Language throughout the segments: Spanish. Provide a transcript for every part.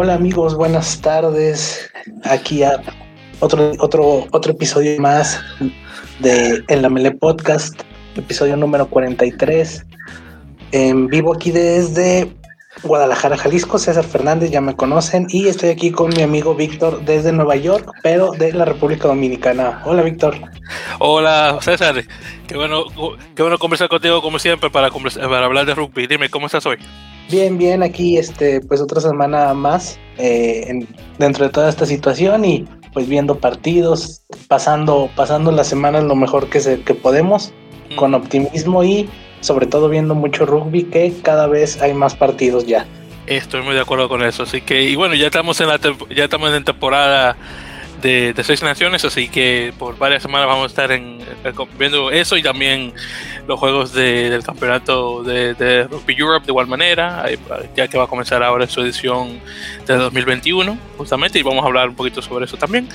Hola amigos, buenas tardes. Aquí a otro, otro, otro episodio más de En la Mele Podcast, episodio número 43. En vivo aquí desde Guadalajara, Jalisco, César Fernández, ya me conocen, y estoy aquí con mi amigo Víctor desde Nueva York, pero de la República Dominicana. Hola Víctor. Hola César, qué bueno, qué bueno conversar contigo como siempre para, para hablar de rugby. Dime, ¿cómo estás hoy? Bien, bien, aquí este, pues otra semana más eh, dentro de toda esta situación y pues viendo partidos, pasando, pasando las semanas lo mejor que, se, que podemos, con optimismo y sobre todo viendo mucho rugby que cada vez hay más partidos ya. Estoy muy de acuerdo con eso, así que y bueno, ya estamos en la ya estamos en temporada de, seis naciones, así que por varias semanas vamos a estar en, viendo eso y también los juegos del campeonato de, Rugby Europe de igual manera, ya que va a comenzar ahora su edición de 2021, justamente, y vamos a hablar un poquito sobre eso también.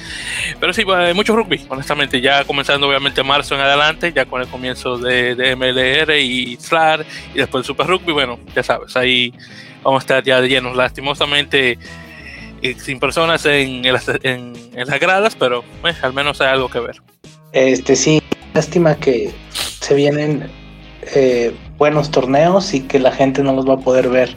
Pero sí, hay mucho rugby, honestamente, ya comenzando obviamente marzo en adelante, ya con el comienzo de, MLR y SLAR, y después el Super Rugby, bueno, ya sabes, ahí vamos a estar ya de llenos. Lastimosamente, sin personas en, en, las gradas, pero eh, al menos hay algo que ver. Este sí, lástima que se vienen eh, buenos torneos y que la gente no los va a poder ver.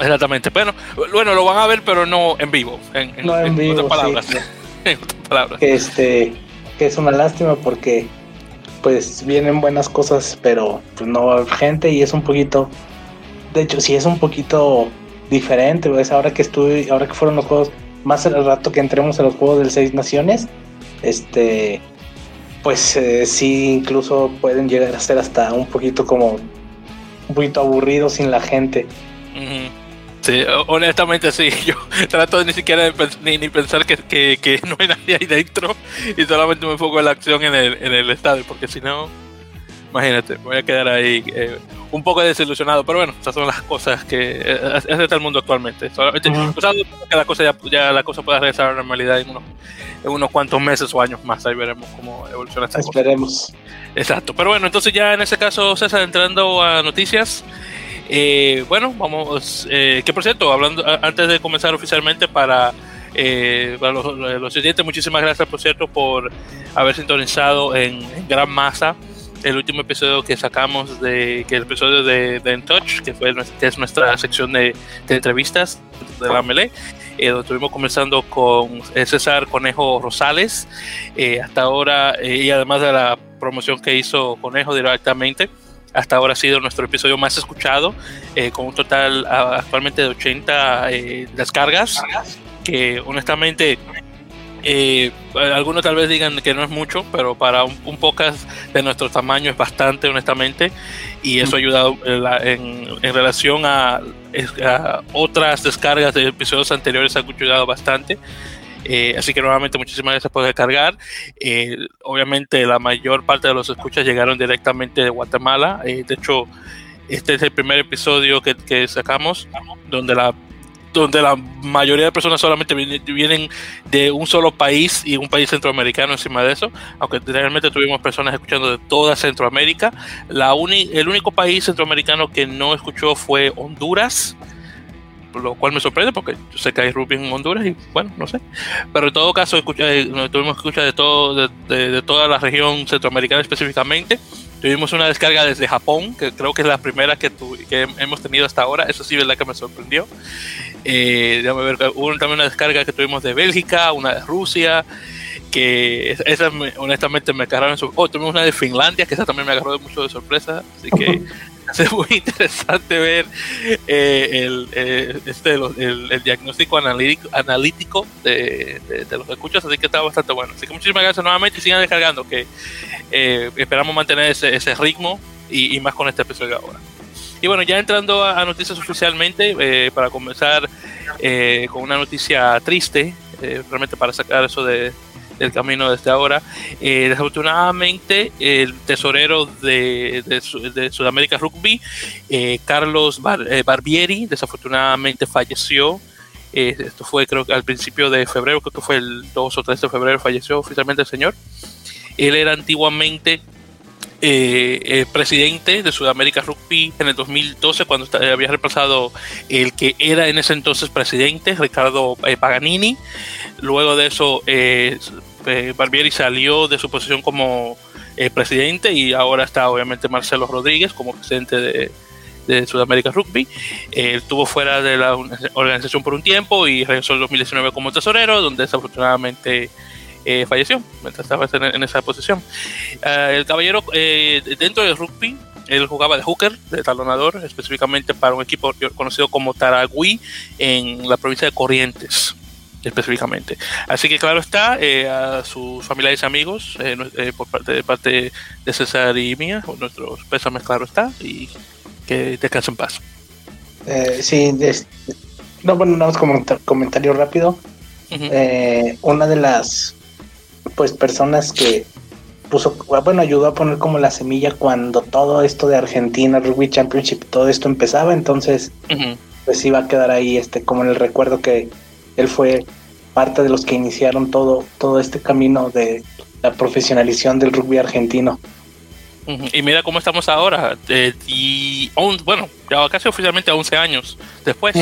Exactamente. Bueno, bueno, lo van a ver, pero no en vivo. En, no en, vivo. Otras palabras. en otras palabras. Este, que es una lástima porque pues vienen buenas cosas, pero pues no va a haber gente y es un poquito. De hecho, sí es un poquito diferente, ahora que estuve, ahora que fueron los juegos, más al rato que entremos en los juegos del Seis Naciones, este, pues eh, sí, incluso pueden llegar a ser hasta un poquito como, un poquito aburridos sin la gente. Sí, honestamente sí, yo trato ni siquiera de ni, pensar que, que, no hay nadie ahí dentro y solamente me enfoco en la acción en el, en el estadio, porque si no, imagínate, voy a quedar ahí eh, un poco desilusionado, pero bueno, esas son las cosas que eh, el mundo actualmente. Solamente que la cosa ya, la cosa pueda regresar a la normalidad en unos, en unos cuantos meses o años más, ahí veremos cómo evoluciona esta Esperemos. Exacto, pero bueno, entonces ya en ese caso, César, entrando a noticias. Eh, bueno, vamos, que por cierto, hablando antes de comenzar oficialmente para para los, los, siguientes, muchísimas gracias, por cierto, por haber sintonizado en, en gran masa el último episodio que sacamos de que el episodio de, de Touch, que fue que es nuestra sección de, entrevistas de la Melee, eh, donde estuvimos comenzando con eh, César Conejo Rosales, eh, hasta ahora, y además de la promoción que hizo Conejo directamente, hasta ahora ha sido nuestro episodio más escuchado, con un total actualmente de 80 descargas, que honestamente eh, algunos tal vez digan que no es mucho, pero para un, un podcast de nuestro tamaño es bastante, honestamente, y eso ha ayudado en, en, relación a, otras descargas de episodios anteriores, ha ayudado bastante. Eh, así que nuevamente muchísimas gracias por descargar. Eh, obviamente la mayor parte de los escuchas llegaron directamente de Guatemala. de hecho, este es el primer episodio que, que sacamos donde la donde la mayoría de personas solamente vienen de un solo país y un país centroamericano encima de eso, aunque realmente tuvimos personas escuchando de toda Centroamérica. El único país centroamericano que no escuchó fue Honduras, lo cual me sorprende porque yo sé que hay rugby en Honduras y bueno, no sé. Pero en todo caso, escucha, eh, tuvimos que escuchar de, todo, de toda la región centroamericana específicamente. Tuvimos una descarga desde Japón, que creo que es la primera que, que hemos tenido hasta ahora. Eso sí, la que me sorprendió. Eh, déjame ver, hubo también una descarga que tuvimos de Bélgica, una de Rusia, que esa honestamente me agarraron. Oh, tuvimos una de Finlandia, que esa también me agarró mucho de sorpresa. Así que es muy interesante ver eh, el, eh, este, el, diagnóstico analítico, analítico de, los escuchas, así que está bastante bueno. Así que muchísimas gracias nuevamente y sigan descargando, que eh, esperamos mantener ese, ese ritmo y, más con este episodio ahora. Y bueno, ya entrando a, noticias oficialmente, para comenzar con una noticia triste, realmente para sacar eso de, del camino desde ahora. Eh, desafortunadamente, el tesorero de, de, Sudamérica Rugby, eh, Carlos eh, Barbieri, desafortunadamente falleció. esto fue creo que al principio de febrero, creo que fue el 2 o 3 de febrero, falleció oficialmente el señor. Él era antiguamente presidente de Sudamérica Rugby en el 2012, cuando había reemplazado el que era en ese entonces presidente, Ricardo Paganini. Luego de eso, Barbieri salió de su posición como presidente y ahora está obviamente Marcelo Rodríguez como presidente de, Sudamérica Rugby. estuvo fuera de la organización por un tiempo y regresó en 2019 como tesorero, donde desafortunadamente eh, falleció mientras estaba en, esa posición. Eh, el caballero, eh, dentro del rugby, él jugaba de hooker, de talonador, específicamente para un equipo conocido como Taragüí en la provincia de Corrientes específicamente. Así que claro está, a sus familiares y amigos, por parte de, parte de César y mía, nuestros pésames, claro está, y que descansen en paz. sí, no, bueno, nada más como comentario rápido. una de las pues personas que puso, bueno, ayudó a poner como la semilla cuando todo esto de Argentina, Rugby Championship, todo esto empezaba, entonces pues iba a quedar ahí este como en el recuerdo que él fue parte de los que iniciaron todo, todo este camino de la profesionalización del rugby argentino. Y mira cómo estamos ahora, y bueno, ya casi oficialmente 11 años después,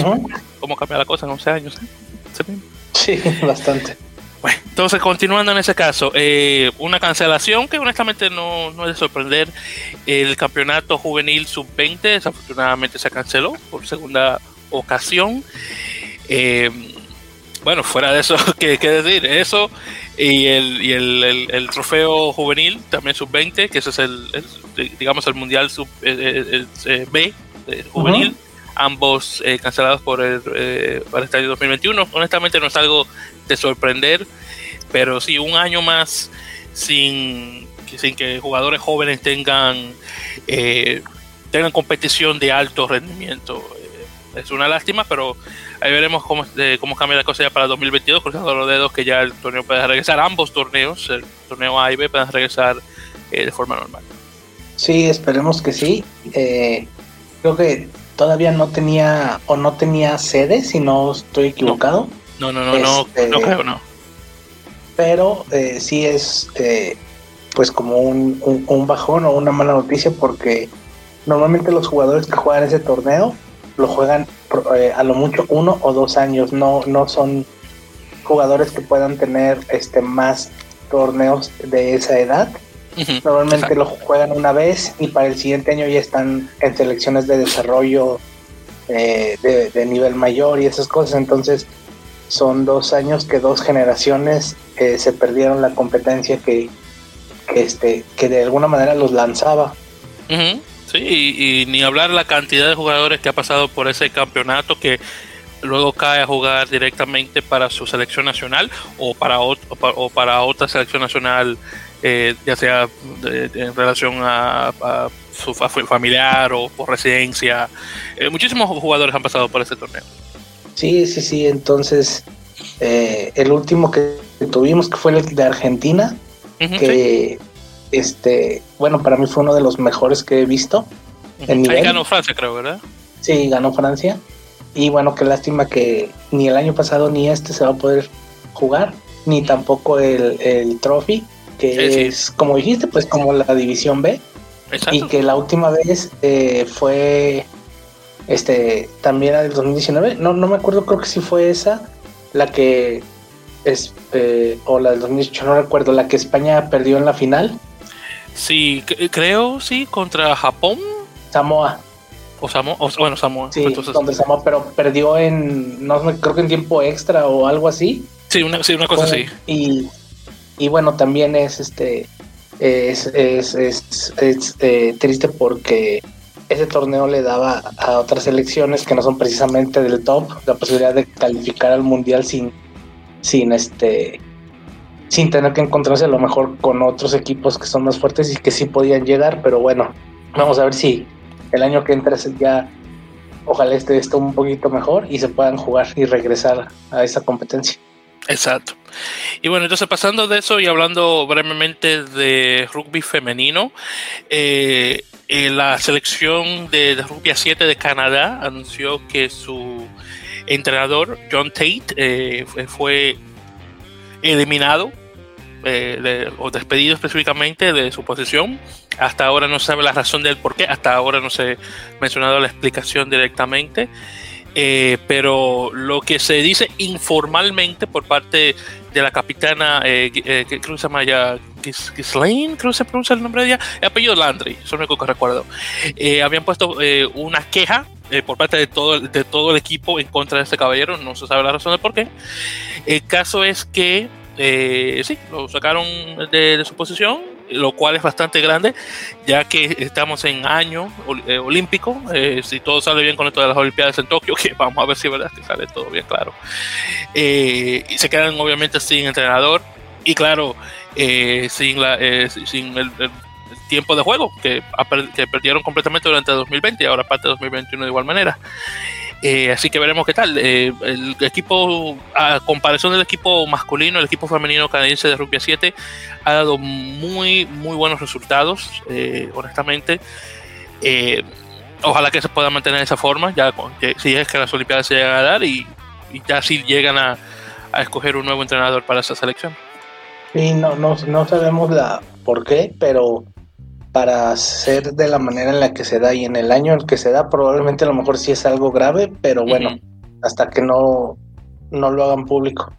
cómo cambia la cosa en 11 años. ¿eh? Sí, bastante. Bueno, entonces continuando en ese caso, eh, una cancelación que honestamente no, no, es de sorprender. El campeonato juvenil sub-20 desafortunadamente se canceló por segunda ocasión. Eh, bueno, fuera de eso, ¿qué, decir? Eso y, el, y el, el, trofeo juvenil también sub-20, que ese es el, digamos, el mundial sub eh, B juvenil. Ambos cancelados por el, para este año 2021. Honestamente no es algo de sorprender, pero sí, un año más sin, sin que jugadores jóvenes tengan, eh, tengan competición de alto rendimiento. Eh, es una lástima, pero ahí veremos cómo, cómo cambia la cosa ya para 2022, cruzando los dedos que ya el torneo pueda regresar, ambos torneos, el torneo A y B puedan regresar eh, de forma normal. Sí, esperemos que sí. creo que todavía no tenía o no tenía sede, si no estoy equivocado. No, no, no, no, no este, creo, no. Pero eh, sí es eh, pues como un, un, bajón o una mala noticia porque normalmente los jugadores que juegan ese torneo lo juegan eh, a lo mucho uno o dos años, no, no son jugadores que puedan tener este más torneos de esa edad. Normalmente lo juegan una vez y para el siguiente año ya están en selecciones de desarrollo de, de, nivel mayor y esas cosas. Entonces, son dos años que dos generaciones eh, se perdieron la competencia que, este, que de alguna manera los lanzaba. Sí, y, ni hablar la cantidad de jugadores que ha pasado por ese campeonato que luego cae a jugar directamente para su selección nacional o para, o para otra selección nacional, eh, ya sea en relación a, su familiar o por residencia. Eh, muchísimos jugadores han pasado por ese torneo. Sí, sí, sí. Entonces, eh, el último que tuvimos, que fue el de Argentina, que, este, bueno, para mí fue uno de los mejores que he visto. en Ahí ganó Francia, creo, ¿verdad? Sí, ganó Francia. Y bueno, qué lástima que ni el año pasado ni este se va a poder jugar, ni tampoco el, el trophy, que es, como dijiste, pues como la división B. Y que la última vez eh, fue este, también era del 2019. No, no me acuerdo, creo que sí fue esa, la que es, eh, o la del 2018, no recuerdo, la que España perdió en la final. Sí, creo, sí, contra Japón. Samoa. O Samoa, bueno, Samoa. Sí, contra Samoa, pero perdió en, no creo que en tiempo extra o algo así. Sí, una, sí, una cosa así. Y, y bueno, también es este, es, es, es, es eh, triste porque ese torneo le daba a otras selecciones que no son precisamente del top la posibilidad de calificar al mundial sin, sin este sin tener que encontrarse a lo mejor con otros equipos que son más fuertes y que sí podían llegar, pero bueno, vamos a ver si el año que entra ya ojalá esté esto un poquito mejor y se puedan jugar y regresar a esa competencia. Exacto. Y bueno, entonces pasando de eso y hablando brevemente de rugby femenino, eh, eh, la selección de, rugby a 7 de Canadá anunció que su entrenador, John Tate, eh, fue eliminado eh, o despedido específicamente de su posición. Hasta ahora no se sabe la razón del por qué, hasta ahora no se ha mencionado la explicación directamente. Eh, pero lo que se dice informalmente por parte de la capitana, eh, eh creo que se llama ya Ghislaine, creo que se pronuncia el nombre de ella, el apellido Landry, eso es lo único que recuerdo. habían puesto una queja por parte de todo, de todo el equipo en contra de este caballero, no se sabe la razón del por qué. El caso es que eh, sí, lo sacaron de, su posición, lo cual es bastante grande, ya que estamos en año eh, olímpico. Eh, si todo sale bien con esto de las Olimpiadas en Tokio, que vamos a ver si verdad que sale todo bien claro. y se quedan obviamente sin entrenador y, claro, sin, la, sin el, tiempo de juego que, que, perdieron completamente durante 2020 y ahora parte de 2021 de igual manera. Eh, así que veremos qué tal. Eh, el equipo, a comparación del equipo masculino, el equipo femenino canadiense de rugby 7 ha dado muy, muy buenos resultados, eh, honestamente. ojalá que se pueda mantener de esa forma, ya si es que las Olimpiadas se llegan a dar y, ya si llegan a, a, escoger un nuevo entrenador para esa selección. Sí, no, no, no sabemos la por qué, pero para ser de la manera en la que se da y en el año en el que se da, probablemente a lo mejor sí es algo grave, pero bueno, hasta que no, no lo hagan público.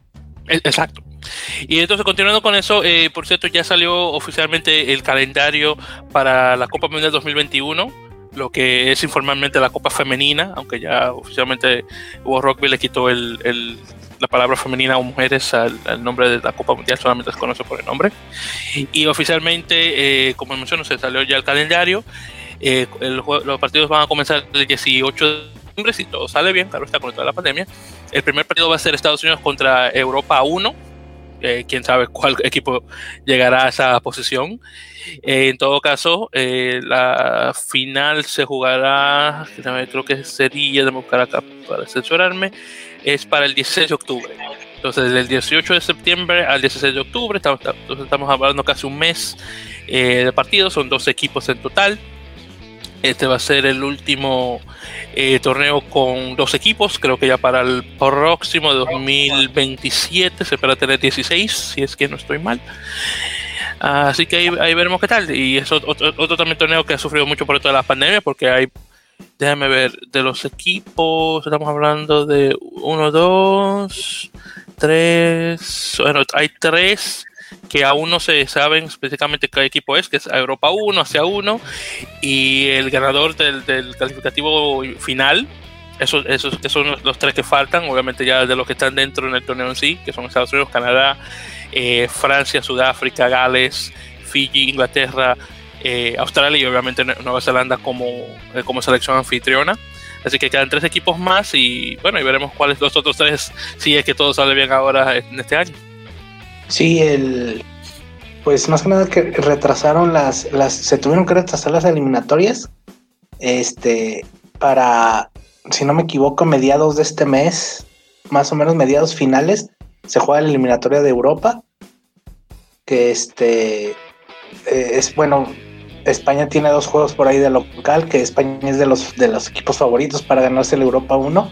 E, exacto. Y entonces, continuando con eso, eh, por cierto, ya salió oficialmente el calendario para la Copa Mundial 2021, lo que es informalmente la Copa Femenina, aunque ya oficialmente World Rugby le quitó el, la palabra femenina o mujeres al, nombre de la Copa Mundial, solamente se conoce por el nombre. Y oficialmente, eh, como menciono, se salió ya el calendario. Eh, los partidos van a comenzar el 18 de diciembre, si todo sale bien, claro está con toda la pandemia. El primer partido va a ser Estados Unidos contra Europa 1. Eh, quién sabe cuál equipo llegará a esa posición. en todo caso, la final se jugará, creo que sería, de buscar acá para censurarme, es para el 16 de octubre. Entonces, del 18 de septiembre al 16 de octubre, estamos, estamos hablando casi un mes eh, de partidos, son dos equipos en total. Este va a ser el último eh, torneo con dos equipos. Creo que ya para el próximo 2027 se espera tener 16, si es que no estoy mal. Así que ahí, veremos qué tal. Y es otro, otro, también torneo que ha sufrido mucho por toda la pandemia, porque hay Déjame ver, de los equipos, estamos hablando de 1, 2, 3, bueno, hay tres que aún no se saben específicamente qué equipo es, que es Europa 1, hacia 1, y el ganador del, calificativo final, esos, esos, son los tres que faltan, obviamente ya de los que están dentro en el torneo en sí, que son Estados Unidos, Canadá, eh, Francia, Sudáfrica, Gales, Fiji, Inglaterra, eh, Australia y obviamente Nueva Zelanda como, eh, como selección anfitriona. Así que quedan tres equipos más y bueno, y veremos cuáles los otros tres, si es que todo sale bien ahora en este año. Sí, el pues más que nada que retrasaron las, las, se tuvieron que retrasar las eliminatorias, este, para, si no me equivoco, mediados de este mes, más o menos mediados finales, se juega la eliminatoria de Europa, que este, eh, es bueno, España tiene dos juegos por ahí de local, que España es de los, de los equipos favoritos para ganarse el Europa 1.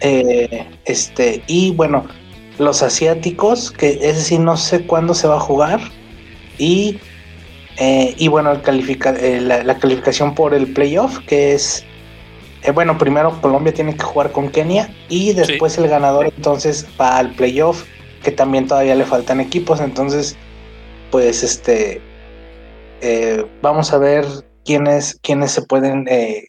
Eh, este, y bueno, los asiáticos, que es decir, no sé cuándo se va a jugar. Y, eh, y bueno, el califica, eh, la, calificación por el playoff, que es, bueno, primero Colombia tiene que jugar con Kenia y después el ganador entonces va al playoff, que también todavía le faltan equipos. Entonces, pues este eh, vamos a ver quiénes, quiénes se pueden eh,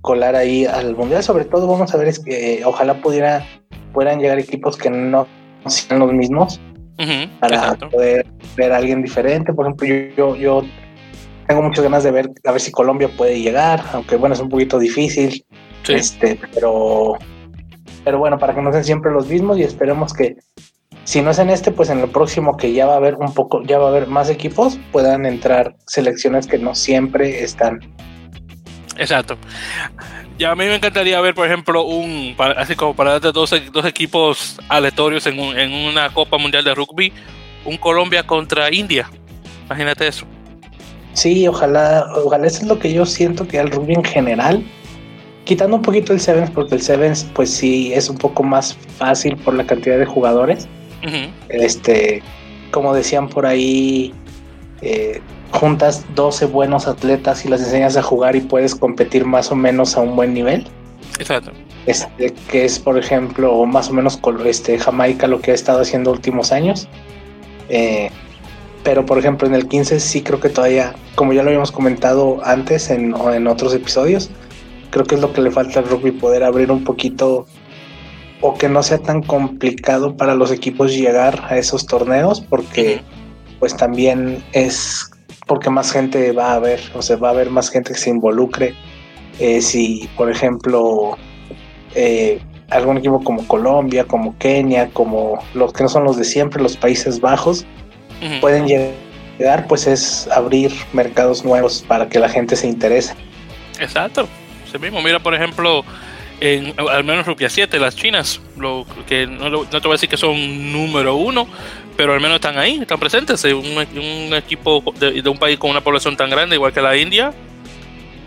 colar ahí al mundial. Sobre todo vamos a ver, es que, eh, ojalá pudiera, puedan llegar equipos que no sean los mismos para poder ver a alguien diferente. Por ejemplo, yo, yo, tengo muchas ganas de ver a ver si Colombia puede llegar, aunque bueno, es un poquito difícil. Este, pero, pero bueno, para que no sean siempre los mismos y esperemos que si no es en este, pues en el próximo que ya va a haber un poco, ya va a haber más equipos, puedan entrar selecciones que no siempre están. Exacto. Ya a mí me encantaría ver, por ejemplo, un, así como para darte dos, dos equipos aleatorios en, en una Copa Mundial de Rugby, un Colombia contra India. Imagínate eso. Sí, ojalá, ojalá eso es lo que yo siento que al rugby en general, quitando un poquito el Sevens, porque el Sevens pues sí es un poco más fácil por la cantidad de jugadores, este, como decían por ahí, eh, juntas 12 buenos atletas y las enseñas a jugar y puedes competir más o menos a un buen nivel. Exacto. Este, que es, por ejemplo, más o menos este, Jamaica lo que ha estado haciendo últimos años. Eh, pero, por ejemplo, en el 15 sí creo que todavía, como ya lo habíamos comentado antes en, en otros episodios, creo que es lo que le falta al rugby, poder abrir un poquito o que no sea tan complicado para los equipos llegar a esos torneos, porque pues también es porque más gente va a ver, o sea, va a haber más gente que se involucre. Eh, si, por ejemplo, eh, algún equipo como Colombia, como Kenia, como los que no son los de siempre, los Países Bajos, pueden llegar, pues es abrir mercados nuevos para que la gente se interese. Exacto. Sí mismo, mira, por ejemplo, en, al menos Rupia 7, las chinas, lo que no, no, te voy a decir que son número uno, pero al menos están ahí, están presentes. Un, equipo de, un país con una población tan grande, igual que la India,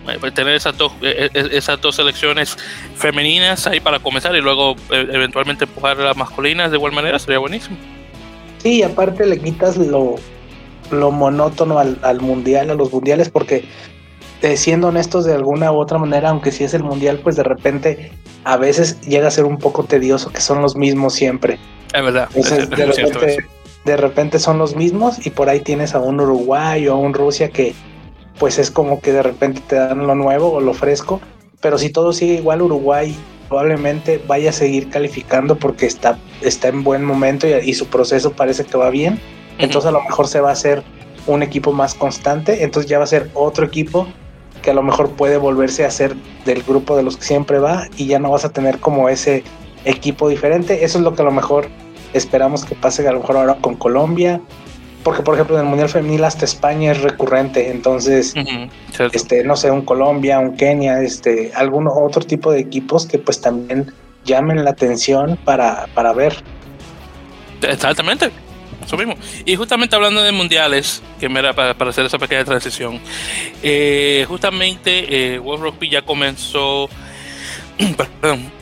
eh, pues tener esas dos, eh, eh, esas dos selecciones femeninas ahí para comenzar y luego eventualmente empujar a las masculinas de igual manera sería buenísimo. Sí, aparte le quitas lo, lo monótono al mundial, a los mundiales, porque eh, siendo honestos de alguna u otra manera, aunque si es el mundial, pues de repente a veces llega a ser un poco tedioso que son los mismos siempre. Es verdad. de, repente, son los mismos y por ahí tienes a un Uruguay o a un Rusia que pues es como que de repente te dan lo nuevo o lo fresco, pero si todo sigue igual, Uruguay probablemente vaya a seguir calificando porque está, está en buen momento y, su proceso parece que va bien. Entonces a lo mejor se va a hacer un equipo más constante, entonces ya va a ser otro equipo que a lo mejor puede volverse a ser del grupo de los que siempre va y ya no vas a tener como ese equipo diferente. Eso es lo que a lo mejor esperamos que pase a lo mejor ahora con Colombia, porque por ejemplo en el Mundial Femenil hasta España es recurrente, entonces este no sé, un Colombia, un Kenia, este algún otro tipo de equipos que pues también llamen la atención para, para ver. Exactamente. Mismo. Y justamente hablando de mundiales, que me era para, hacer esa pequeña transición, eh, justamente eh, World Rugby ya comenzó,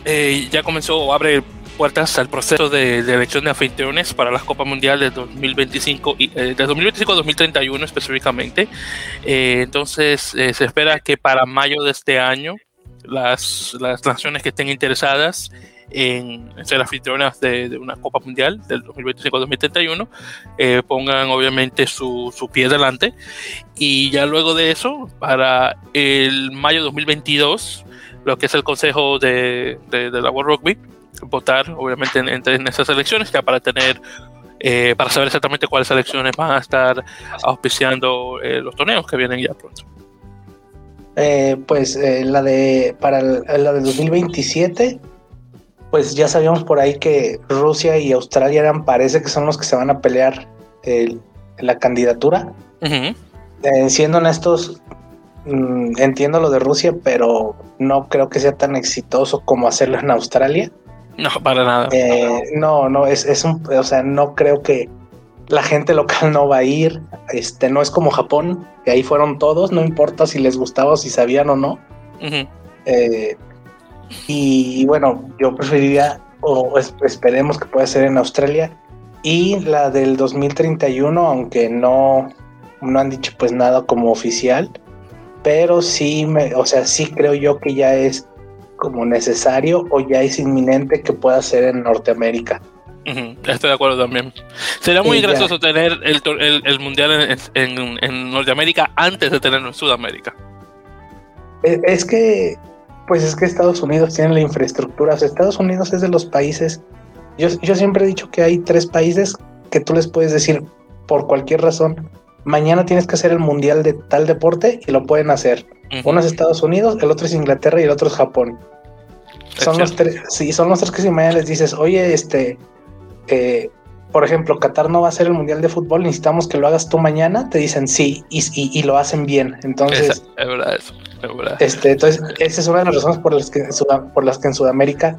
eh, ya comenzó abre puertas al proceso de, elección de anfitriones para las Copas Mundiales de 2025 y de 2025 a 2031 específicamente. entonces se espera que para mayo de este año las, las naciones que estén interesadas en ser anfitrionas de, una Copa Mundial del 2025-2031, eh, pongan obviamente su, su, pie delante. Y ya luego de eso, para el mayo de 2022, lo que es el Consejo de, de, la World Rugby, votar obviamente en, en, esas elecciones, ya para tener eh, para saber exactamente cuáles elecciones van a estar auspiciando eh, los torneos que vienen ya pronto. pues la de para la del 2027 pues ya sabíamos por ahí que Rusia y Australia eran, parece que son los que se van a pelear la candidatura. Eh, siendo honestos, mm, entiendo lo de Rusia, pero no creo que sea tan exitoso como hacerlo en Australia. No, para nada. Eh, no, no, es, es un, o sea, no creo que la gente local no va a ir. Este, no es como Japón, que ahí fueron todos, no importa si les gustaba o si sabían o no. Y bueno, yo preferiría, o esperemos que pueda ser en Australia. Y la del 2031, aunque no, no han dicho pues nada como oficial, pero sí, me, o sea, sí creo yo que ya es como necesario o ya es inminente que pueda ser en Norteamérica. Estoy de acuerdo también. Sería muy gracioso tener el, el, mundial en, en, Norteamérica antes de tenerlo en Sudamérica. Es que pues es que Estados Unidos tiene la infraestructura. O sea, Estados Unidos es de los países. Yo, yo siempre he dicho que hay tres países que tú les puedes decir por cualquier razón. Mañana tienes que hacer el mundial de tal deporte y lo pueden hacer. Uno es Estados Unidos, el otro es Inglaterra y el otro es Japón. son los tres, sí, son los tres que si mañana les dices, oye, este, eh, por ejemplo, Qatar no va a hacer el mundial de fútbol, necesitamos que lo hagas tú mañana, te dicen sí y, y, lo hacen bien. Entonces, es verdad eso. Este, entonces, esa es una de las razones por las que en, por las que en Sudamérica,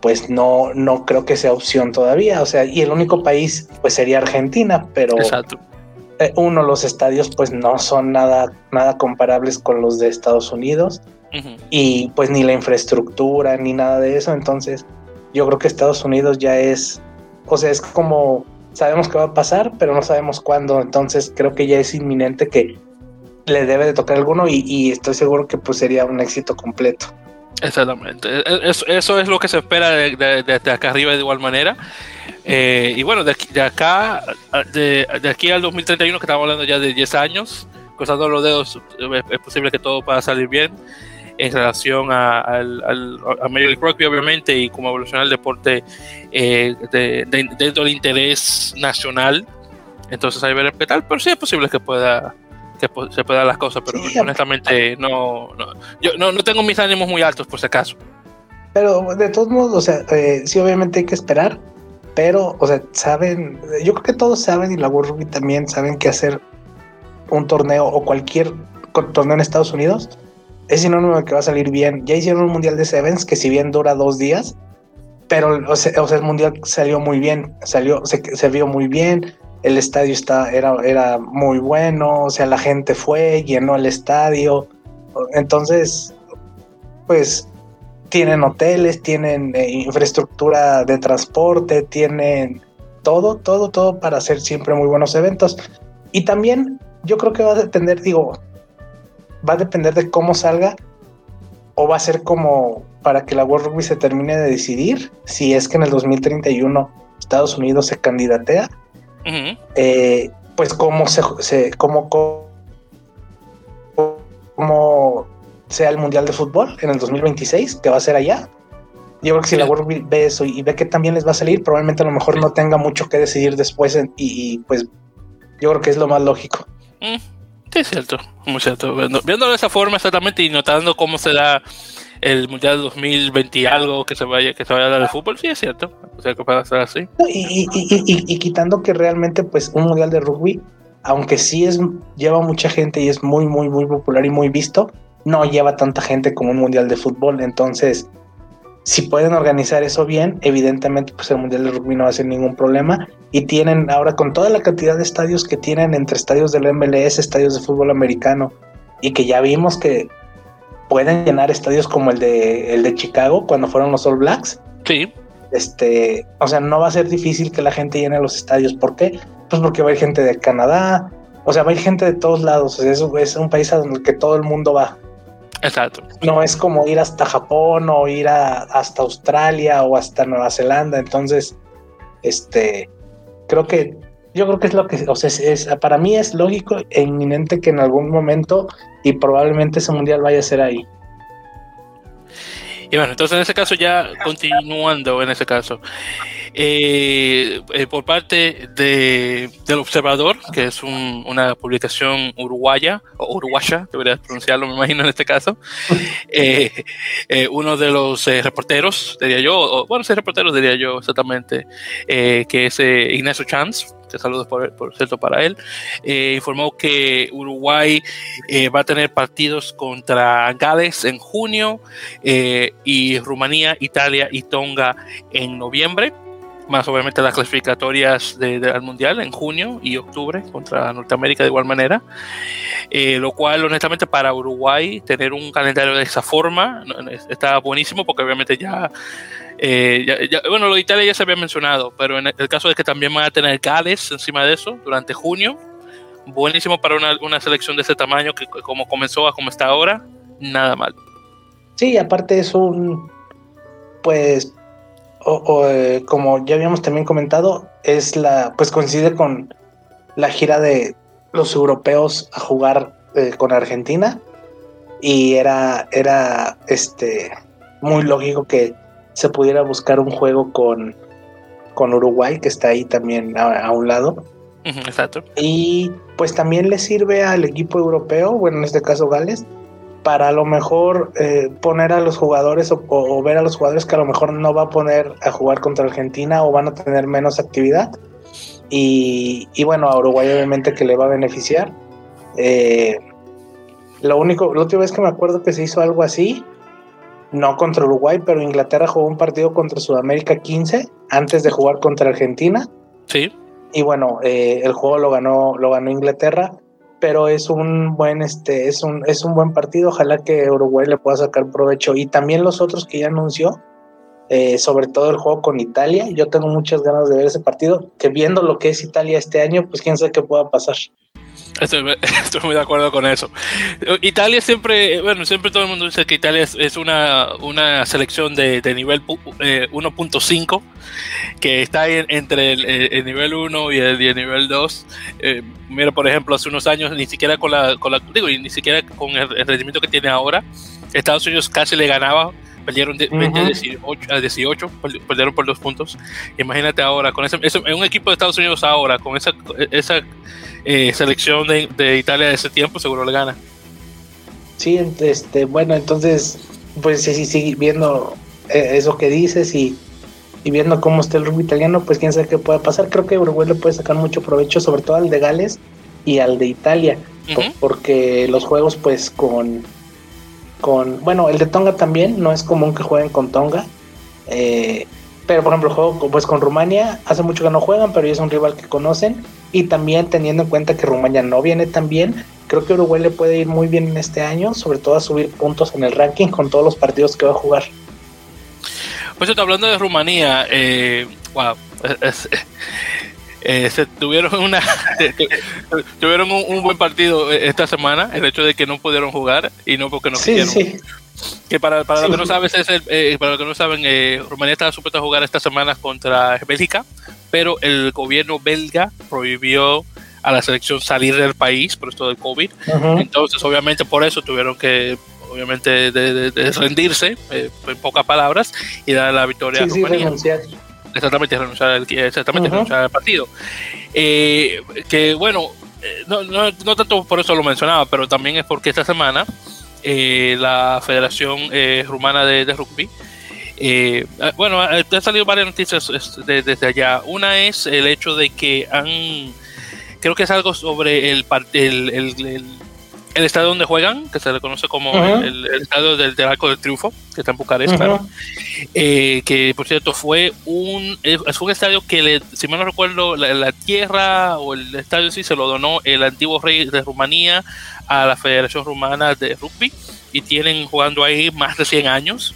pues no, no creo que sea opción todavía. O sea, y el único país, pues sería Argentina, pero eh, uno, los estadios, pues no son nada, nada comparables con los de Estados Unidos. Y pues ni la infraestructura, ni nada de eso. Entonces, yo creo que Estados Unidos ya es, o sea, es como sabemos que va a pasar, pero no sabemos cuándo. Entonces creo que ya es inminente que le debe de tocar alguno y, estoy seguro que pues sería un éxito completo. Exactamente. E, e, eso, es lo que se espera de, acá arriba de igual manera. Eh, y bueno, de, acá, de, aquí al 2031, que estamos hablando ya de 10 años, cruzando los dedos, es posible que todo pueda salir bien en relación a, al, al, a Rugby, obviamente, y cómo evoluciona el deporte eh, dentro del interés nacional. Entonces hay que ver qué tal, pero sí es posible que pueda que se puedan las cosas, pero honestamente no, yo no, no, tengo mis ánimos muy altos por si acaso. Pero de todos modos, o sea, eh, sí obviamente hay que esperar, pero, o sea, saben, yo creo que todos saben y la World Rugby también saben que hacer un torneo o cualquier torneo en Estados Unidos es sinónimo de que va a salir bien. Ya hicieron un mundial de Sevens que si bien dura dos días, pero o sea, el mundial salió muy bien, salió, se, se, vio muy bien, el estadio está, era, era muy bueno, o sea, la gente fue, llenó el estadio. Entonces, pues tienen hoteles, tienen eh, infraestructura de transporte, tienen todo, todo, todo para hacer siempre muy buenos eventos. Y también yo creo que va a depender, digo, va a depender de cómo salga o va a ser como para que la World Rugby se termine de decidir si es que en el 2031 Estados Unidos se candidatea, eh, pues cómo se, se cómo, cómo, sea el Mundial de Fútbol en el 2026, que va a ser allá. Yo creo que si la World Rugby ve eso y ve que también les va a salir, probablemente a lo mejor no tenga mucho que decidir después y, pues yo creo que es lo más lógico. Mm. Es cierto, muy cierto. Viéndolo de esa forma exactamente y notando cómo se da el Mundial 2020 y algo que se vaya, que se vaya a dar de fútbol, sí es cierto. O sea, que puede ser así. Y, y, quitando que realmente, pues, un Mundial de Rugby, aunque sí es, lleva mucha gente y es muy, muy, muy popular y muy visto, no lleva tanta gente como un Mundial de Fútbol. Entonces, si pueden organizar eso bien, evidentemente pues el Mundial de Rugby no va a ser ningún problema. Y tienen ahora con toda la cantidad de estadios que tienen entre estadios del MLS, estadios de fútbol americano, y que ya vimos que pueden llenar estadios como el de, el de Chicago cuando fueron los All Blacks. Sí. Este, o sea, no va a ser difícil que la gente llene los estadios. ¿Por qué? Pues porque va a ir gente de Canadá, o sea, va a ir gente de todos lados. es, es un país a donde que todo el mundo va. Exacto. No es como ir hasta Japón o ir hasta Australia o hasta Nueva Zelanda. Entonces, este, creo que, yo creo que es lo que, o sea, es, para mí es lógico e inminente que en algún momento y probablemente ese mundial vaya a ser ahí. Y bueno, entonces en ese caso ya continuando en ese caso, eh, eh, por parte de, del Observador, que es una publicación uruguaya, o uruguaya, debería pronunciarlo, me imagino en este caso, eh, uno de los reporteros, diría yo, o, bueno, sí, reporteros diría yo exactamente, que es Ignacio Chance, saludos por, por cierto para él, informó que Uruguay va a tener partidos contra Gales en junio y Rumanía, Italia y Tonga en noviembre. Más obviamente las clasificatorias del Mundial en junio y octubre contra Norteamérica de igual manera, eh, lo cual honestamente para Uruguay tener un calendario de esa forma está buenísimo porque obviamente eh, bueno, lo de Italia ya se había mencionado, pero en el caso de que también van a tener Gales encima de eso durante junio, buenísimo para una, una selección de ese tamaño que como comenzó a como está ahora, nada mal. Sí, aparte es un, pues o, eh, como ya habíamos también comentado, es la, pues coincide con la gira de los europeos a jugar eh, con Argentina y era, era este muy lógico que se pudiera buscar un juego con, con Uruguay, que está ahí también a, un lado. Exacto. Y pues también le sirve al equipo europeo, bueno, en este caso Gales, para a lo mejor eh, poner a los jugadores o, ver a los jugadores que a lo mejor no va a poner a jugar contra Argentina o van a tener menos actividad. Y, bueno, a Uruguay obviamente que le va a beneficiar. Eh, lo único, la última vez que me acuerdo que se hizo algo así, no contra Uruguay, pero Inglaterra jugó un partido contra Sudamérica 15 antes de jugar contra Argentina. Sí. Y bueno, eh, el juego lo ganó, lo ganó Inglaterra pero es un buen este es un es un buen partido ojalá que Uruguay le pueda sacar provecho y también los otros que ya anunció eh, sobre todo el juego con Italia. Yo tengo muchas ganas de ver ese partido, que viendo lo que es Italia este año, pues quién sabe qué pueda pasar. Estoy, muy de acuerdo con eso. Italia siempre, bueno, siempre todo el mundo dice que Italia es, una, una, selección de, nivel 1.5, eh, que está entre el, nivel 1 y el, nivel 2. Eh, mira, por ejemplo, hace unos años, ni siquiera con la, con la digo, ni siquiera con el, rendimiento que tiene ahora, Estados Unidos casi le ganaba perdieron de 20 a 18, perdieron por dos puntos. Imagínate ahora, con ese, en un equipo de Estados Unidos ahora, con esa, esa eh, selección de, Italia de ese tiempo, seguro le gana. Sí, este, bueno, entonces, pues sí, sí, viendo eh, eso que dices y, viendo cómo está el rugby italiano, pues quién sabe qué puede pasar. Creo que Uruguay le puede sacar mucho provecho, sobre todo al de Gales y al de Italia, porque los juegos, pues con, con, bueno, el de Tonga también, no es común que jueguen con Tonga. Eh, pero por ejemplo, juego pues con Rumania hace mucho que no juegan, pero es un rival que conocen. Y también teniendo en cuenta que Rumania no viene tan bien, creo que Uruguay le puede ir muy bien en este año, sobre todo a subir puntos en el ranking con todos los partidos que va a jugar. Pues hablando de Rumanía, eh, wow, eh, se tuvieron una tuvieron un, buen partido esta semana el hecho de que no pudieron jugar y no porque no quisieron sí. Que para, para los que no sabes es el, eh, para los que no saben, eh, Rumanía estaba supuesta a jugar esta semana contra Bélgica, pero el gobierno belga prohibió a la selección salir del país por esto del COVID. Entonces, obviamente, por eso tuvieron que obviamente de, rendirse, eh, en pocas palabras, y dar la victoria a Rumanía. Exactamente, renunciar al, exactamente, renunciar al partido. que bueno, no, no, no, tanto por eso lo mencionaba, pero también es porque esta semana eh, la Federación eh, Rumana de, Rugby. Eh, ah, bueno, han salido varias noticias desde allá. Una es el hecho de que han, creo que es algo sobre el, el, el, el estadio donde juegan, que se le conoce como el, estadio del, Arco del Triunfo, que está en Bucarest, que por cierto fue un, es un estadio que, le, si mal no recuerdo, la, la, tierra o el estadio sí se lo donó el antiguo rey de Rumanía a la Federación Rumana de Rugby y tienen jugando ahí más de 100 años.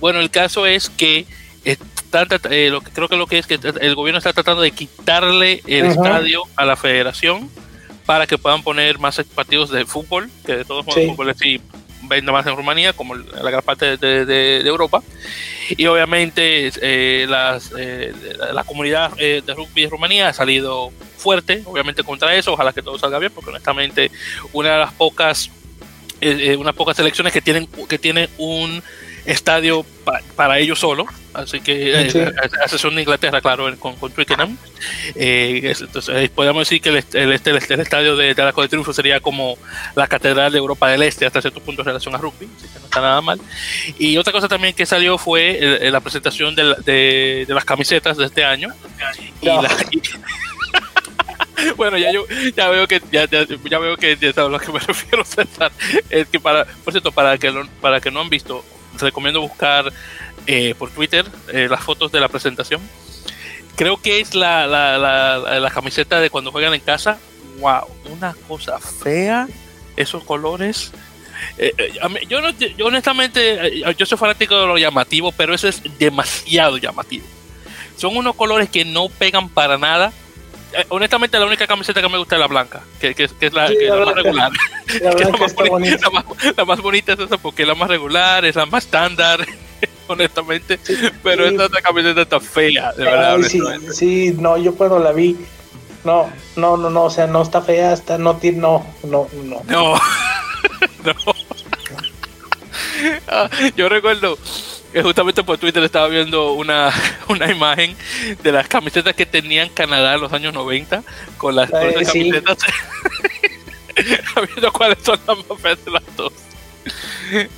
Bueno, el caso es que eh, lo que creo que lo que es que el gobierno está tratando de quitarle el estadio a la federación para que puedan poner más partidos de fútbol, que de todos modos el fútbol sí vende más en Rumanía, como la gran parte de, Europa. Y obviamente eh, las, eh, la comunidad de rugby de Rumanía ha salido fuerte, obviamente, contra eso. Ojalá que todo salga bien, porque honestamente, una de las pocas, eh, eh, unas pocas selecciones que tienen, que tienen un estadio para ellos solo. Así que eh, a excepción de Inglaterra, claro, con, con Twickenham. entonces, podemos decir que el, el, este, el, estadio de, de la de Triunfo sería como la Catedral de Europa del Este hasta cierto punto en relación a rugby, así que no está nada mal. Y otra cosa también que salió fue la presentación de, de, de, las camisetas de este año. Y, la, bueno, ya yo ya veo que ya, ya, veo que ya a lo que me refiero, César. Es que para, por cierto, para que para que no han visto, recomiendo buscar eh, por Twitter eh, las fotos de la presentación. Creo que es la, la, la, la, camiseta de cuando juegan en casa. Wow, una cosa fea. Esos colores. Eh, yo, no, yo honestamente, yo soy fanático de lo llamativo, pero eso es demasiado llamativo. Son unos colores que no pegan para nada honestamente la única camiseta que me gusta es la blanca, que, que, es la, más regular. La, más bonita, es esa porque es la más regular, es la más estándar, honestamente. pero esta, camiseta está fea, de verdad. sí, no, yo cuando la vi, no, no, no, no, o sea, no está fea, está, no tiene, no, no, no. No, no. Ah, yo recuerdo justamente por Twitter estaba viendo una, una imagen de las camisetas que tenían Canadá en los años 90 con las camisetas viendo cuáles son las más feas de las dos.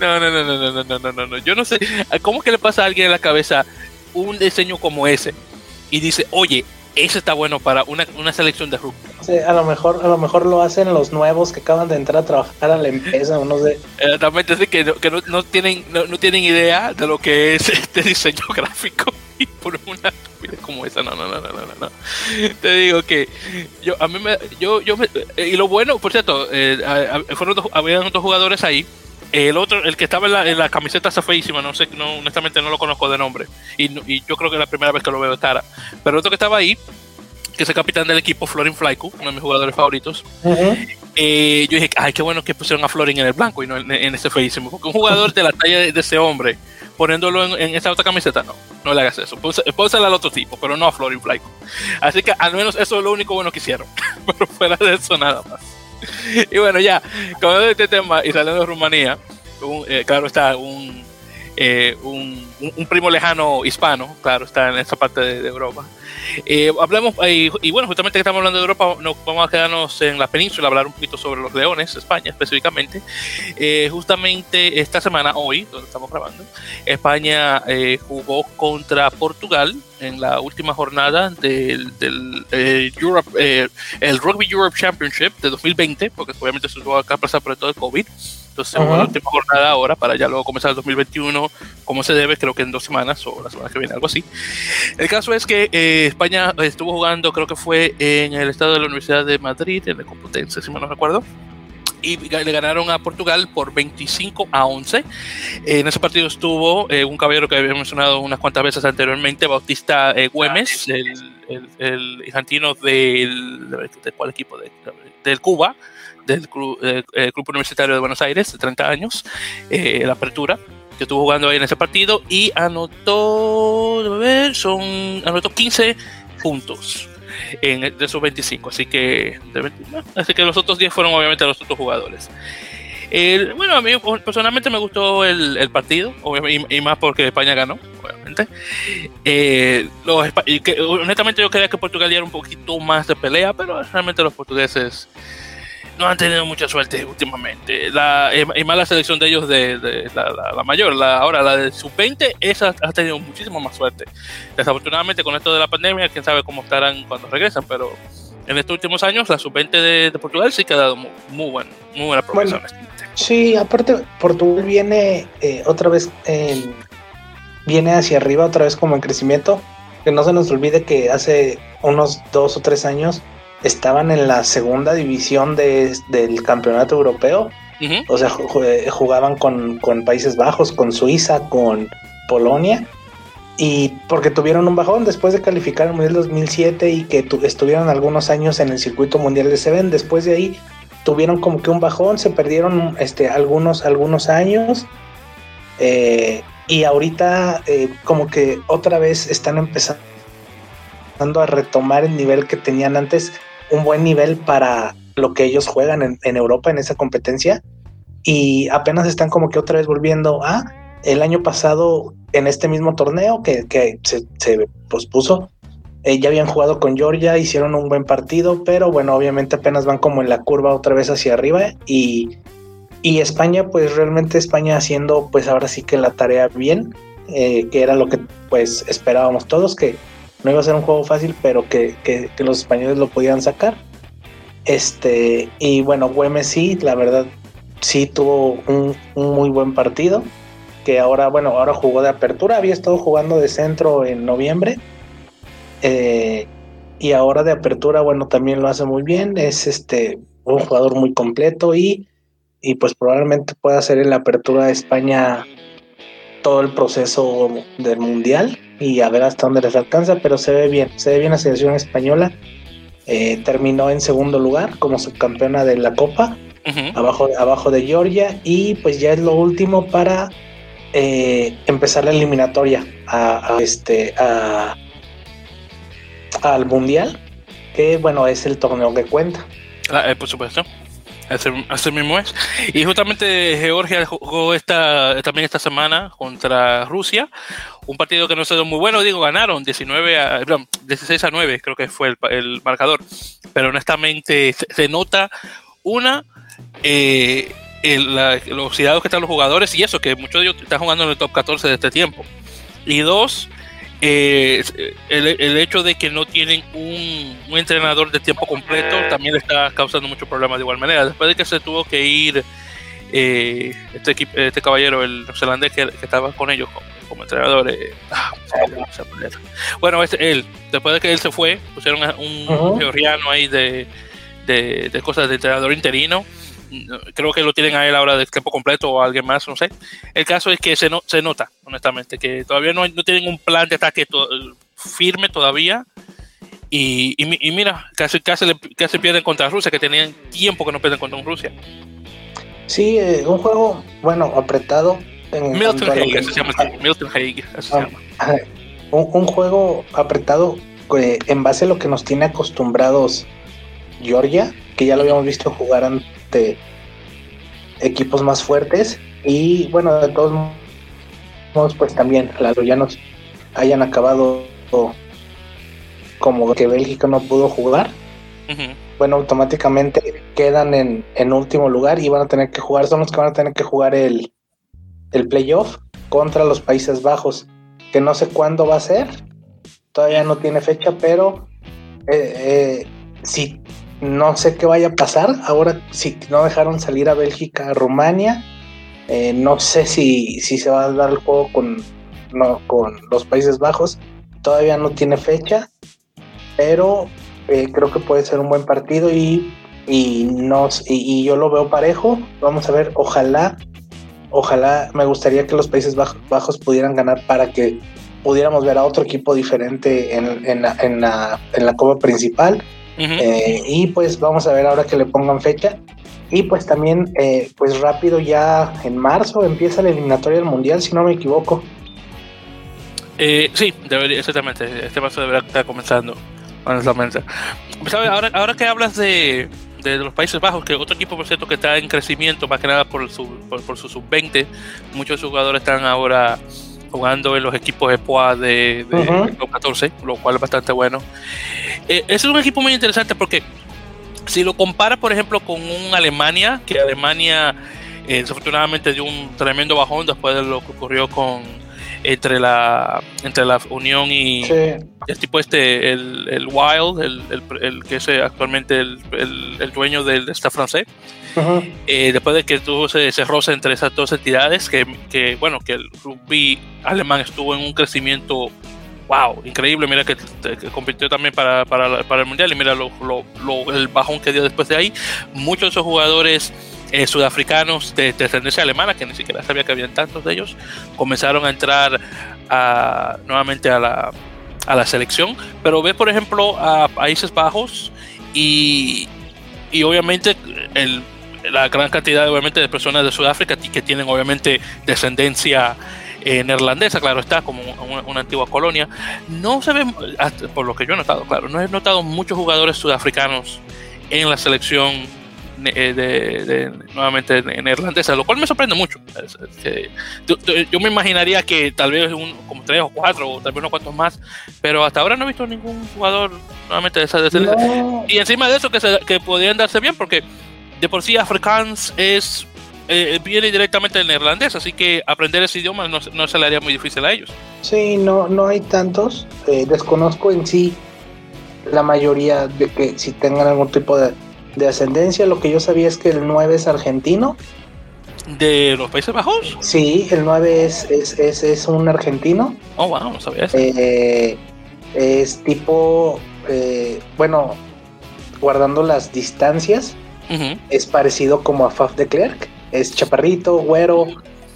No, no, no, no, no, no, no, no, no. Yo no sé, ¿cómo que le pasa a alguien en la cabeza un diseño como ese? Y dice, oye, eso está bueno para una, una selección de rugby. Sí, a lo mejor, a lo mejor lo hacen los nuevos que acaban de entrar a trabajar a la empresa, o no sé. Exactamente, así que, no, que no, tienen, no, tienen idea de lo que es este diseño gráfico y por una como esa, no, no, no, no, no, no. Te digo que yo, a mí me, yo, yo me, y lo bueno, por cierto, eh, fueron dos, habían dos jugadores ahí El otro, el que estaba en la, camiseta está feísima, no sé, no, honestamente no lo conozco de nombre. Y, yo creo que es la primera vez que lo veo cara. Pero el otro que estaba ahí, que es el capitán del equipo, Florin Flyku, uno de mis jugadores favoritos. Eh, yo dije, ay, qué bueno que pusieron a Florin en el blanco y no en, este feísimo. Porque un jugador de la talla de, ese hombre, poniéndolo en, esa otra camiseta, no, no le hagas eso. Puede ser al otro tipo, pero no a Florin. Así que al menos eso es lo único bueno que hicieron. pero fuera de eso, nada más. y bueno, ya, con este tema y saliendo de Rumanía, eh, claro está, eh, un, un, primo lejano hispano, claro, está en esa parte de, Europa. Eh, hablamos, y bueno, justamente que estamos hablando de Europa, nos vamos a quedarnos en la península, hablar un poquito sobre los Leones, España específicamente. justamente esta semana, hoy, donde estamos grabando, España jugó contra Portugal en la última jornada del, del Europe, el Rugby Europe Championship de 2020, porque obviamente se tuvo que pasar por todo el COVID. Entonces, la última jornada ahora para ya luego comenzar el 2021 como se debe, creo que en dos semanas o la semana que viene, algo así. El caso es que eh, España estuvo jugando, creo que fue en el estado de la Universidad de Madrid, en la Complutense, si mal no recuerdo y le ganaron a Portugal por 25 a 11. En ese partido estuvo eh, un caballero que había mencionado unas cuantas veces anteriormente, Bautista eh, Güemes, el, el, el, argentino del, ¿de cuál equipo? del Cuba, del club, eh, club, Universitario de Buenos Aires, de 30 años, eh, la apertura, que estuvo jugando ahí en ese partido y anotó, ver, son, anotó 15 puntos en, de esos 25, así que, así que los otros 10 fueron obviamente los otros jugadores. bueno, a mí personalmente me gustó el, partido, y, más porque España ganó, obviamente. Eh, honestamente yo creía que Portugal era un poquito más de pelea, pero realmente los portugueses no han tenido mucha suerte últimamente. La, y más la selección de ellos de, la, mayor, la, ahora la de sub-20, esa ha tenido muchísimo más suerte. Desafortunadamente con esto de la pandemia, quién sabe cómo estarán cuando regresan, pero en estos últimos años la sub-20 de, Portugal sí que ha dado muy, muy, buen, muy buena progresión. sí, aparte Portugal viene eh, otra vez, viene hacia arriba otra vez como en crecimiento. Que no se nos olvide que hace unos dos o tres años estaban en la segunda división de, del campeonato europeo. O sea, jugaban con, Países Bajos, con Suiza, con Polonia. Y porque tuvieron un bajón después de calificar el Mundial 2007 y que estuvieron algunos años en el circuito mundial de Seven, después de ahí tuvieron como que un bajón, se perdieron este, algunos, algunos años. Eh, y ahorita eh, como que otra vez están empezando a retomar el nivel que tenían antes un buen nivel para lo que ellos juegan en, Europa en esa competencia y apenas están como que otra vez volviendo a el año pasado en este mismo torneo que, se, pospuso. Eh, ya habían jugado con Georgia, hicieron un buen partido, pero bueno, obviamente apenas van como en la curva otra vez hacia arriba y, y España, pues realmente España haciendo pues ahora sí que la tarea bien, eh, que era lo que pues esperábamos todos, que no iba a ser un juego fácil, pero que, los españoles lo podían sacar. Este, y bueno, Güemes sí, la verdad, sí tuvo un, muy buen partido. Que ahora, bueno, ahora jugó de apertura, había estado jugando de centro en noviembre. Eh, y ahora de apertura, bueno, también lo hace muy bien. Es este un jugador muy completo y, y pues probablemente pueda ser en la apertura de España todo el proceso del mundial y a ver hasta dónde les alcanza, pero se ve bien, se ve bien la selección española. Eh, terminó en segundo lugar como subcampeona de la Copa, abajo, abajo de Georgia, y pues ya es lo último para eh, empezar la eliminatoria a, este al mundial, que bueno es el torneo que cuenta. Ah, eh, por supuesto. Así, mismo es. Y justamente Georgia jugó esta, también esta semana contra Rusia. Un partido que no se dio muy bueno, digo, ganaron 19 a, 16 a 9, creo que fue el, marcador. Pero honestamente se, nota una, eh, los cuidados que están los jugadores y eso, que muchos de ellos están jugando en el top 14 de este tiempo. Y dos, eh, el, hecho de que no tienen un, entrenador de tiempo completo también le está causando muchos problemas de igual manera. Después de que se tuvo que ir eh, este, este caballero, el neozelandés que, estaba con ellos como, entrenador, eh, ah, bueno, este, él, después de que él se fue, pusieron un georgiano ahí de, de, cosas de entrenador interino creo que lo tienen a él ahora de tiempo completo o alguien más, no sé. El caso es que se, no, se nota, honestamente, que todavía no, no tienen un plan de ataque firme todavía. Y, y, mira, casi, casi, casi pierden contra Rusia, que tenían tiempo que no pierden contra Rusia. Sí, eh, un juego, bueno, apretado. Milton Hague, se llama. Milton Hague, se llama. Un, un, juego apretado eh, en base a lo que nos tiene acostumbrados Georgia, que ya lo habíamos visto jugar ante equipos más fuertes. Y bueno, de todos modos, pues también las troyanos hayan acabado como que Bélgica no pudo jugar. Bueno, automáticamente quedan en, en, último lugar y van a tener que jugar, son los que van a tener que jugar el, el playoff contra los Países Bajos, que no sé cuándo va a ser, todavía no tiene fecha, pero eh, eh, si no sé qué vaya a pasar. Ahora, si no dejaron salir a Bélgica, a Rumania, eh, no sé si, si se va a dar el juego con, con los Países Bajos. Todavía no tiene fecha, pero eh, creo que puede ser un buen partido y, y, nos, y, yo lo veo parejo. Vamos a ver, ojalá, ojalá me gustaría que los Países Bajos, pudieran ganar para que pudiéramos ver a otro equipo diferente en, en, en, la, en la Copa principal eh, y pues vamos a ver ahora que le pongan fecha. Y pues también, eh, pues rápido ya en marzo empieza la eliminatoria del Mundial, si no me equivoco. Eh, sí, debería, exactamente. Este paso debería estar comenzando, honestamente. Pues, ahora, ahora que hablas de, de los Países Bajos, que otro equipo, por cierto, que está en crecimiento, más que nada por su, por, su sub-20, muchos jugadores están ahora jugando en los equipos de POA de, de 14, lo cual es bastante bueno. Eh, ese es un equipo muy interesante porque si lo comparas, por ejemplo, con un Alemania, que Alemania eh, desafortunadamente dio un tremendo bajón después de lo que ocurrió con entre la entre la Unión y el tipo este, el, el Wild, el, el, que es actualmente el, dueño del staff francés. Eh, después de que tuvo ese, ese, roce entre esas dos entidades, que, que, bueno, que el rugby alemán estuvo en un crecimiento wow, increíble, mira que, compitió también para, para, para, el Mundial y mira lo, lo, el bajón que dio después de ahí. Muchos de esos jugadores eh, sudafricanos de, descendencia alemana, que ni siquiera sabía que habían tantos de ellos, comenzaron a entrar nuevamente a la, selección. Pero ve, por ejemplo, a Países Bajos y, y obviamente la gran cantidad obviamente de personas de Sudáfrica que tienen obviamente descendencia eh, neerlandesa, claro está, como una, antigua colonia. No se ven, por lo que yo he notado, claro, no he notado muchos jugadores sudafricanos en la selección eh, de, nuevamente neerlandesa, lo cual me sorprende mucho. yo, me imaginaría que tal vez un, como tres o cuatro, o tal vez unos cuantos más, pero hasta ahora no he visto ningún jugador nuevamente de esa descendencia. Y encima de eso, que, que podrían darse bien, porque de por sí Afrikaans es eh, viene directamente del neerlandés, así que aprender ese idioma no, no, se le haría muy difícil a ellos. Sí, no, no hay tantos. Eh, desconozco en sí la mayoría de que si tengan algún tipo de, ascendencia. Lo que yo sabía es que el 9 es argentino. ¿De los Países Bajos? Sí, el 9 es, es, es, un argentino. Oh, wow, no sabía eso. Eh, es tipo, bueno, guardando las distancias, es parecido como a Faf de Klerk es chaparrito, güero,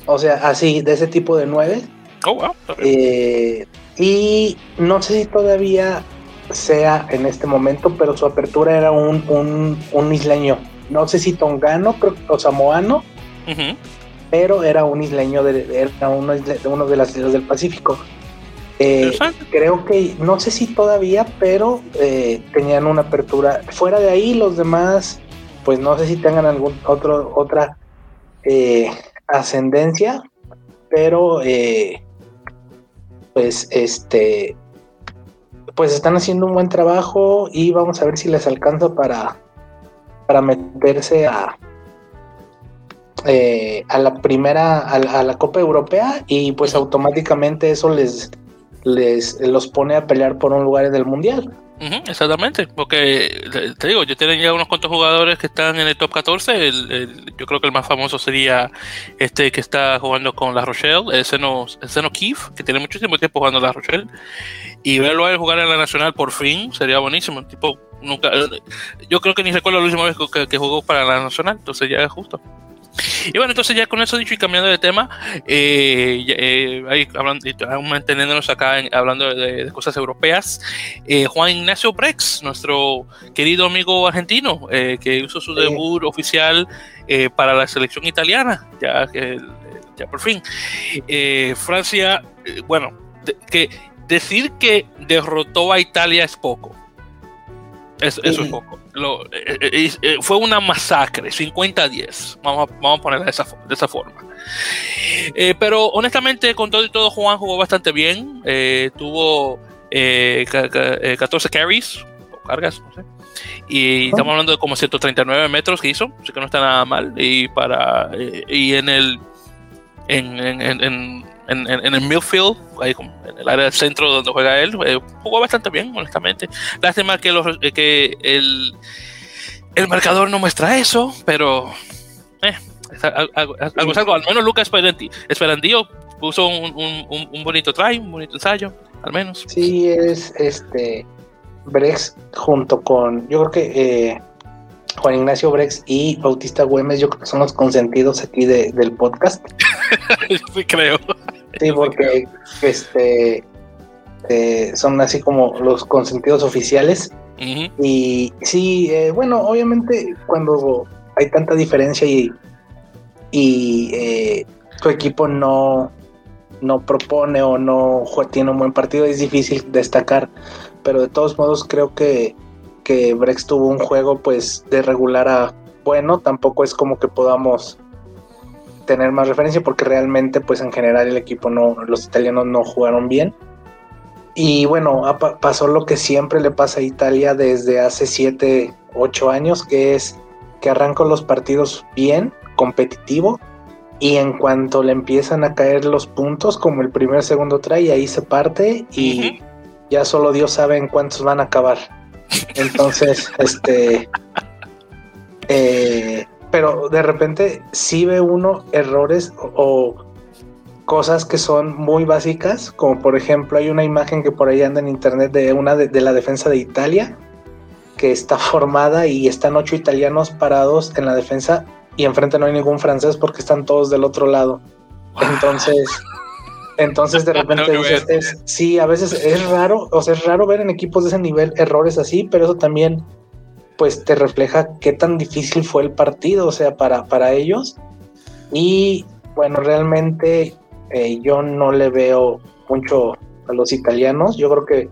o sea, así, de ese tipo de nueve. Oh, wow. Eh, y no sé si todavía sea en este momento, pero su apertura era un, un, isleño. No sé si tongano creo, o samoano, pero era un isleño, de, era uno, de, uno de las islas del Pacífico. Eh, creo que, no sé si todavía, pero eh, tenían una apertura. Fuera de ahí, los demás, pues no sé si tengan algún otro, otra eh, ascendencia, pero pues este pues están haciendo un buen trabajo y vamos a ver si les alcanza para, para meterse a, eh, a la primera, a la, Copa Europea y pues automáticamente eso les, les los pone a pelear por un lugar en el Mundial exactamente, porque te digo, yo tengo ya unos cuantos jugadores que están en el top 14. yo creo que el más famoso sería este que está jugando con La Rochelle, el Seno, el que tiene muchísimo tiempo jugando La Rochelle. Y verlo a él jugar en la Nacional por fin sería buenísimo. Tipo nunca, yo creo que ni recuerdo la última vez que, jugó para la Nacional, entonces ya es justo. Y bueno, entonces ya con eso dicho y cambiando de tema, eh, eh, ahí hablando, manteniéndonos acá hablando de, cosas europeas, eh, Juan Ignacio Brex, nuestro querido amigo argentino, eh, que hizo su debut oficial para la selección italiana, ya, ya por fin. Francia, bueno, que decir que derrotó a Italia es poco. eso es poco. Eh, eh, eh, fue una masacre, 50-10. Vamos, a, vamos a ponerla de esa, de esa forma. pero honestamente, con todo y todo, Juan jugó bastante bien. tuvo 14 carries, o cargas, no sé. Y estamos hablando de como 139 metros que hizo, así que no está nada mal. Y para y en el en, en en, el midfield, ahí en el área del centro donde juega él, eh, jugó bastante bien, honestamente. Lástima que, los, eh, que el, el marcador no muestra eso, pero eh, algo, algo, al menos Lucas Esperandillo puso un, un, un, bonito try, un bonito ensayo, al menos. Sí, es este Brex junto con, yo creo que eh, Juan Ignacio Brex y Bautista Güemes, yo creo que son los consentidos aquí de, del podcast. sí, creo. Sí, porque este eh, son así como los consentidos oficiales. Y sí, eh, bueno, obviamente cuando hay tanta diferencia y, y eh, tu equipo no, no propone o no tiene un buen partido, es difícil destacar. Pero de todos modos creo que que Brex tuvo un juego pues de regular a bueno, tampoco es como que podamos tener más referencia porque realmente pues en general el equipo no, los italianos no jugaron bien. Y bueno, pasó lo que siempre le pasa a Italia desde hace 7, 8 años, que es que arranca los partidos bien, competitivo, y en cuanto le empiezan a caer los puntos, como el primer, segundo try, ahí se parte y ya solo Dios sabe en cuántos van a acabar. Entonces, este. Eh, pero de repente sí ve uno errores o, cosas que son muy básicas, como por ejemplo hay una imagen que por ahí anda en internet de una de, la defensa de Italia, que está formada y están ocho italianos parados en la defensa y enfrente no hay ningún francés porque están todos del otro lado. Entonces, entonces de repente dices, sí, a veces es raro, o sea, es raro ver en equipos de ese nivel errores así, pero eso también pues te refleja qué tan difícil fue el partido, o sea, para, para ellos. Y bueno, realmente eh, yo no le veo mucho a los italianos, yo creo que,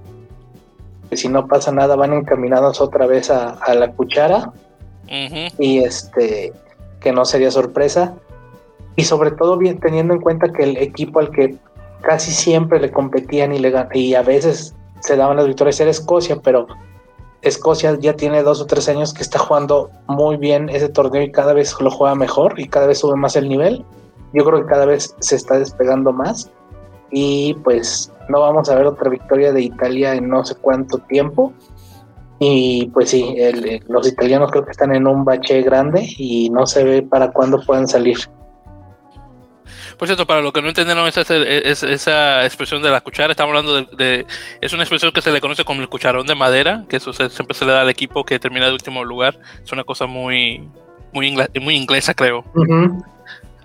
si no pasa nada van encaminados otra vez a, la cuchara. Y este que no sería sorpresa. Y sobre todo bien teniendo en cuenta que el equipo al que casi siempre le competían y, le, y a veces se daban las victorias era Escocia, pero Escocia ya tiene dos o tres años que está jugando muy bien ese torneo y cada vez lo juega mejor y cada vez sube más el nivel. Yo creo que cada vez se está despegando más y pues no vamos a ver otra victoria de Italia en no sé cuánto tiempo. Y pues sí, los italianos creo que están en un bache grande y no se ve para cuándo puedan salir. Por cierto, para los que no entendieron esa, esa expresión de la cuchara, estamos hablando de, Es una expresión que se le conoce como el cucharón de madera, que eso siempre se le da al equipo que termina de último lugar. Es una cosa muy, muy, muy inglesa, creo.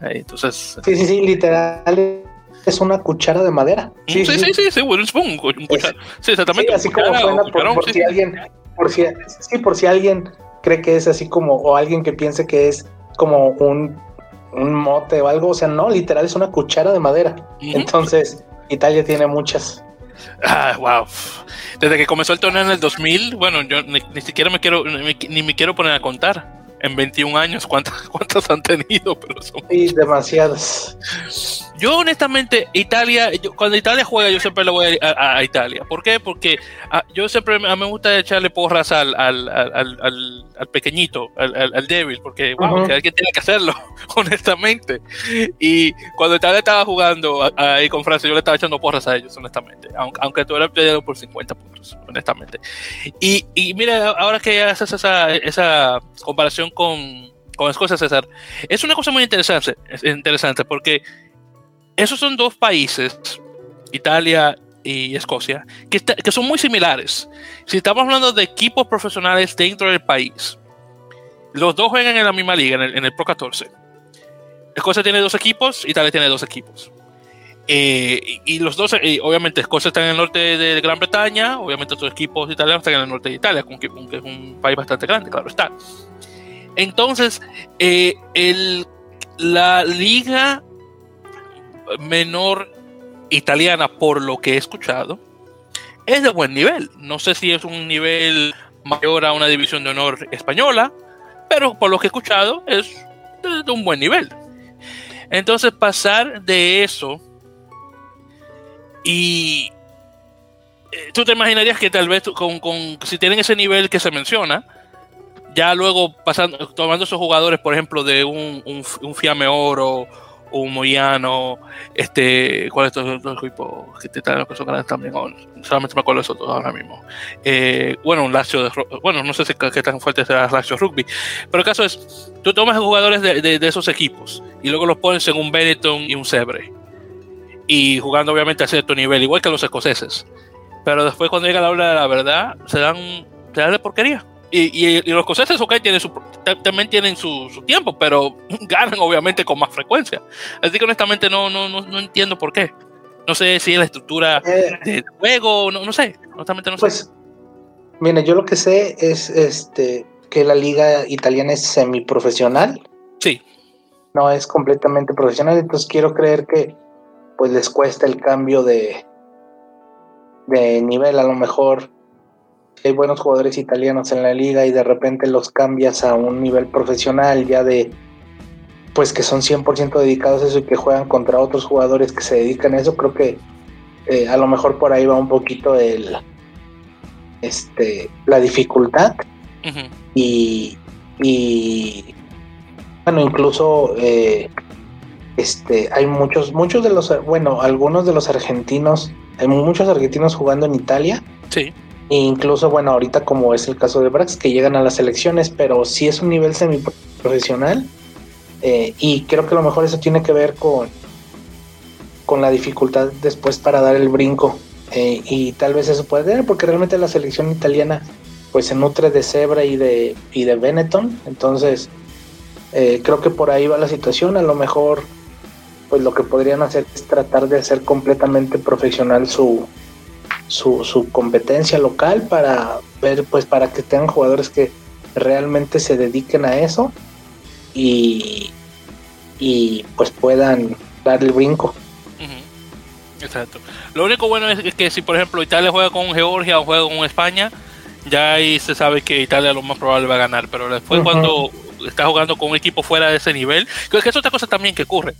entonces. Sí, sí, sí, literal. Es una cuchara de madera. Sí, sí, sí, sí, sí, un spoon, un cuchara. Sí, exactamente. así como suena por, si alguien. Por si, sí, por si alguien cree que es así como. O alguien que piense que es como un un mote o algo, o sea, no, literal es una cuchara de madera. Entonces, Italia tiene muchas. Ah, wow. Desde que comenzó el torneo en el 2000, bueno, yo ni, siquiera me quiero, ni, me quiero poner a contar en 21 años cuántas, cuántas han tenido, pero son... Sí, demasiadas. Yo honestamente, Italia, cuando Italia juega, yo siempre le voy a, Italia. ¿Por qué? Porque ah, yo siempre me, me, gusta echarle porras al, al, al, al pequeñito, al, débil, porque alguien tiene que hacerlo, honestamente. Y cuando Italia estaba jugando ahí con Francia, yo le estaba echando porras a ellos, honestamente. Aunque, aunque tú eras por 50 puntos, honestamente. Y, y mira, ahora que haces esa, esa comparación con, con Escocia, César, es una cosa muy interesante, interesante porque esos son dos países, Italia y Escocia, que, que son muy similares. Si estamos hablando de equipos profesionales dentro del país, los dos juegan en la misma liga, en el, Pro 14. Escocia tiene dos equipos, Italia tiene dos equipos. Eh, y los dos, eh, obviamente, Escocia está en el norte de Gran Bretaña, obviamente otros equipos italianos están en el norte de Italia, aunque, es un país bastante grande, claro está. Entonces, eh, el, la liga menor italiana, por lo que he escuchado, es de buen nivel. No sé si es un nivel mayor a una división de honor española, pero por lo que he escuchado es de, un buen nivel. Entonces pasar de eso y eh, tú te imaginarías que tal vez con, si tienen ese nivel que se menciona, ya luego pasando, tomando esos jugadores, por ejemplo, de un, un, Oro un Moyano, este, ¿cuáles son los equipos que están los que son también? solamente me acuerdo de esos dos ahora mismo. Eh, bueno, un Lazio, de, bueno, no sé si qué tan fuerte será Lazio Rugby, pero el caso es, tú tomas jugadores de, de, esos equipos y luego los pones en un Benetton y un Sebre, y jugando obviamente a cierto nivel, igual que los escoceses. Pero después cuando llega la hora de la verdad, se dan, se dan de porquería. Y, los escoceses, ok, tienen su, también tienen su, tiempo, pero ganan obviamente con más frecuencia. Así que honestamente no, no, no, entiendo por qué. No sé si es la estructura eh, de juego, no, no sé. Honestamente no pues, sé. Mira, yo lo que sé es este que la liga italiana es semiprofesional. Sí. No es completamente profesional, entonces quiero creer que pues les cuesta el cambio de, de nivel. A lo mejor hay buenos jugadores italianos en la liga y de repente los cambias a un nivel profesional ya de pues que son 100% dedicados a eso y que juegan contra otros jugadores que se dedican a eso, creo que eh, a lo mejor por ahí va un poquito el este la dificultad. Y, bueno incluso eh, este hay muchos muchos de los bueno algunos de los argentinos hay muchos argentinos jugando en Italia sí e incluso, bueno, ahorita como es el caso de Brax, que llegan a las elecciones, pero sí es un nivel semiprofesional. Eh, y creo que a lo mejor eso tiene que ver con, con la dificultad después para dar el brinco. Eh, y tal vez eso puede ser, porque realmente la selección italiana pues se nutre de Zebra y de, y de Benetton. Entonces, eh, creo que por ahí va la situación. A lo mejor, pues lo que podrían hacer es tratar de hacer completamente profesional su, su, su competencia local para ver, pues para que tengan jugadores que realmente se dediquen a eso y, y pues puedan dar el brinco. Exacto. Lo único bueno es que si por ejemplo Italia juega con Georgia o juega con España, ya ahí se sabe que Italia lo más probable va a ganar, pero después cuando está jugando con un equipo fuera de ese nivel, creo que es otra cosa también que ocurre.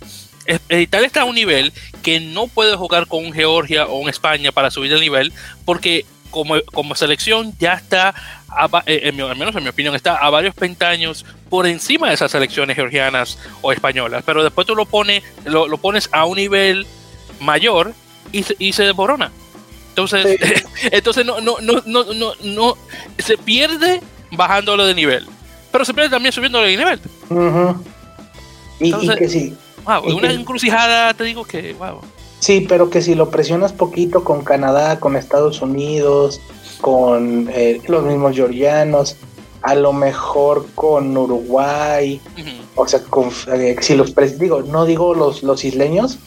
Italia está a un nivel que no puede jugar con un Georgia o un España para subir el nivel, porque como, como selección ya está, eh, en al menos en mi opinión, está a varios pentaños por encima de esas selecciones georgianas o españolas. Pero después tú lo pones, lo, pones a un nivel mayor y, y se desborona. Entonces, entonces no, no, no, no, no, no, se pierde bajándolo de nivel, pero se pierde también subiéndolo de nivel. y, que sí, una encrucijada, te digo que, wow. Sí, pero que si lo presionas poquito con Canadá, con Estados Unidos, con eh, los mismos georgianos, a lo mejor con Uruguay, o sea, con, eh, si los digo, no digo los, los isleños,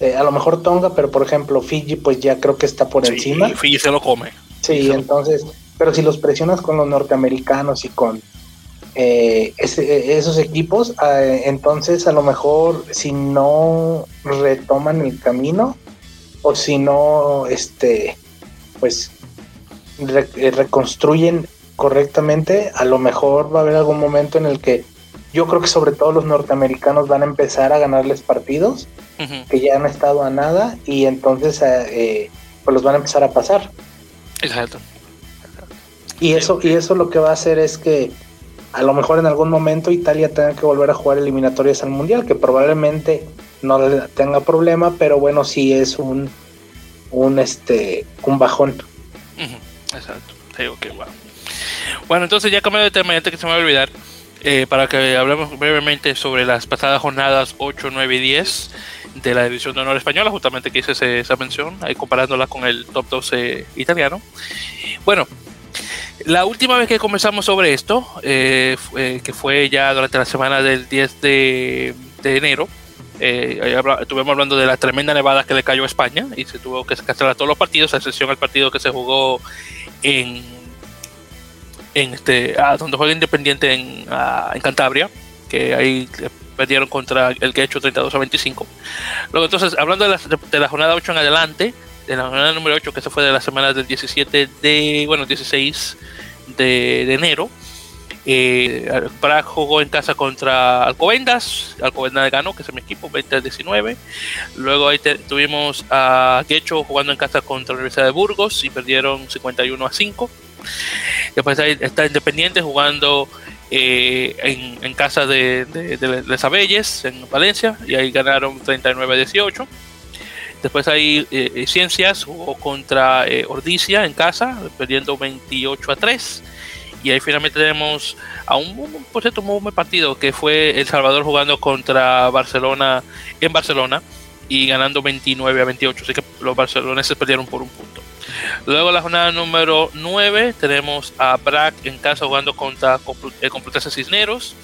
eh, a lo mejor Tonga, pero por ejemplo Fiji, pues ya creo que está por encima. Fiji se lo come. Sí, entonces, pero si los presionas con los norteamericanos y con eh, esos equipos, eh, entonces a lo mejor si no retoman el camino o si no, este, pues eh, reconstruyen correctamente, a lo mejor va a haber algún momento en el que yo creo que sobre todo los norteamericanos van a empezar a ganarles partidos que ya han estado a nada y entonces pues los van a empezar a pasar. Exacto. Y eso, y eso lo que va a hacer es que a lo mejor en algún momento Italia tenga que volver a jugar eliminatorias al Mundial, que probablemente no tenga problema, pero bueno, sí es un, un, este, un bajón. Exacto, digo que bueno. Bueno, entonces ya cambiando de tema, antes que se me va a olvidar, eh, para que hablemos brevemente sobre las pasadas jornadas 8, 9 y 10 de la División de Honor Española, justamente que hice esa mención, ahí comparándola con el top 12 italiano. Bueno, la última vez que comenzamos sobre esto, eh, que fue ya durante la semana del 10 de, enero, eh, estuvimos hablando de la tremenda nevada que le cayó a España y se tuvo que cancelar todos los partidos, a excepción al partido que se jugó en en este, donde juega Independiente en, en Cantabria, que ahí perdieron contra el que ha hecho 32 a 25. Luego, entonces, hablando de la, de la, jornada 8 en adelante, de la jornada número 8, que se fue de la semana del 17 de, bueno, 16 de, de enero, eh, jugó en casa contra Alcobendas, Alcobendas ganó, que es mi equipo, 20 a 19. Luego ahí tuvimos a Quecho jugando en casa contra la Universidad de Burgos y perdieron 51 a 5. Después está Independiente jugando eh, en, casa de, de, Sabelles, en Valencia, y ahí ganaron 39 a 18. Después hay eh, Ciencias jugó contra eh, Ordicia en casa, perdiendo 28 a 3. Y ahí finalmente tenemos a un, por cierto, buen partido que fue El Salvador jugando contra Barcelona en Barcelona y ganando 29 a 28. Así que los barceloneses perdieron por un punto. Luego la jornada número 9 tenemos a Brack en casa jugando contra eh, Complutense Cisneros.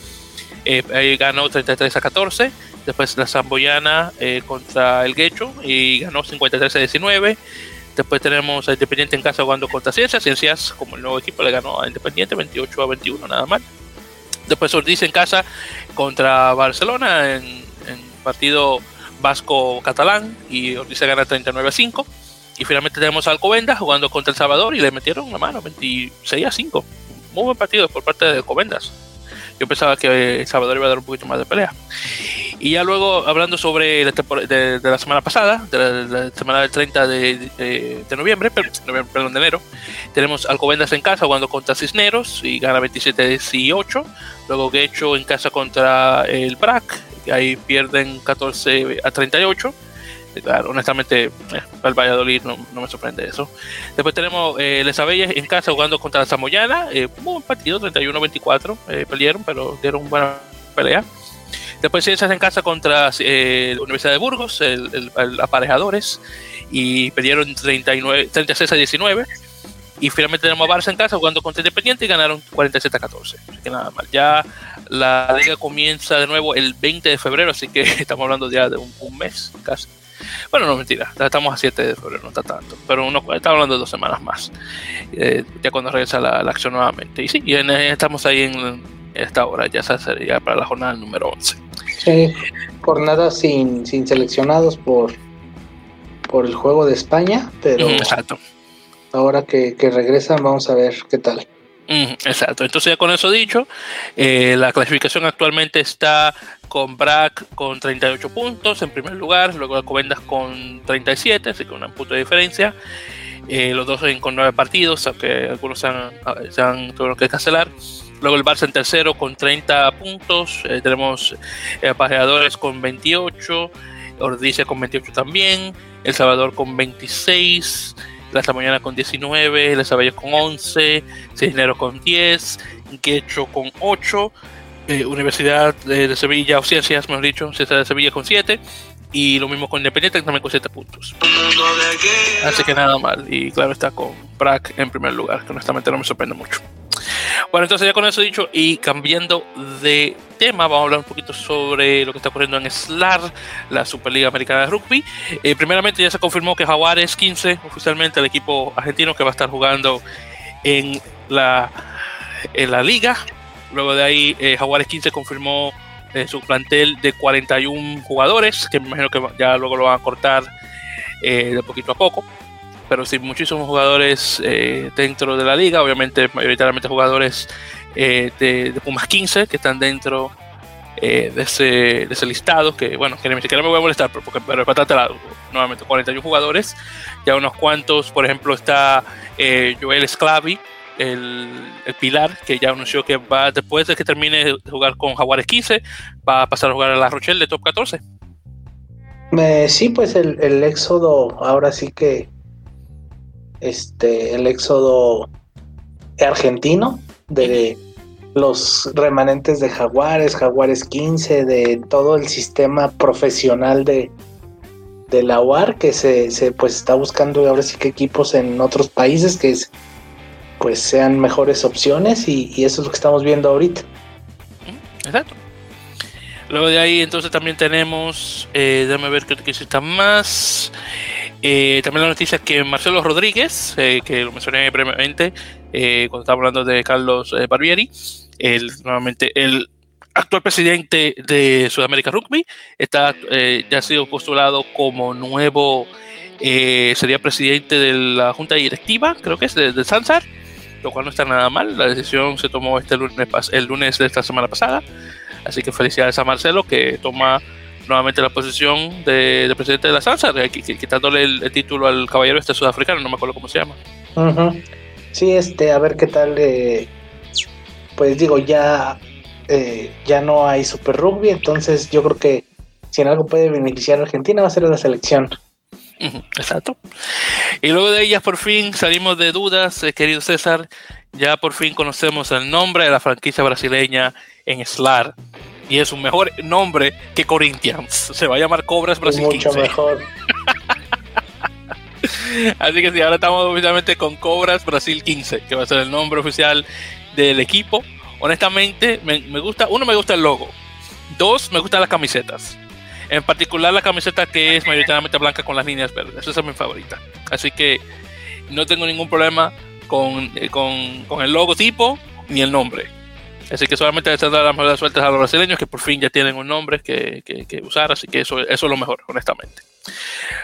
Eh, ahí ganó 33 a 14. Después la Zamboyana eh, contra el Guecho y ganó 53 a 19. Después tenemos a Independiente en casa jugando contra Ciencias. Ciencias, como el nuevo equipo, le ganó a Independiente 28 a 21, nada mal. Después Ortiz en casa contra Barcelona en, partido vasco-catalán y Ortiz gana 39 a 5. Y finalmente tenemos a Alcobendas jugando contra El Salvador y le metieron una mano, 26 a 5. Muy buen partido por parte de Alcobendas. Yo pensaba que El Salvador iba a dar un poquito más de pelea. Y ya luego, hablando sobre la de, semana pasada, de la, semana del 30 de, noviembre, perdón, de enero, tenemos Alcobendas en casa jugando contra Cisneros y gana 27 a 18. Luego Guecho en casa contra el BRAC, ahí pierden 14 a 38 claro, honestamente, eh, el Valladolid no, me sorprende eso. Después tenemos eh, Les en casa jugando contra la Samoyana, eh, buen partido, 31-24, eh, perdieron, pero dieron buena pelea. Después Ciencias en casa contra la Universidad de Burgos, el, aparejadores, y perdieron 39, 36 a 19. Y finalmente tenemos a Barça en casa jugando contra Independiente y ganaron 47 a 14. Así que nada mal. Ya la liga comienza de nuevo el 20 de febrero, así que estamos hablando ya de un mes casi. Bueno, no mentira, estamos a 7 de febrero, no está tanto, pero uno está hablando de dos semanas más, eh, ya cuando regresa la, acción nuevamente. Y sí, y estamos ahí en esta hora, ya sería para la jornada número 11. Sí, jornada sin, sin seleccionados por, por el juego de España, pero Exacto. ahora que, que regresan vamos a ver qué tal. Exacto, entonces ya con eso dicho, eh, la clasificación actualmente está con Brack con 38 puntos en primer lugar, luego Alcobendas con 37, así que un punto de diferencia. Eh, los dos con 9 partidos, aunque algunos se han, se han que cancelar. Luego el Barça en tercero con 30 puntos. Eh, tenemos aparejadores con 28, Ordicia con 28 también, El Salvador con 26. La Mañana con 19, La Sabellos con 11, Cisneros con 10, Quecho con 8, eh, Universidad de, Sevilla, o Ciencias, mejor dicho, Ciencias de Sevilla con 7, y lo mismo con Independiente también con 7 puntos. Así que nada mal, y claro está con Brack en primer lugar, que honestamente no me sorprende mucho. Bueno, entonces ya con eso dicho y cambiando de tema, vamos a hablar un poquito sobre lo que está ocurriendo en SLAR, la Superliga Americana de Rugby. Eh, primeramente ya se confirmó que Jaguares 15, oficialmente el equipo argentino que va a estar jugando en la, en la liga. Luego de ahí, eh, Jaguares 15 confirmó eh, su plantel de 41 jugadores, que me imagino que ya luego lo van a cortar de poquito a poco. Pero sí muchísimos jugadores eh, dentro de la liga, obviamente mayoritariamente jugadores eh, de, Pumas 15 que están dentro eh, de, ese, de, ese, listado, que bueno, que ni me voy a molestar, porque, pero es bastante largo, nuevamente 41 jugadores, ya unos cuantos, por ejemplo está Joel Sclavi, el, el, pilar, que ya anunció que va, después de que termine de jugar con Jaguares 15, va a pasar a jugar a la Rochelle de top 14. sí, pues el, el éxodo ahora sí que este, el éxodo argentino de, los remanentes de Jaguares, Jaguares 15, de todo el sistema profesional de, de la UAR que se, se, pues está buscando ahora sí que equipos en otros países que pues sean mejores opciones y, eso es lo que estamos viendo ahorita. Exacto. Luego de ahí entonces también tenemos, eh, déjame ver qué está más. Eh, también la noticia que Marcelo Rodríguez, eh, que lo mencioné brevemente eh, cuando estaba hablando de Carlos Barbieri, el, nuevamente el actual presidente de Sudamérica Rugby, está, ya ha sido postulado como nuevo, sería presidente de la junta directiva, creo que es de, de, Sansar, lo cual no está nada mal. La decisión se tomó este lunes, el lunes de esta semana pasada. Así que felicidades a Marcelo que toma nuevamente la posición de, presidente de la salsa, quitándole el, título al caballero este sudafricano, no me acuerdo cómo se llama. Sí, este, a ver qué tal. Eh, pues digo, ya, eh, ya no hay Super Rugby, entonces yo creo que si en algo puede beneficiar a Argentina va a ser la selección. Exacto. Y luego de ellas por fin salimos de dudas, eh, querido César. Ya por fin conocemos el nombre de la franquicia brasileña en SLAR y es un mejor nombre que Corinthians. Se va a llamar Cobras Brasil Mucho mejor. Así que sí, ahora estamos oficialmente con Cobras Brasil 15, que va a ser el nombre oficial del equipo. Honestamente, me, gusta, uno me gusta el logo, dos me gustan las camisetas. En particular la camiseta que es mayoritariamente blanca con las líneas verdes. Esa es mi favorita. Así que no tengo ningún problema con, eh, con, con el logotipo ni el nombre. Así que solamente les dando las mejores sueltas a los brasileños que por fin ya tienen un nombre que, que, usar, así que eso, eso es lo mejor, honestamente.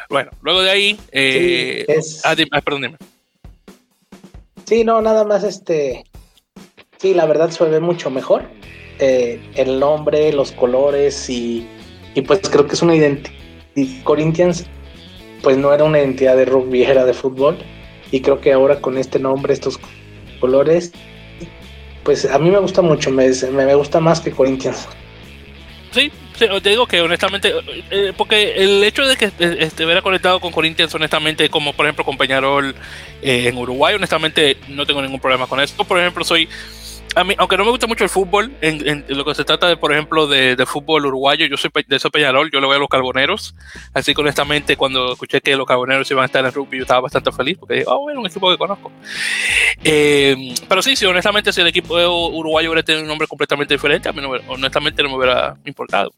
Bueno, luego de ahí, eh, sí, ah, ah, perdón, dime. Sí, no, nada más este, sí, la verdad se ve mucho mejor. Eh, el nombre, los colores y, y, pues creo que es una identidad. Corinthians, pues no era una identidad de rugby, era de fútbol. Y creo que ahora con este nombre, estos colores, pues a mí me gusta mucho, me, me gusta más que Corinthians. Sí, te digo que honestamente, eh, porque el hecho de que eh, estuviera conectado con Corinthians, honestamente, como por ejemplo con Peñarol eh, en Uruguay, honestamente no tengo ningún problema con esto. Por ejemplo, soy a mí, aunque no me gusta mucho el fútbol, en, lo que se trata de, por ejemplo, de, fútbol uruguayo, yo soy de ese Peñarol, yo le voy a los Carboneros. Así que honestamente, cuando escuché que los Carboneros iban a estar en rugby, yo estaba bastante feliz porque dije, oh, bueno, un equipo que conozco. Eh, pero sí, sí, honestamente, si el equipo uruguayo hubiera tenido un nombre completamente diferente, a mí honestamente no me hubiera importado.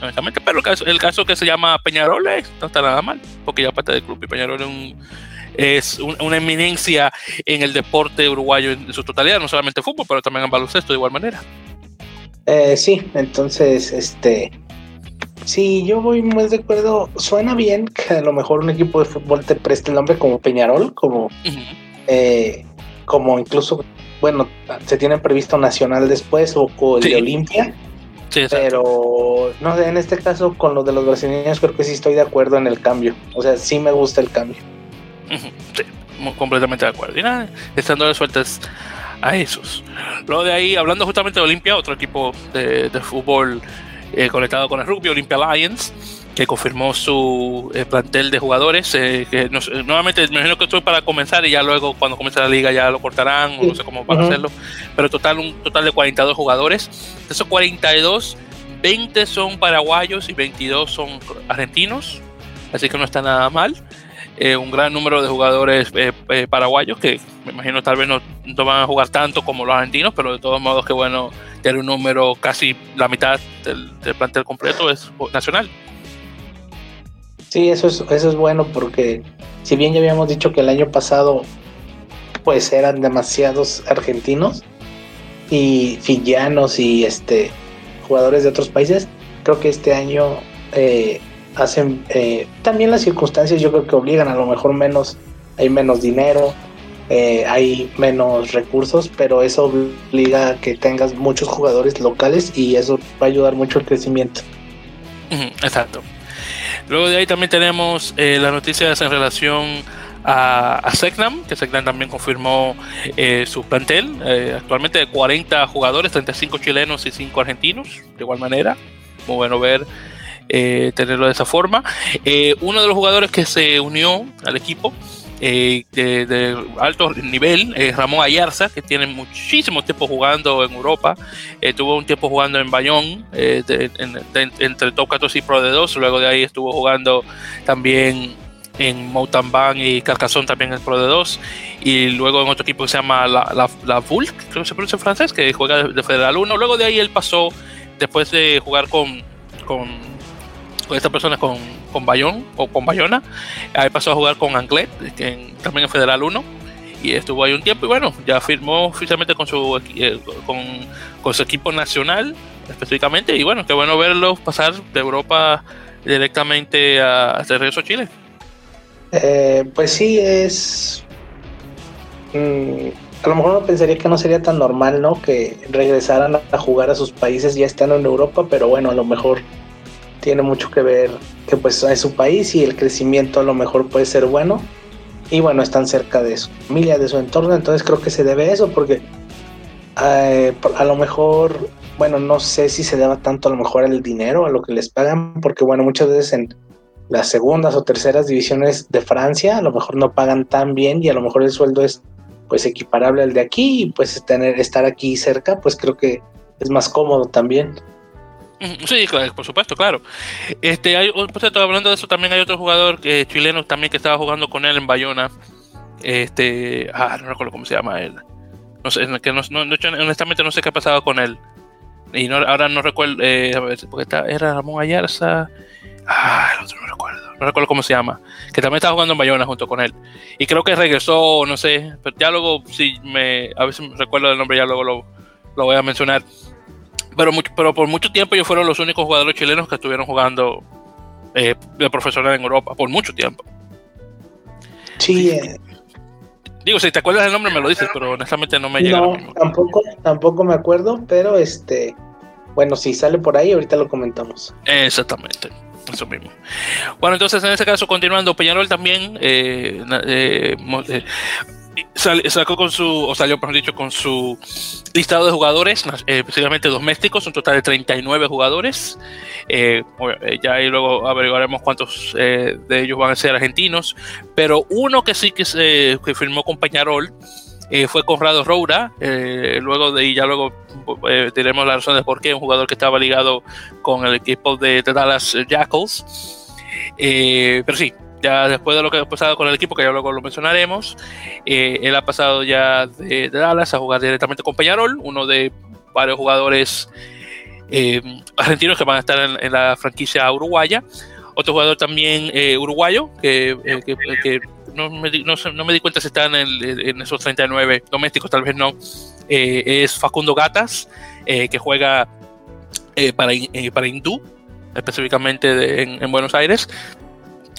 Honestamente, pero el caso, el caso que se llama Peñarol no está nada mal, porque ya parte del club y Peñarol es un es una eminencia en el deporte uruguayo en su totalidad, no solamente fútbol, pero también en baloncesto de igual manera. Eh, sí, entonces, este, sí, yo voy muy de acuerdo. Suena bien que a lo mejor un equipo de fútbol te preste el nombre como Peñarol, como, eh, como incluso, bueno, se tiene previsto Nacional después o, el de Olimpia. Sí, pero no en este caso con lo de los brasileños creo que sí estoy de acuerdo en el cambio. O sea, sí me gusta el cambio. Sí, completamente de acuerdo. Y nada, estando de sueltas a esos. Luego de ahí, hablando justamente de Olimpia, otro equipo de, fútbol eh, conectado con el rugby, Olympia Lions, que confirmó su eh, plantel de jugadores. Eh, que nuevamente, me imagino que esto es para comenzar y ya luego, cuando comience la liga, ya lo cortarán o no sé cómo van a hacerlo. Pero total, un total de 42 jugadores. De esos 42, 20 son paraguayos y 22 son argentinos. Así que no está nada mal. Eh, un gran número de jugadores eh, eh, paraguayos que me imagino tal vez no, van a jugar tanto como los argentinos, pero de todos modos que bueno, tener un número casi la mitad del, plantel completo es nacional. Sí, eso es, eso es bueno porque si bien ya habíamos dicho que el año pasado pues eran demasiados argentinos y fillanos y este jugadores de otros países, creo que este año hacen eh, también las circunstancias yo creo que obligan a lo mejor menos hay menos dinero eh, hay menos recursos pero eso obliga a que tengas muchos jugadores locales y eso va a ayudar mucho al crecimiento exacto luego de ahí también tenemos eh, las noticias en relación a, a que Segnam también confirmó su plantel, actualmente de 40 jugadores, 35 chilenos y 5 argentinos, de igual manera. Muy bueno ver eh, tenerlo de esa forma. Eh, uno de los jugadores que se unió al equipo eh, de, alto nivel, eh, Ramón Ayarza, que tiene muchísimo tiempo jugando en Europa, tuvo un tiempo jugando en Bayón, entre Top 14 y Pro de 2, luego de ahí estuvo jugando también en Mountain y Carcassonne también en Pro de 2, y luego en otro equipo que se llama la, la, la Vulc, creo que se pronuncia en francés, que juega de Federal 1, luego de ahí él pasó, después de jugar con, con, con esta persona, con con Bayón o con Bayona. Ahí pasó a jugar con Anglet, que también en Federal 1. Y estuvo ahí un tiempo y bueno, ya firmó oficialmente con su, eh, con, su equipo nacional específicamente. Y bueno, qué bueno verlo pasar de Europa directamente a, el regreso a Chile. Eh, pues sí, es... Mm, a lo mejor uno pensaría que no sería tan normal, ¿no? Que regresaran a jugar a sus países ya estando en Europa, pero bueno, a lo mejor tiene mucho que ver que pues es su país y el crecimiento a lo mejor puede ser bueno y bueno están cerca de su familia de su entorno entonces creo que se debe a eso porque eh, a lo mejor bueno no sé si se deba tanto a lo mejor al dinero a lo que les pagan porque bueno muchas veces en las segundas o terceras divisiones de Francia a lo mejor no pagan tan bien y a lo mejor el sueldo es pues equiparable al de aquí y pues tener estar aquí cerca pues creo que es más cómodo también. Sí, por supuesto, claro. Este, hay, por cierto, hablando de eso, también hay otro jugador eh, chileno también que estaba jugando con él en Bayona. Este, ah, no recuerdo cómo se llama él. No sé, que no, honestamente no sé qué ha pasado con él. Y no, ahora no recuerdo, eh, porque está, era Ramón Ayarza. Ah, el otro no recuerdo. No recuerdo cómo se llama. Que también estaba jugando en Bayona junto con él. Y creo que regresó, no sé. Pero ya luego, si me. A veces recuerdo el nombre, ya luego lo, lo voy a mencionar pero, pero por mucho tiempo ellos fueron los únicos jugadores chilenos que estuvieron jugando eh, de profesional en Europa, por mucho tiempo. Sí. Eh. Digo, si te acuerdas del nombre me lo dices, pero honestamente no me llega. No, tampoco, tampoco me acuerdo, pero este, bueno, si sale por ahí, ahorita lo comentamos. Exactamente. Eso mismo. Bueno, entonces en ese caso, continuando, Peñarol también eh, eh, eh sacó con su, o salió, por dicho, con su listado de jugadores, eh, domésticos, un total de 39 jugadores. Eh, eh, ya ahí luego averiguaremos cuántos de ellos van a ser argentinos, pero uno que sí que, se, que firmó con Peñarol fue Conrado Roura. luego de ahí, ya luego diremos las razones por qué, un jugador que estaba ligado con el equipo de, de Dallas Jackals. pero sí, ya después de lo que ha pasado con el equipo, que ya luego lo mencionaremos, eh, él ha pasado ya de, Dallas a jugar directamente con Peñarol, uno de varios jugadores eh, argentinos que van a estar en, la franquicia uruguaya. Otro jugador también eh, uruguayo, que, no, me, no, me, di cuenta si está en, en, esos 39 domésticos, tal vez no, es Facundo Gatas, que juega para, para Hindú, específicamente en Buenos Aires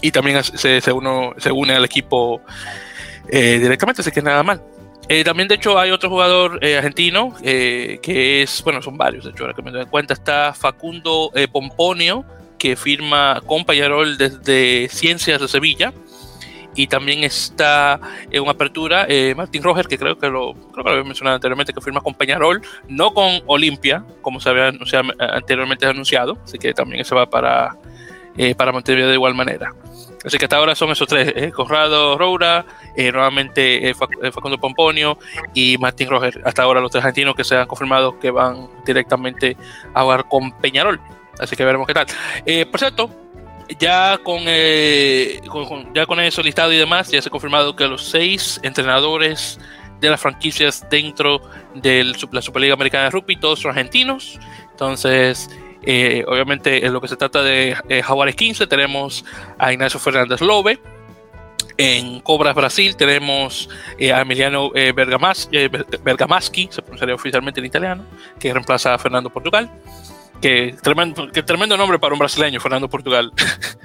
y también se, se, uno, se une al equipo eh, directamente, así que nada mal. Eh, también, de hecho, hay otro jugador eh, argentino que es, bueno, son varios, de hecho, ahora que me doy cuenta, está Facundo Pomponio, que firma con Payarol desde Ciencias de Sevilla. Y también está en una apertura Martín Roger, que creo que lo, creo que lo había mencionado anteriormente, que firma con Peñarol, no con Olimpia, como se había, anteriormente anunciado, así que también se va para, para Montevideo de igual manera. Así que hasta ahora son esos tres, eh, Conrado Roura, eh, nuevamente eh, eh, Facundo Pomponio y Martín Roger. Hasta ahora los tres argentinos que se han confirmado que van directamente a jugar con Peñarol. Así que veremos qué tal. por cierto, ya con, ya con eso listado y demás, ya se ha confirmado que los seis entrenadores de las franquicias dentro de la Superliga Americana de Rugby, todos son argentinos. Entonces, eh, obviamente, en lo que se trata de eh, Jaguares 15, tenemos a Ignacio Fernández Lobe. En Cobras Brasil tenemos eh, a Emiliano Bergamaschi, se pronunciaría oficialmente en italiano, que reemplaza a Fernando Portugal. Que tremendo, tremendo nombre para un brasileño, Fernando Portugal.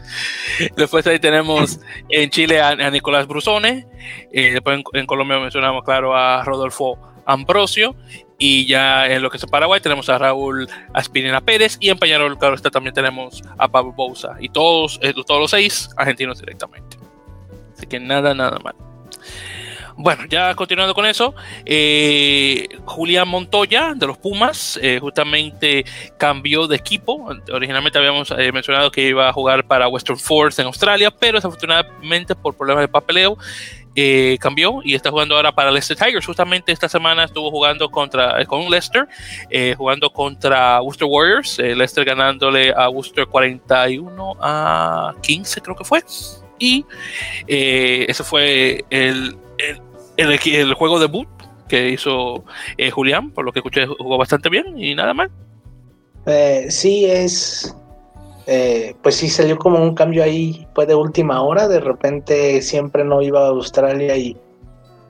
después ahí tenemos en Chile a, Nicolás Brusone. después en, en Colombia mencionamos, claro, a Rodolfo Ambrosio y ya en lo que es Paraguay tenemos a Raúl Aspirina Pérez y en Peñarol, claro, está, también tenemos a Pablo Bouza. Y todos, eh, todos los seis argentinos directamente. Así que nada, nada mal. Bueno, ya continuando con eso, eh, Julián Montoya de los Pumas eh, justamente cambió de equipo. Originalmente habíamos mencionado que iba a jugar para Western Force en Australia, pero desafortunadamente por problemas de papeleo eh, cambió y está jugando ahora para Leicester Tigers. Justamente esta semana estuvo jugando contra con Leicester, jugando contra Worcester Warriors. Leicester ganándole a Worcester 41 a 15, creo que fue. Y ese fue el, el, el, juego debut que hizo Julián, por lo que escuché, jugó bastante bien y nada más. sí, es eh, pues sí salió como un cambio ahí, fue de última hora, de repente siempre no iba a Australia y,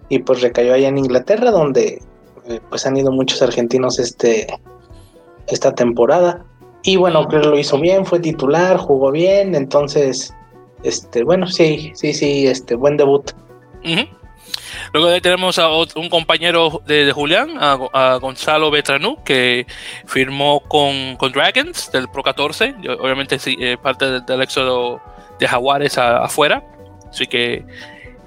y pues recayó allá en Inglaterra, donde eh, pues han ido muchos argentinos este, esta temporada. Y bueno, creo que lo hizo bien, fue titular, jugó bien, entonces, este, bueno, sí, sí, sí, este, buen debut. Luego tenemos a un compañero de, Julián, a, Gonzalo Betranú, que firmó con, Dragons del Pro 14. Obviamente sí, eh, parte del, éxodo de Jaguares afuera. Así que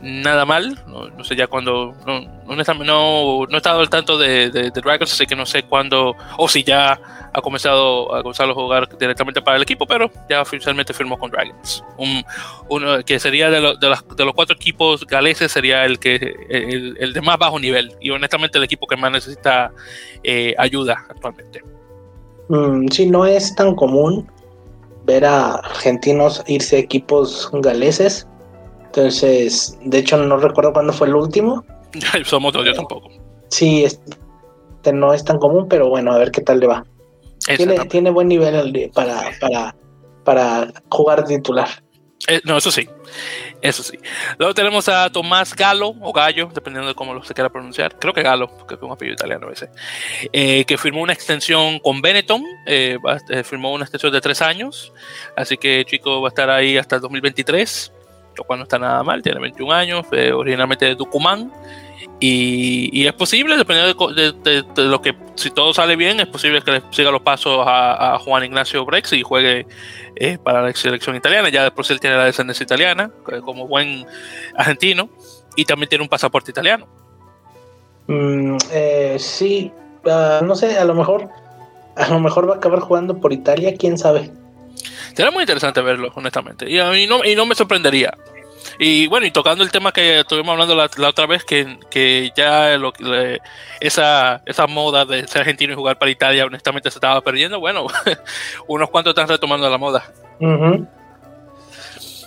nada mal. No, sé ya cuando. No, no, he estado al tanto de, de, Dragons, así que no sé cuándo. O si ya ha comenzado a comenzar a jugar directamente para el equipo, pero ya oficialmente firmó con Dragons. Un, uno que sería de, de, los cuatro equipos galeses, sería el, que, el, de más bajo nivel. Y honestamente, el equipo que más necesita eh, ayuda actualmente. Mm, sí, no es tan común ver a argentinos irse a equipos galeses entonces, de hecho, no recuerdo cuándo fue el último. Somos dos, yo tampoco. Sí, este no es tan común, pero bueno, a ver qué tal le va. Tiene, tiene, buen nivel para, para, para jugar titular. Eh, no, eso sí. Eso sí. Luego tenemos a Tomás Galo, o Gallo, dependiendo de cómo lo se quiera pronunciar. Creo que Galo, porque es un apellido italiano ese. Eh, que firmó una extensión con Benetton. Eh, firmó una extensión de tres años. Así que chico va a estar ahí hasta el 2023 lo cual no está nada mal, tiene 21 años, originalmente de Tucumán. Y, es posible, dependiendo de, lo que, si todo sale bien, es posible que le siga los pasos a, Juan Ignacio Brex y juegue eh, para la selección italiana. Ya después él tiene la descendencia italiana, como buen argentino, y también tiene un pasaporte italiano. Mm, eh, sí, ah, no sé, a lo mejor, a lo mejor va a acabar jugando por Italia, quién sabe. Será muy interesante verlo, honestamente. Y, a mí no, y no me sorprendería. Y bueno, y tocando el tema que estuvimos hablando la, otra vez, que, ya lo, esa, esa moda de ser argentino y jugar para Italia, honestamente se estaba perdiendo. Bueno, unos cuantos están retomando la moda.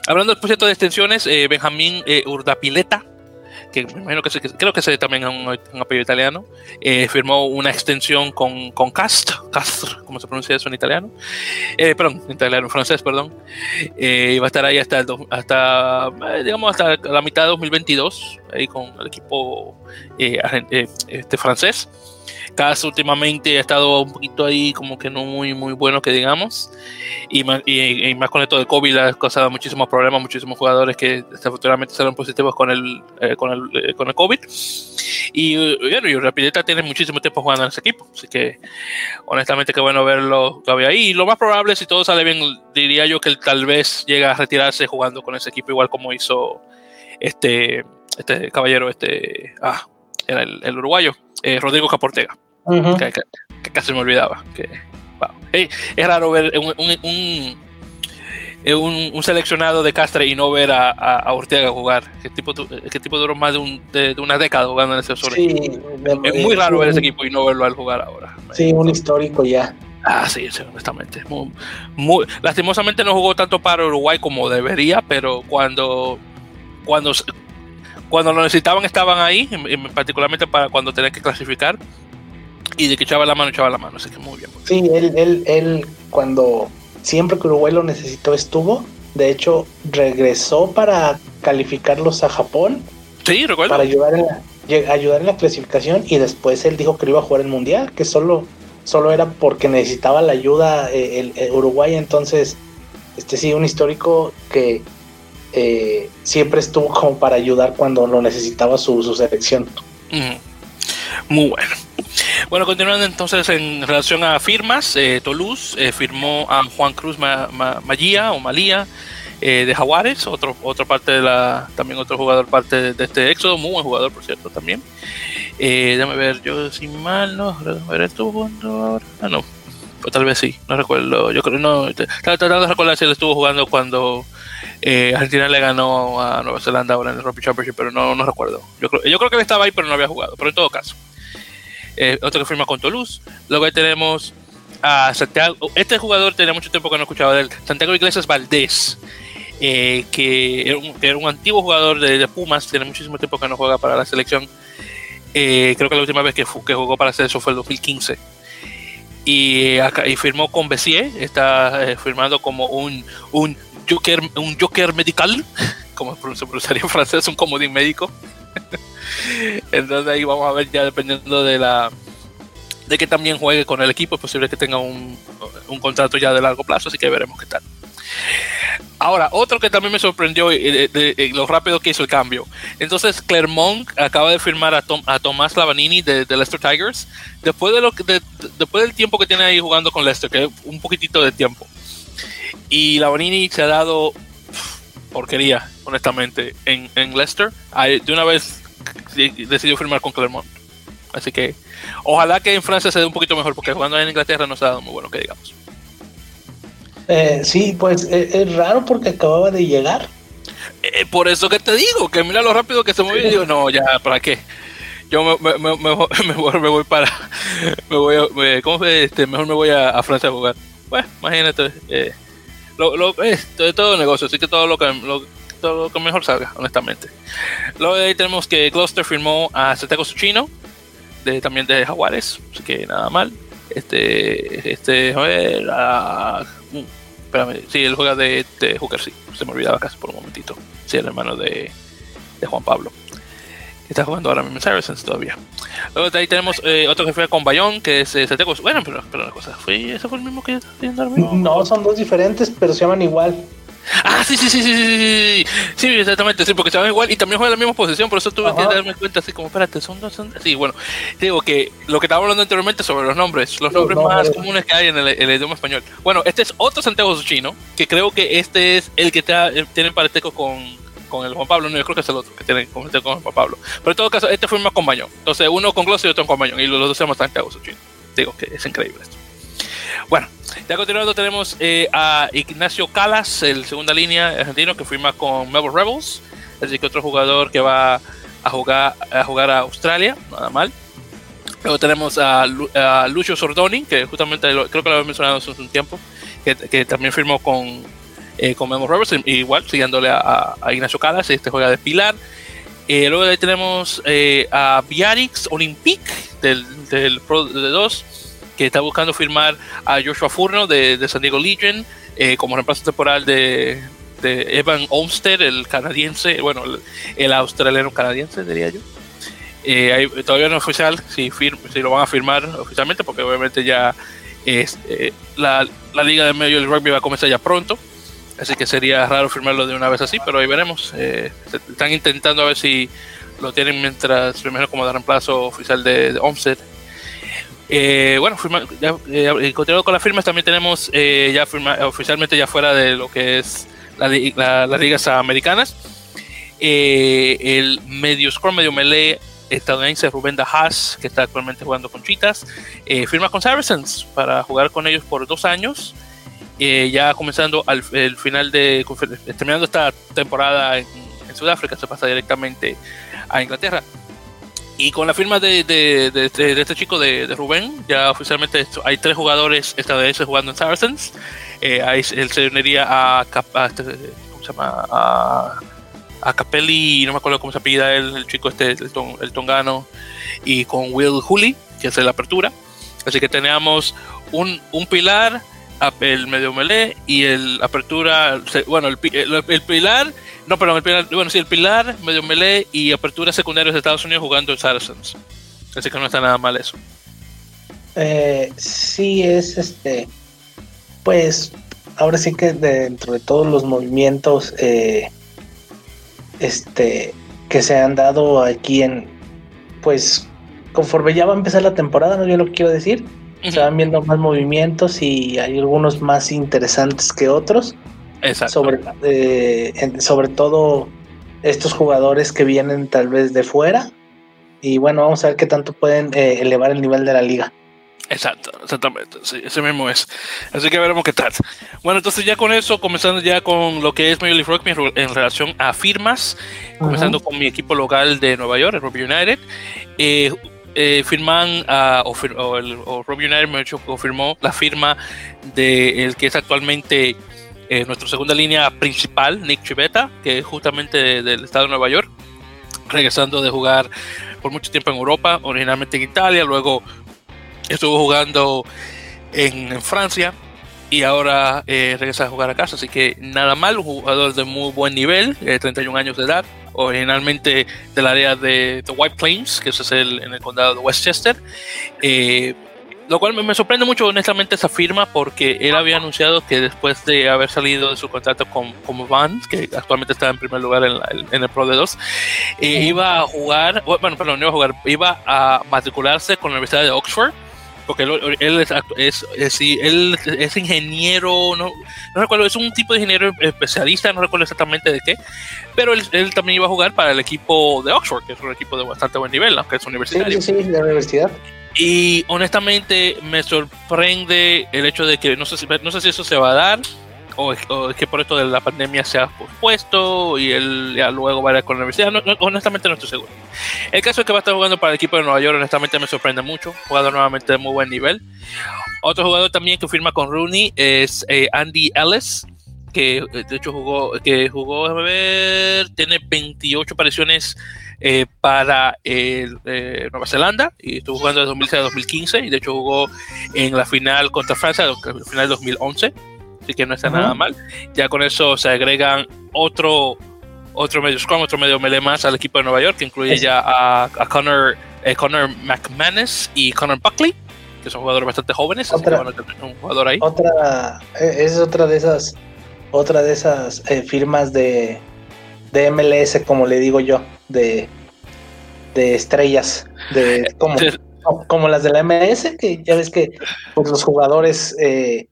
Hablando del proyecto de extensiones, eh, Benjamín eh, Urdapileta que me imagino que creo que es también un, un apellido italiano, eh, firmó una extensión con, con Cast, Castro, ¿cómo se pronuncia eso en italiano? Eh, perdón, en italiano, en francés, perdón. Eh, y va a estar ahí hasta, hasta digamos, hasta la mitad de 2022, ahí con el equipo este, francés. Cas últimamente ha estado un poquito ahí como que no muy muy bueno que digamos. Y más, y, más con esto de COVID ha causado muchísimos problemas muchísimos jugadores que desafortunadamente salieron positivos con el eh, con el eh, con el COVID. Y bueno y Rapideta tiene muchísimo tiempo jugando en ese equipo así que honestamente qué bueno verlo todavía ahí. Y lo más probable si todo sale bien diría yo que él tal vez llegue a retirarse jugando con ese equipo igual como hizo este este caballero este ah era el uruguayo eh, Rodrigo Caportega, que, casi me olvidaba. Que, es raro ver un, un, seleccionado de Castre y no ver a, Ortega jugar. ¿Qué tipo, qué tipo duró más de, un, de, una década jugando en ese sí, Es muy raro ver ese equipo y no verlo al jugar ahora. Sí, un histórico ya. Ah, sí, honestamente. Muy, lastimosamente no jugó tanto para Uruguay como debería, pero cuando, cuando, cuando lo necesitaban estaban ahí, particularmente para cuando tenían que clasificar. Y de que echaba la mano, echaba la mano. Así que muy bien. Sí, él, él, él cuando siempre que Uruguay lo necesitó estuvo. De hecho, regresó para calificarlos a Japón. Sí, recuerdo. Para ayudar en la, ayudar en la clasificación. Y después él dijo que iba a jugar el mundial, que solo, solo era porque necesitaba la ayuda eh, el Uruguay. Entonces, este sí, un histórico que eh, siempre estuvo como para ayudar cuando lo necesitaba su, selección. Muy bueno. Bueno, continuando entonces en relación a firmas, eh, Toulouse eh, firmó a Juan Cruz Magia o Malía de Jaguares, otro, otra parte de la, también otro jugador parte de, este éxodo, muy buen jugador por cierto también. déjame ver, yo sin mal, no, ver, estuvo ahora, ah no, o tal vez sí, no recuerdo, yo creo no, estaba tratando de recordar si él estuvo jugando cuando Eh, Argentina le ganó a Nueva Zelanda ahora en el Rugby Championship, pero no, no recuerdo. Yo creo, que él estaba ahí, pero no había jugado. Pero en todo caso, eh, otro que firma con Toulouse. Luego ahí tenemos a Santiago. Este jugador tenía mucho tiempo que no escuchaba de él. Santiago Iglesias Valdés. Eh, que, era un, antiguo jugador de, Pumas, tiene muchísimo tiempo que no juega para la selección. creo que la última vez que, jugó para hacer eso fue el 2015 y, acá, y firmó con Bessier, está firmando como un, un Joker, un Joker medical, como se pronunciaría en francés, un comodín médico. Entonces ahí vamos a ver ya dependiendo de la de que también juegue con el equipo, es posible que tenga un, un contrato ya de largo plazo, así que veremos qué tal. Ahora, otro que también me sorprendió de, lo rápido que hizo el cambio. Entonces, Clermont acaba de firmar a, Tom, a Tomás Lavanini de, Leicester Tigers. Después, de lo después del tiempo que tiene ahí jugando con Leicester, que es un poquitito de tiempo. Y Lavanini se ha dado porquería, honestamente, en, en Leicester. De una vez decidió firmar con Clermont. Así que ojalá que en Francia se dé un poquito mejor, porque jugando en Inglaterra no se ha dado muy bueno, que digamos. Eh, sí, pues eh, es raro porque acababa de llegar. Eh, por eso que te digo, que mira lo rápido que se mueve y digo, no, ya, ¿para qué? Yo me, me, me, voy, para. Me voy ¿Cómo se este, Mejor me voy a, Francia a jugar. Pues, imagínate. Eh, lo, lo, es todo negocio, así que todo lo que, todo lo que mejor salga, honestamente. Luego de ahí tenemos que Gloucester firmó a Santiago Suchino, también de Jaguares, así que nada mal. Este, este, ver, a, uh, espérame, sí, él juega de, de, Hooker, sí, se me olvidaba casi por un momentito. Sí, el hermano de, de Juan Pablo. Está jugando ahora mismo en Saracens todavía. Luego de ahí tenemos eh, otro que fue con Bayón, que es eh, Santiago. Bueno, pero, pero la cosa, ¿fue, ¿ese fue el mismo que No, son dos diferentes, pero se llaman igual. Ah, sí, sí, sí, sí, sí, sí, exactamente, sí, porque se llaman igual y también juegan la misma posición, por eso tuve que darme cuenta así como, espérate, son dos, son... Sí, bueno, digo que lo que estábamos hablando anteriormente sobre los nombres, los, nombres más comunes que hay en el, idioma español. Bueno, este es otro Santiago Chino, que creo que este es el que está, eh, tiene parentesco con, con el Juan Pablo, no, yo creo que es el otro que tiene con, el Juan Pablo. Pero en todo caso, este fue más con Bañón. Entonces, uno con Gloss y otro con Bañón, y los dos se Santiago Chino. Digo que es increíble esto. Bueno, ya continuando tenemos eh, a Ignacio Calas, el segunda línea argentino que firma con Melbourne Rebels, así que otro jugador que va a jugar a jugar a Australia, nada mal. Luego tenemos a, Lucio Sordoni, que justamente creo que lo había mencionado hace un tiempo, que, también firmó con, eh, con Melbourne Rebels, igual siguiéndole a, Ignacio Calas, este juega de Pilar. Eh, luego tenemos eh, a Biarritz Olympique del, del Pro de 2 que está buscando firmar a Joshua Furno de, San Diego Legion eh, como reemplazo temporal de, Evan Olmsted, el canadiense, bueno, el, australiano canadiense, diría yo. Eh, todavía no es oficial si, si lo van a firmar oficialmente, porque obviamente ya es, eh, la, la, liga de medio del rugby va a comenzar ya pronto. Así que sería raro firmarlo de una vez así, pero ahí veremos. están intentando a ver si lo tienen mientras, primero como de reemplazo oficial de, de eh, bueno, eh, continuando con las firmas, también tenemos eh, ya oficialmente ya fuera de lo que es las ligas americanas. el medio scrum, medio melee estadounidense Rubén Haas, que está actualmente jugando con Chitas, firma con Saracens para jugar con ellos por dos años. Ya comenzando al el final de terminando esta temporada en Sudáfrica, se pasa directamente a Inglaterra. Y con la firma de, de, este chico de, Rubén, ya oficialmente hay tres jugadores estadounidenses jugando en Saracens. Eh, ahí él se uniría a, a, este, ¿cómo se llama? A, a Capelli, no me acuerdo cómo se apellida él, el chico este, el, tongano, y con Will Hooley, que es la apertura. Así que teníamos un, un pilar, el medio melee y el apertura, bueno, el, el pilar no, perdón, el pilar, bueno, sí, el pilar, medio melee y apertura secundarios de Estados Unidos jugando en Saracens. Así que no está nada mal eso. Eh, sí, es este. Pues ahora sí que dentro de todos los movimientos eh, este que se han dado aquí en pues conforme ya va a empezar la temporada, no yo lo quiero decir, se van viendo más movimientos y hay algunos más interesantes que otros. Sobre, eh, sobre todo estos jugadores que vienen tal vez de fuera. Y bueno, vamos a ver qué tanto pueden eh, elevar el nivel de la liga. Exacto, exactamente, sí, ese mismo es. Así que veremos qué tal. Bueno, entonces ya con eso, comenzando ya con lo que es Major League Rugby en relación a firmas, comenzando con mi equipo local de Nueva York, el Rugby United. Eh, eh, firman o, el Rugby United me hecho, confirmó la firma de el que es actualmente eh, nuestra segunda línea principal, Nick Chivetta, que es justamente del estado de Nueva York, regresando de jugar por mucho tiempo en Europa, originalmente en Italia, luego estuvo jugando en, Francia y ahora eh, regresa a jugar a casa. Así que nada mal, un jugador de muy buen nivel, 31 eh, años de edad, originalmente del área de, The White Plains, que es el, en el condado de Westchester. Eh, lo cual me, sorprende mucho honestamente esa firma porque él había anunciado que después de haber salido de su contrato con, con Van, que actualmente está en primer lugar en, en el Pro de 2, iba a jugar, bueno, perdón, no iba a jugar, iba a matricularse con la Universidad de Oxford porque él, es, es, él es ingeniero, no, no, recuerdo, es un tipo de ingeniero especialista, no recuerdo exactamente de qué, pero él, él, también iba a jugar para el equipo de Oxford, que es un equipo de bastante buen nivel, aunque es universitario. Sí, sí, de la universidad. Y honestamente me sorprende el hecho de que no sé si, no sé si eso se va a dar, o, es que por esto de la pandemia se ha pospuesto y él ya luego va a ir con la universidad. honestamente no estoy seguro. El caso es que va a estar jugando para el equipo de Nueva York, honestamente me sorprende mucho. Jugador nuevamente de muy buen nivel. Otro jugador también que firma con Rooney es eh, Andy Ellis, que eh, de hecho jugó, que jugó, a ver, tiene 28 apariciones eh, para Nueva Zelanda y estuvo jugando de 2006 a 2015 y de hecho jugó en la final contra Francia, la final de 2011 así que no está nada mal. Ya con eso se agregan otro, otro medio scrum, otro medio melee más al equipo de Nueva York, que incluye ya a, a Connor, eh, Connor McManus y Connor Buckley, que son jugadores bastante jóvenes, otra, así que un jugador ahí. Otra, eh, es otra de esas, otra de esas eh, firmas de, de MLS, como le digo yo, de, de estrellas, de como, como las de la MLS, que ya ves que pues, los jugadores eh,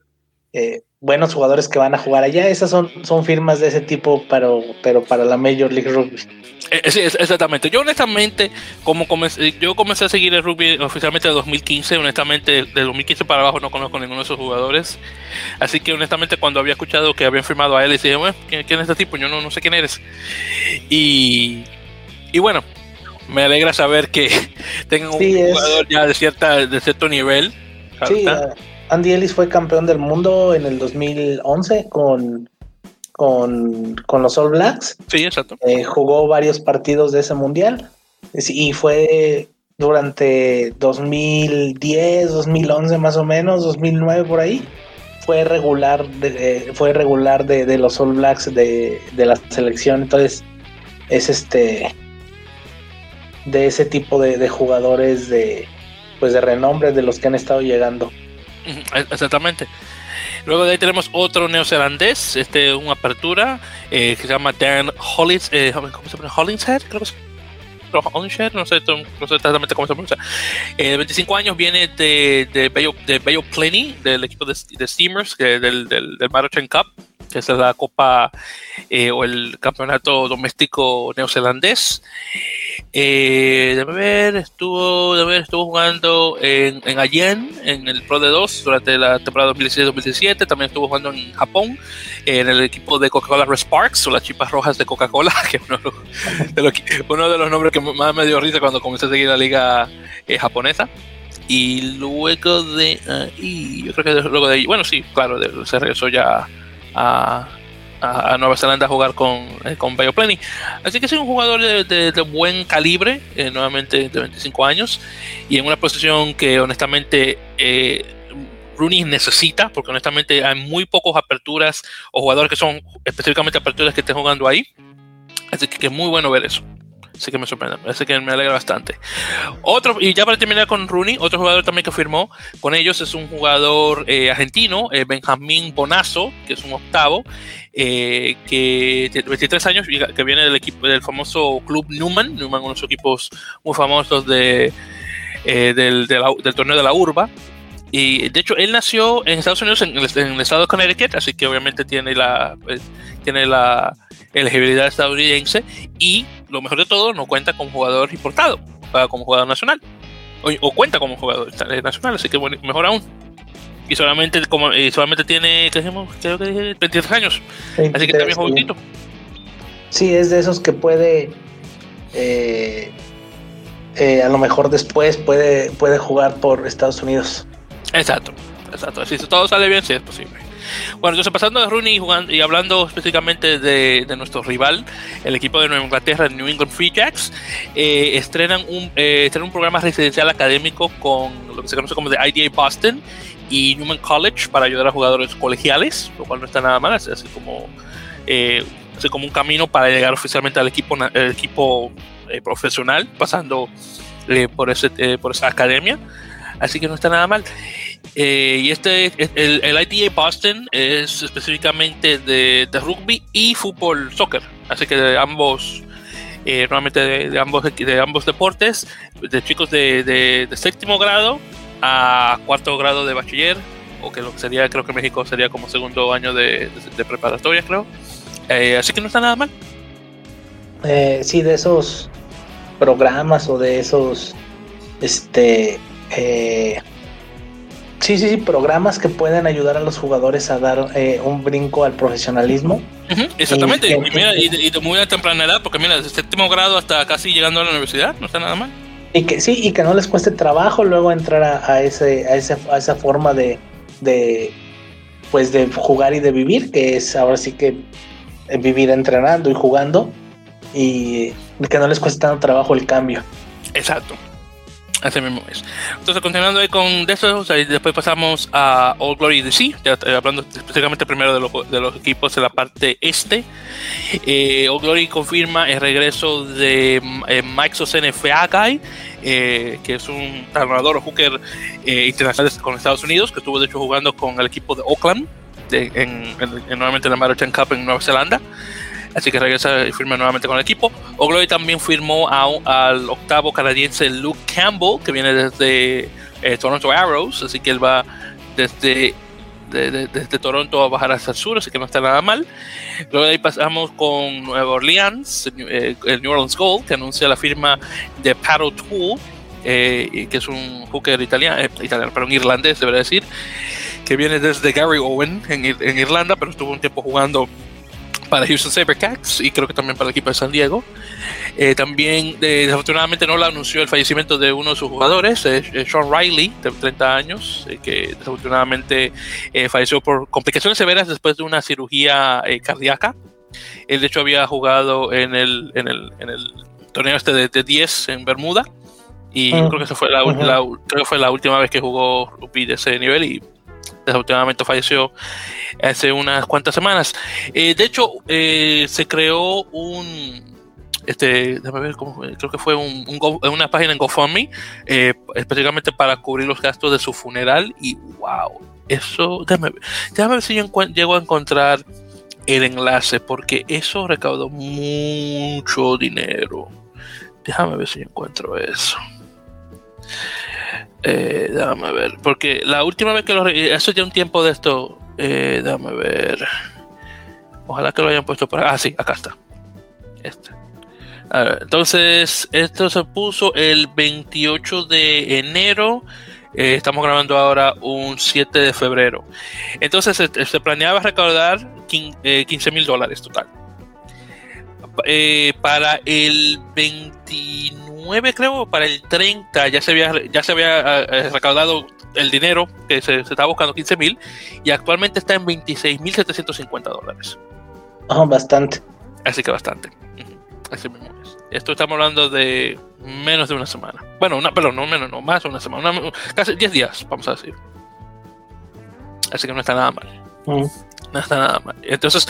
eh, buenos jugadores que van a jugar allá. Esas son, son firmas de ese tipo, pero, pero para la Major League Rugby. Eh, sí, exactamente. Yo honestamente, como comencé, yo comencé a seguir el rugby oficialmente en 2015, honestamente de 2015 para abajo no conozco ninguno de esos jugadores. Así que honestamente cuando había escuchado que habían firmado a él, dije, bueno, ¿quién, es este tipo? Yo no, no sé quién eres. Y, y bueno, me alegra saber que tengan un jugador ya de, cierta, de cierto nivel. Sí, Andy Ellis fue campeón del mundo en el 2011 con, con, los All Blacks. Sí, exacto. Eh, jugó varios partidos de ese mundial y fue durante 2010, 2011 más o menos, 2009 por ahí. Fue regular de, fue regular de, los All Blacks de, la selección. Entonces, es este de ese tipo de, jugadores de pues de renombre de los que han estado llegando. Exactamente. Luego de ahí tenemos otro neozelandés, este, una apertura, eh, que se llama Dan Hollins, eh, ¿cómo se llama? Creo que es. No sé, no sé exactamente cómo se pronuncia. Eh, 25 años viene de, de, Bayo, de Bayo Plenty, del equipo de, de Steamers, que, del, del, del Cup, que es la copa eh, o el campeonato doméstico neozelandés. Eh, de ver, estuvo, de ver, estuvo jugando en, en Allen, en el Pro de 2 durante la temporada 2016-2017. También estuvo jugando en Japón, en el equipo de Coca-Cola Red Sparks, o las chipas rojas de Coca-Cola, que es uno de, los, uno de los nombres que más me dio risa cuando comencé a seguir la liga eh, japonesa. Y luego de ahí, yo creo que luego de ahí, bueno, sí, claro, se regresó ya a, a, Nueva Zelanda a jugar con, eh, con. Así que es un jugador de, buen calibre, eh, nuevamente de 25 años, y en una posición que honestamente eh, Rooney necesita, porque honestamente hay muy pocos aperturas o jugadores que son específicamente aperturas que estén jugando ahí. Así que es muy bueno ver eso. Así que me sorprende, así que me alegra bastante. Otro, y ya para terminar con Rooney, otro jugador también que firmó con ellos es un jugador eh, argentino, eh, Benjamín Bonazo, que es un octavo, eh, que tiene 23 años, que viene del equipo del famoso club Newman, Newman, uno de los equipos muy famosos de, del, del torneo de la urba. Y de hecho, él nació en Estados Unidos, en el, estado de Connecticut, así que obviamente tiene la, pues, tiene la elegibilidad estadounidense y lo mejor de todo, no cuenta como jugador importado, como jugador nacional. o, cuenta como jugador nacional, así que bueno, mejor aún. Y solamente como y solamente tiene, ¿qué dijimos? Creo que 23 años. así que también jovencito. Sí, es de esos que puede eh, eh, a lo mejor después puede, puede jugar por Estados Unidos. Exacto, exacto. Si todo sale bien, sí es posible. Bueno, entonces pasando de Rooney y, y hablando específicamente de, nuestro rival, el equipo de Nueva Inglaterra, New England Free Jacks, eh, estrenan, un, eh, un programa residencial académico con lo que se conoce como de IDA Boston y Newman College para ayudar a jugadores colegiales, lo cual no está nada mal, es así como, eh, así como un camino para llegar oficialmente al equipo, el equipo profesional, pasando por, ese, por esa academia. Así que no está nada mal. Eh, y este, el, el, ITA Boston es específicamente de, rugby y fútbol soccer. Así que de ambos, eh, normalmente de, ambos, de ambos deportes, de chicos de, séptimo grado a cuarto grado de bachiller, o que lo que sería, creo que en México sería como segundo año de, preparatoria, creo. Eh, así que no está nada mal. sí, de esos programas o de esos, este, Sí, sí, sí, programas que pueden ayudar a los jugadores a dar eh, un brinco al profesionalismo. exactamente, y, mira, y, de, muy temprana edad, porque mira, desde séptimo grado hasta casi llegando a la universidad, no está nada mal. Y que sí, y que no les cueste trabajo luego entrar a, ese, a, ese, a esa forma de, de, pues de jugar y de vivir, que es ahora sí que vivir entrenando y jugando, y que no les cueste tanto trabajo el cambio. Exacto. Así mismo es. Entonces, continuando ahí con eso, después pasamos a All Glory DC, eh, hablando específicamente primero de, los equipos de la parte este. Eh, All Glory confirma el regreso de eh, Mike Sosene Feagai, eh, que es un entrenador o hooker internacional con Estados Unidos, que estuvo de hecho jugando con el equipo de Oakland, de, en, nuevamente en la Maritime Cup en Nueva Zelanda así que regresa y firma nuevamente con el equipo. Ogloy también firmó al octavo canadiense Luke Campbell, que viene desde eh, Toronto Arrows, así que él va desde, desde Toronto a bajar hasta el sur, así que no está nada mal. Luego de ahí pasamos con Nueva Orleans, eh, el New Orleans Gold, que anuncia la firma de Pat O'Toole, eh, que es un hooker italiano, italiano, pero un irlandés, debería decir, que viene desde Gary Owen en, en Irlanda, pero estuvo un tiempo jugando para Houston Sabercats y creo que también para el equipo de San Diego. Eh, también, eh, desafortunadamente, no lo anunció el fallecimiento de uno de sus jugadores, eh, Sean Riley, de 30 años, que desafortunadamente falleció por complicaciones severas después de una cirugía cardíaca. Él, de hecho, había jugado en el, en el, en el torneo este de, 10 en Bermuda. Y creo que esa fue la, creo que fue la última vez que jugó rugby de ese nivel y desafortunadamente falleció hace unas cuantas semanas. Eh, de hecho, eh, se creó un, este, déjame ver cómo creo que fue un, una página en GoFundMe, eh, específicamente para cubrir los gastos de su funeral y wow, eso, déjame, ver si llego a encontrar el enlace porque eso recaudó mucho dinero. Déjame ver si encuentro eso. Eh, déjame ver, porque la última vez que lo... Eso ya un tiempo de esto... Eh, déjame ver. Ojalá que lo hayan puesto por... Ah, sí, acá está. Este. entonces, esto se puso el 28 de enero. Eh, estamos grabando ahora un 7 de febrero. Entonces, se, planeaba recaudar 15 mil dólares total. Para el 29 creo, para el 30 ya se había, ya se había eh, recaudado el dinero que se, estaba buscando 15 mil y actualmente está en 26 mil 750 dólares. bastante. Así que bastante. Así mismo es. Esto estamos hablando de menos de una semana. Bueno, una, perdón, no menos, no, más de una semana. casi 10 días, vamos a decir. Así que no está nada mal. Está nada mal. Entonces,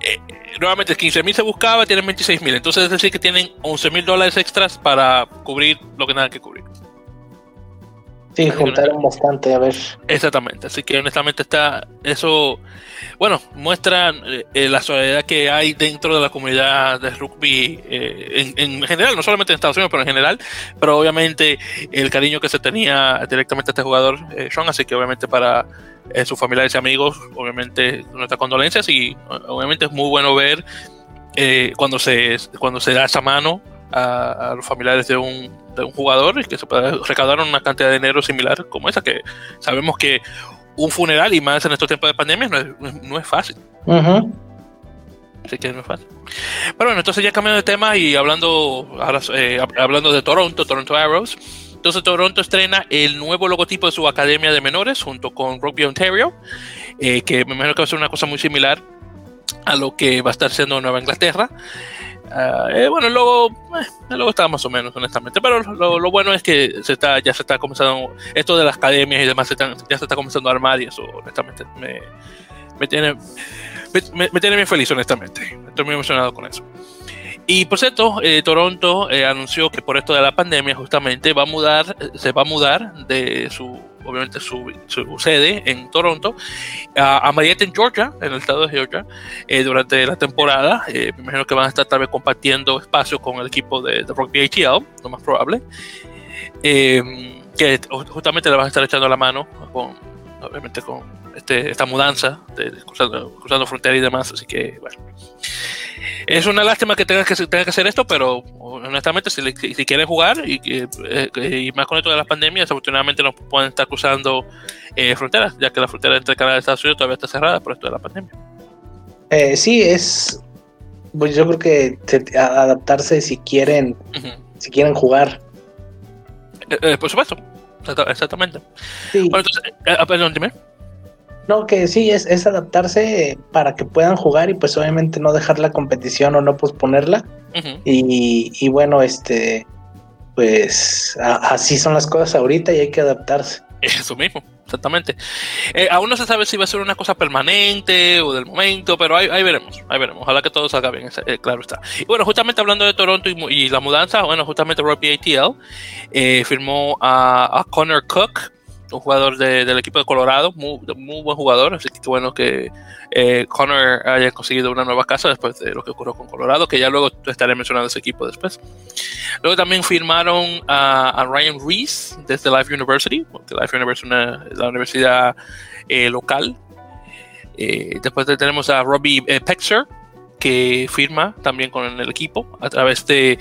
eh, nuevamente 15 mil se buscaba, tienen 26 mil. Entonces es decir que tienen 11 mil dólares extras para cubrir lo que nada que cubrir. Sí, juntaron bastante, a ver. Exactamente, así que honestamente está eso, bueno, muestra eh, la soledad que hay dentro de la comunidad de rugby eh, en, general, no solamente en Estados Unidos, pero en general, pero obviamente el cariño que se tenía directamente a este jugador, eh, Sean, así que obviamente para sus familiares y amigos, obviamente nuestras condolencias y obviamente es muy bueno ver cuando, se, cuando se da esa mano a, los familiares de un, de un, jugador y que se pueda recaudar una cantidad de dinero similar como esa, que sabemos que un funeral y más en estos tiempos de pandemia no es, no es fácil. Así que no es fácil. Pero bueno, entonces ya cambiando de tema y hablando, ahora, eh, hablando de Toronto, Toronto Arrows. Entonces Toronto estrena el nuevo logotipo de su academia de menores junto con Rugby Ontario, eh, que me imagino que va a ser una cosa muy similar a lo que va a estar siendo Nueva Inglaterra. Ah, eh, bueno, el logo, eh, el logo más o menos, honestamente, pero lo, bueno es que se está, ya se está comenzando, esto de las academias y demás, ya se está comenzando a armar y eso, honestamente, me, me tiene, me, me, tiene bien feliz, honestamente. Estoy muy emocionado con eso. Y por cierto, eh, Toronto anunció que por esto de la pandemia justamente va a mudar, se va a mudar de su obviamente su, sede en Toronto, a, a en Georgia, en el estado de Georgia, eh, durante la temporada. Eh, me imagino que van a estar tal vez compartiendo espacio con el equipo de, Rugby ATL, lo más probable. Em, que justamente le van a estar echando la mano con, obviamente, con este, esta mudanza, de, cruzando, cruzando fronteras y demás. Así que, bueno. Es una lástima que tengas que, tenga que hacer esto, pero honestamente, si, si quieren jugar y, eh, y, más con esto de las pandemias, desafortunadamente no pueden estar cruzando eh, fronteras, ya que la frontera entre Canadá y Estados Unidos todavía está cerrada por esto de la pandemia. Eh, sí, es. Pues yo creo que adaptarse si quieren, si quieren jugar. por supuesto, exactamente. Bueno, entonces, perdón, dime. No, que sí, es, es adaptarse para que puedan jugar y pues obviamente no dejar la competición o no posponerla. y, y, bueno, este, pues así son las cosas ahorita y hay que adaptarse. Eso mismo, exactamente. Eh, aún no se sabe si va a ser una cosa permanente o del momento, pero ahí, veremos, ahí veremos. Ojalá que todo salga bien, eh, claro está. Y bueno, justamente hablando de Toronto y, la mudanza, bueno, justamente Robbie ATL eh, firmó a, a Connor Cook un jugador del equipo de Colorado, muy, buen jugador, así que bueno que eh, Connor haya conseguido una nueva casa después de lo que ocurrió con Colorado, que ya luego estaré mencionando ese equipo después. Luego también firmaron a, Ryan Reese desde Life University, porque Life University es la universidad eh, local. Eh, después tenemos a Robbie Pexer, que firma también con el equipo a través de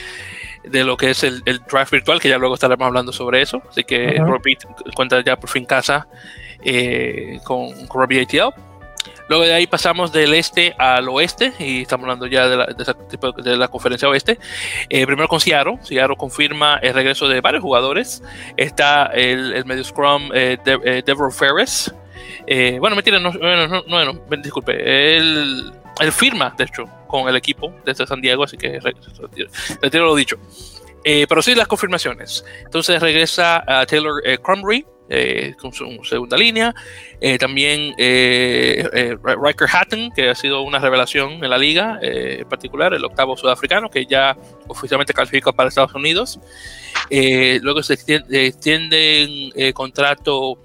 de lo que es el, draft virtual, que ya luego estaremos hablando sobre eso. Así que Robbie cuenta ya por fin casa eh, con, con, Robbie ATL. Luego de ahí pasamos del este al oeste y estamos hablando ya de la, de la conferencia oeste. Eh, primero con Seattle. Seattle confirma el regreso de varios jugadores. Está el, el medio scrum eh, Deborah Ferris. bueno, mentira, no, no, no, no, disculpe. Él, él firma, de hecho, con el equipo desde San Diego, así que retiro lo dicho. Eh, pero sí las confirmaciones. Entonces regresa a Taylor eh, Crumry eh, con su segunda línea. también Riker Hatton, que ha sido una revelación en la liga, en particular el octavo sudafricano, que ya oficialmente califica para Estados Unidos. luego se extiende, el contrato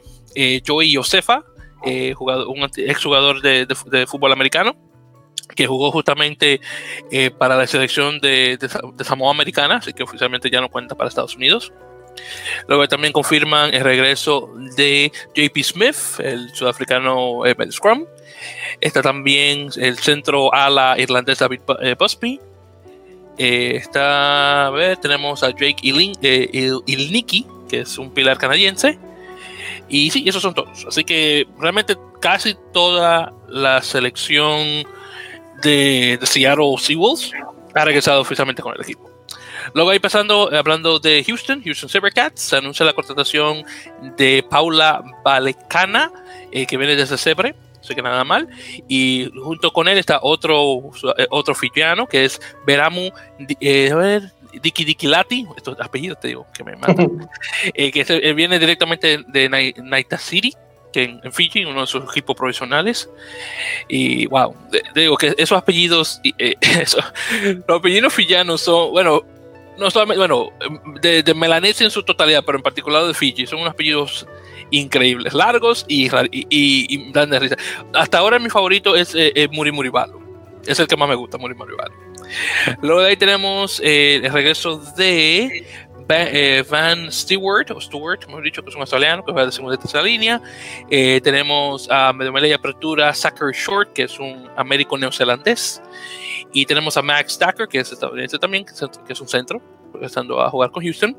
Joey Josefa, jugador, un exjugador de, de fútbol americano que jugó justamente eh, para la selección de, Samoa Americana, así que oficialmente ya no cuenta para Estados Unidos. Luego también confirman el regreso de JP Smith, el sudafricano eh, Scrum. Está también el centro ala irlandés David eh, Busby. Eh, está, a ver, tenemos a Jake Ilniki, que es un pilar canadiense. Y sí, esos son todos. Así que realmente casi toda la selección de, Seattle Seawolves ha regresado oficialmente con el equipo. Luego ahí pasando, hablando de Houston, Houston Sabercats, se anuncia la contratación de Paula Valecana, eh, que viene desde Sebre, así que nada mal. Y junto con él está otro, eh, otro filiano, que es Veramu, eh, a ver, Diki Dikilati, estos apellidos te digo, que me matan, eh, que viene directamente de Naita City, que en, Fiji, uno de sus equipos provisionales. Y wow, digo que esos apellidos, eh, los apellidos fijianos son, bueno, no solamente, bueno, de, de, Melanesia en su totalidad, pero en particular de Fiji, son unos apellidos increíbles, largos y, y, dan de risa. Hasta ahora mi favorito es eh, Muri Muribalo. Es el que más me gusta, Muri Muribalo. Luego de ahí tenemos eh, el regreso de eh, Van Stewart, o Stewart, hemos dicho que es un australiano, que va de segunda y tercera línea. Eh, tenemos a medio y apertura Zachary Short, que es un américo neozelandés. Y tenemos a Max Stacker, que es estadounidense también, que es un centro. empezando a jugar con Houston.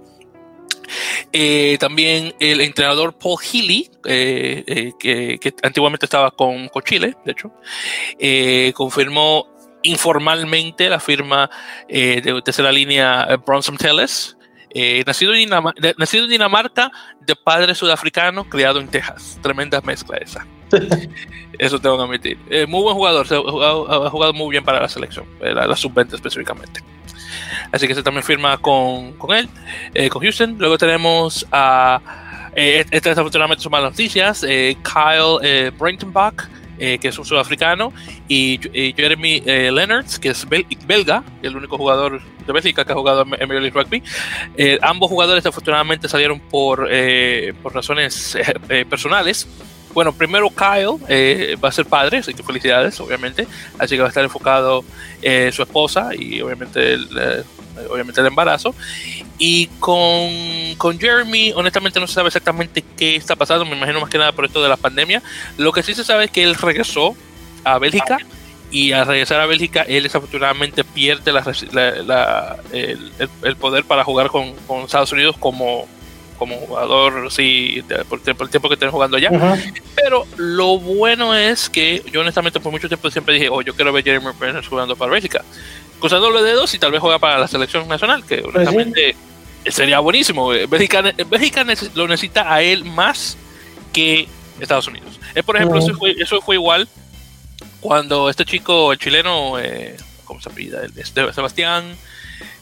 Eh, también el entrenador Paul Healy, eh, que, antiguamente estaba con, Chile, de hecho, confirmó informalmente la firma de tercera línea Bronson Telles, nacido, en nacido en Dinamarca de padre sudafricano, criado en Texas. Tremenda mezcla esa. Eso tengo que admitir. Eh, muy buen jugador, ha jugado, muy bien para la selección, eh, la, sub-20 específicamente. Así que se también firma con, con él, eh, con Houston. Luego tenemos a. estas desafortunadamente son malas noticias. Kyle Brentenbach, que es un sudafricano, y, Jeremy Leonards, que es belga, el único jugador de Bélgica que ha jugado en Major League Rugby. ambos jugadores desafortunadamente salieron por, por razones personales bueno, primero Kyle eh, va a ser padre, así que felicidades, obviamente. Así que va a estar enfocado eh, su esposa y obviamente el, eh, obviamente el embarazo. Y con, con, Jeremy, honestamente no se sabe exactamente qué está pasando, me imagino más que nada por esto de la pandemia. Lo que sí se sabe es que él regresó a Bélgica y al regresar a Bélgica él desafortunadamente pierde la, el, el, poder para jugar con, con Estados Unidos como como jugador, sí, por, el tiempo que estén jugando allá. Pero lo bueno es que yo honestamente por mucho tiempo siempre dije, oh, yo quiero ver Jeremy Brenner jugando para Bélgica. Cruzando los dedos y tal vez juega para la selección nacional, que pues honestamente sería buenísimo. Bélgica, lo necesita a él más que Estados Unidos. Eh, por ejemplo, eso, fue, eso, fue, igual cuando este chico, el chileno, eh, ¿cómo se apellida? Este, Sebastián,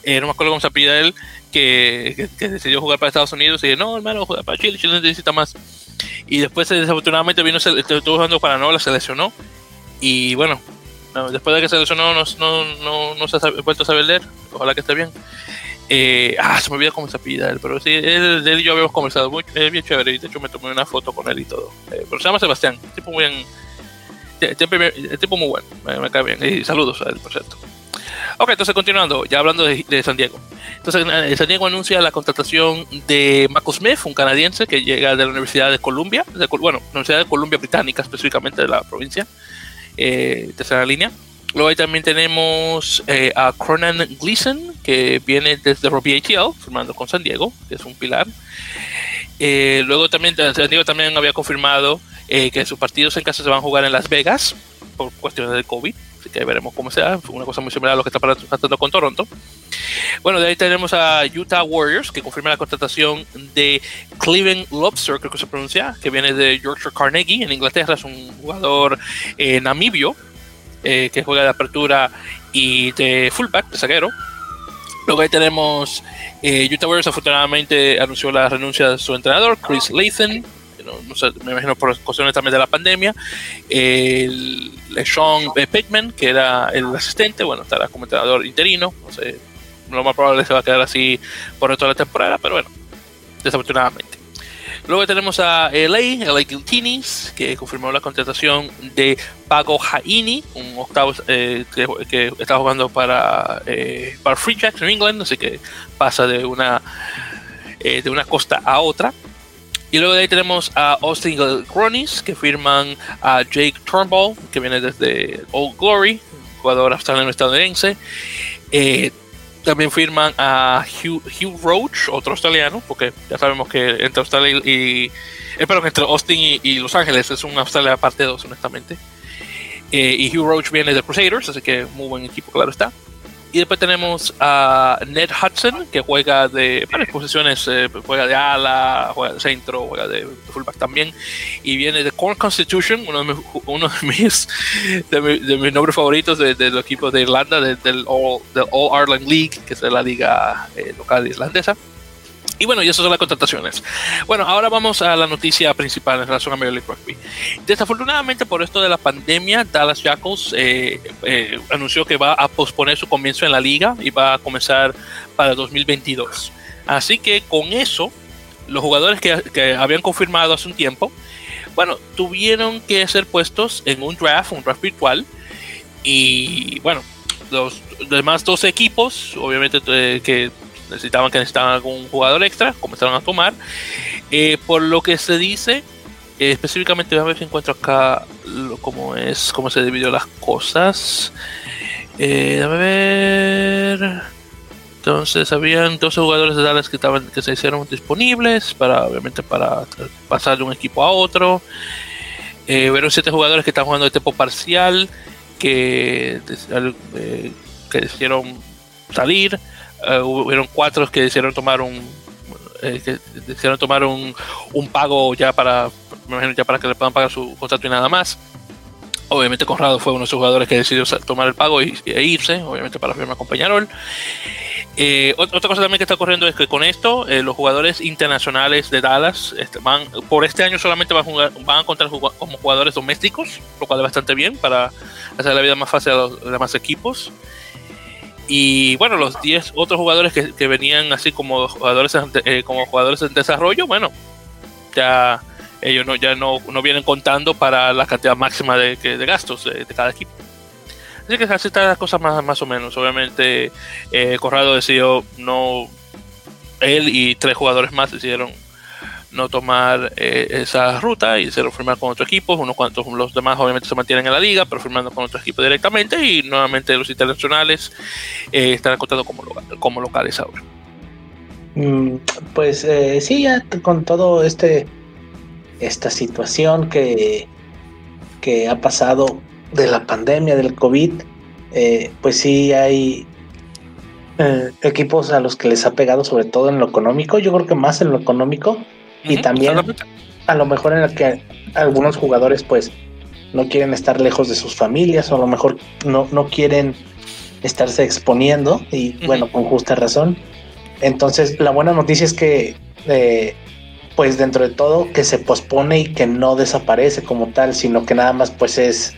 eh, no me acuerdo cómo se apellida él, que, decidió jugar para Estados Unidos y dije, no, hermano, juega para Chile, Chile necesita más. Y después, desafortunadamente, vino, estuvo jugando para Nola, se lesionó. Y bueno, después de que se lesionó, no, no, no, se ha vuelto a saber leer. Ojalá que esté bien. Eh, ah, se me olvidó cómo se pide él, pero sí, él, y yo habíamos conversado muy es bien chévere. Y de hecho, me tomé una foto con él y todo. Eh, pero se llama Sebastián, tipo muy bien. Tipo muy bueno, me, me cae bien. Y saludos a él, por cierto. Ok, entonces continuando, ya hablando de, San Diego. Entonces, eh, San Diego anuncia la contratación de Marco Smith, un canadiense que llega de la Universidad de Columbia, de, bueno, Universidad de Columbia Británica, específicamente de la provincia, eh, tercera línea. Luego ahí también tenemos eh, a Cronan Gleason, que viene desde Robbie ATL, formando con San Diego, que es un pilar. luego también San Diego también había confirmado que sus partidos en casa se van a jugar en Las Vegas por cuestiones de COVID que veremos cómo sea. Una cosa muy similar a lo que está pasando con Toronto. Bueno, de ahí tenemos a Utah Warriors, que confirma la contratación de Cleveland Lobster, creo que se pronuncia, que viene de Yorkshire Carnegie, en Inglaterra. Es un jugador eh, namibio eh, que juega de apertura y de fullback, de zaguero. Luego ahí tenemos eh, Utah Warriors, afortunadamente anunció la renuncia de su entrenador, Chris Lathan no, sé, me imagino por cuestiones también de la pandemia. El, Sean Pickman, que era el asistente, bueno, estará como entrenador interino, no sé, lo más probable que se va a quedar así por toda la temporada, pero bueno, desafortunadamente. Luego tenemos a LA, LA Guiltinis, que confirmó la contratación de Pago Haini, un octavo eh, que, está jugando para, eh, para Free Jacks en England, así que pasa de una, eh, de una costa a otra. Y luego de ahí tenemos a Austin Cronis, que firman a Jake Turnbull, que viene desde Old Glory, jugador australiano estadounidense. Eh, también firman a Hugh, Roach, otro australiano, porque ya sabemos que entre Australia y. Espero que entre Austin y, Los Ángeles es un Australia parte 2, honestamente. Eh, y Hugh Roach viene de Crusaders, así que muy buen equipo, claro está. Y después tenemos a Ned Hudson, que juega de varias posiciones, eh, juega de ala, juega de centro, juega de fullback también. Y viene de Corn Constitution, uno de mis, uno de mis, de, mis nombres favoritos del equipo de Irlanda, del, All, All Ireland League, que es la liga eh, local islandesa. Y bueno, y esas son las contrataciones. Bueno, ahora vamos a la noticia principal en relación a Major League Rugby. Desafortunadamente, por esto de la pandemia, Dallas Jackals eh, eh, anunció que va a posponer su comienzo en la liga y va a comenzar para 2022. Así que con eso, los jugadores que, que habían confirmado hace un tiempo, bueno, tuvieron que ser puestos en un draft, un draft virtual. Y bueno, los demás dos equipos, obviamente eh, que necesitaban que necesitaban algún jugador extra, comenzaron a tomar. Eh, por lo que se dice, eh, específicamente, a ver si encuentro acá cómo es, cómo se dividió las cosas. Eh, ver. entonces habían 12 jugadores de Dallas que estaban que se hicieron disponibles para obviamente para pasar de un equipo a otro. Eh, hubieron 7 jugadores que estaban jugando de tiempo parcial que, eh, que decidieron salir. Uh, hubieron 4 que decidieron tomar un eh, que tomar un, un pago ya para ya para que le puedan pagar su contrato y nada más. Obviamente Conrado fue uno de esos jugadores que decidió tomar el pago e irse, obviamente para firmar con Peñarol. Eh, otra cosa también que está ocurriendo es que con esto eh, los jugadores internacionales de Dallas este, van por este año solamente van a, jugar, van a contar como jugadores domésticos, lo cual es bastante bien para hacer la vida más fácil a los demás equipos. Y bueno, los 10 otros jugadores que, que, venían así como jugadores, eh, como jugadores en desarrollo, bueno, ya ellos no, ya no, no vienen contando para la cantidad máxima de, de gastos de, de, cada equipo. Así que así están las cosas más, más o menos. Obviamente, eh, Corrado decidió no. Él y tres jugadores más decidieron no tomar eh, esa ruta y se firmar con otro equipo. Unos cuantos, los demás obviamente se mantienen en la liga, pero firmando con otro equipo directamente. Y nuevamente los internacionales eh, estarán contando como, como locales ahora. Mm, pues eh, sí, ya con todo este esta situación que, que ha pasado de la pandemia del COVID, eh, pues sí hay eh, equipos a los que les ha pegado sobre todo en lo económico, yo creo que más en lo económico y también a lo mejor en el que algunos jugadores pues no quieren estar lejos de sus familias o a lo mejor no, no quieren estarse exponiendo y bueno, con justa razón. Entonces la buena noticia es que eh, pues dentro de todo que se pospone y que no desaparece como tal, sino que nada más pues es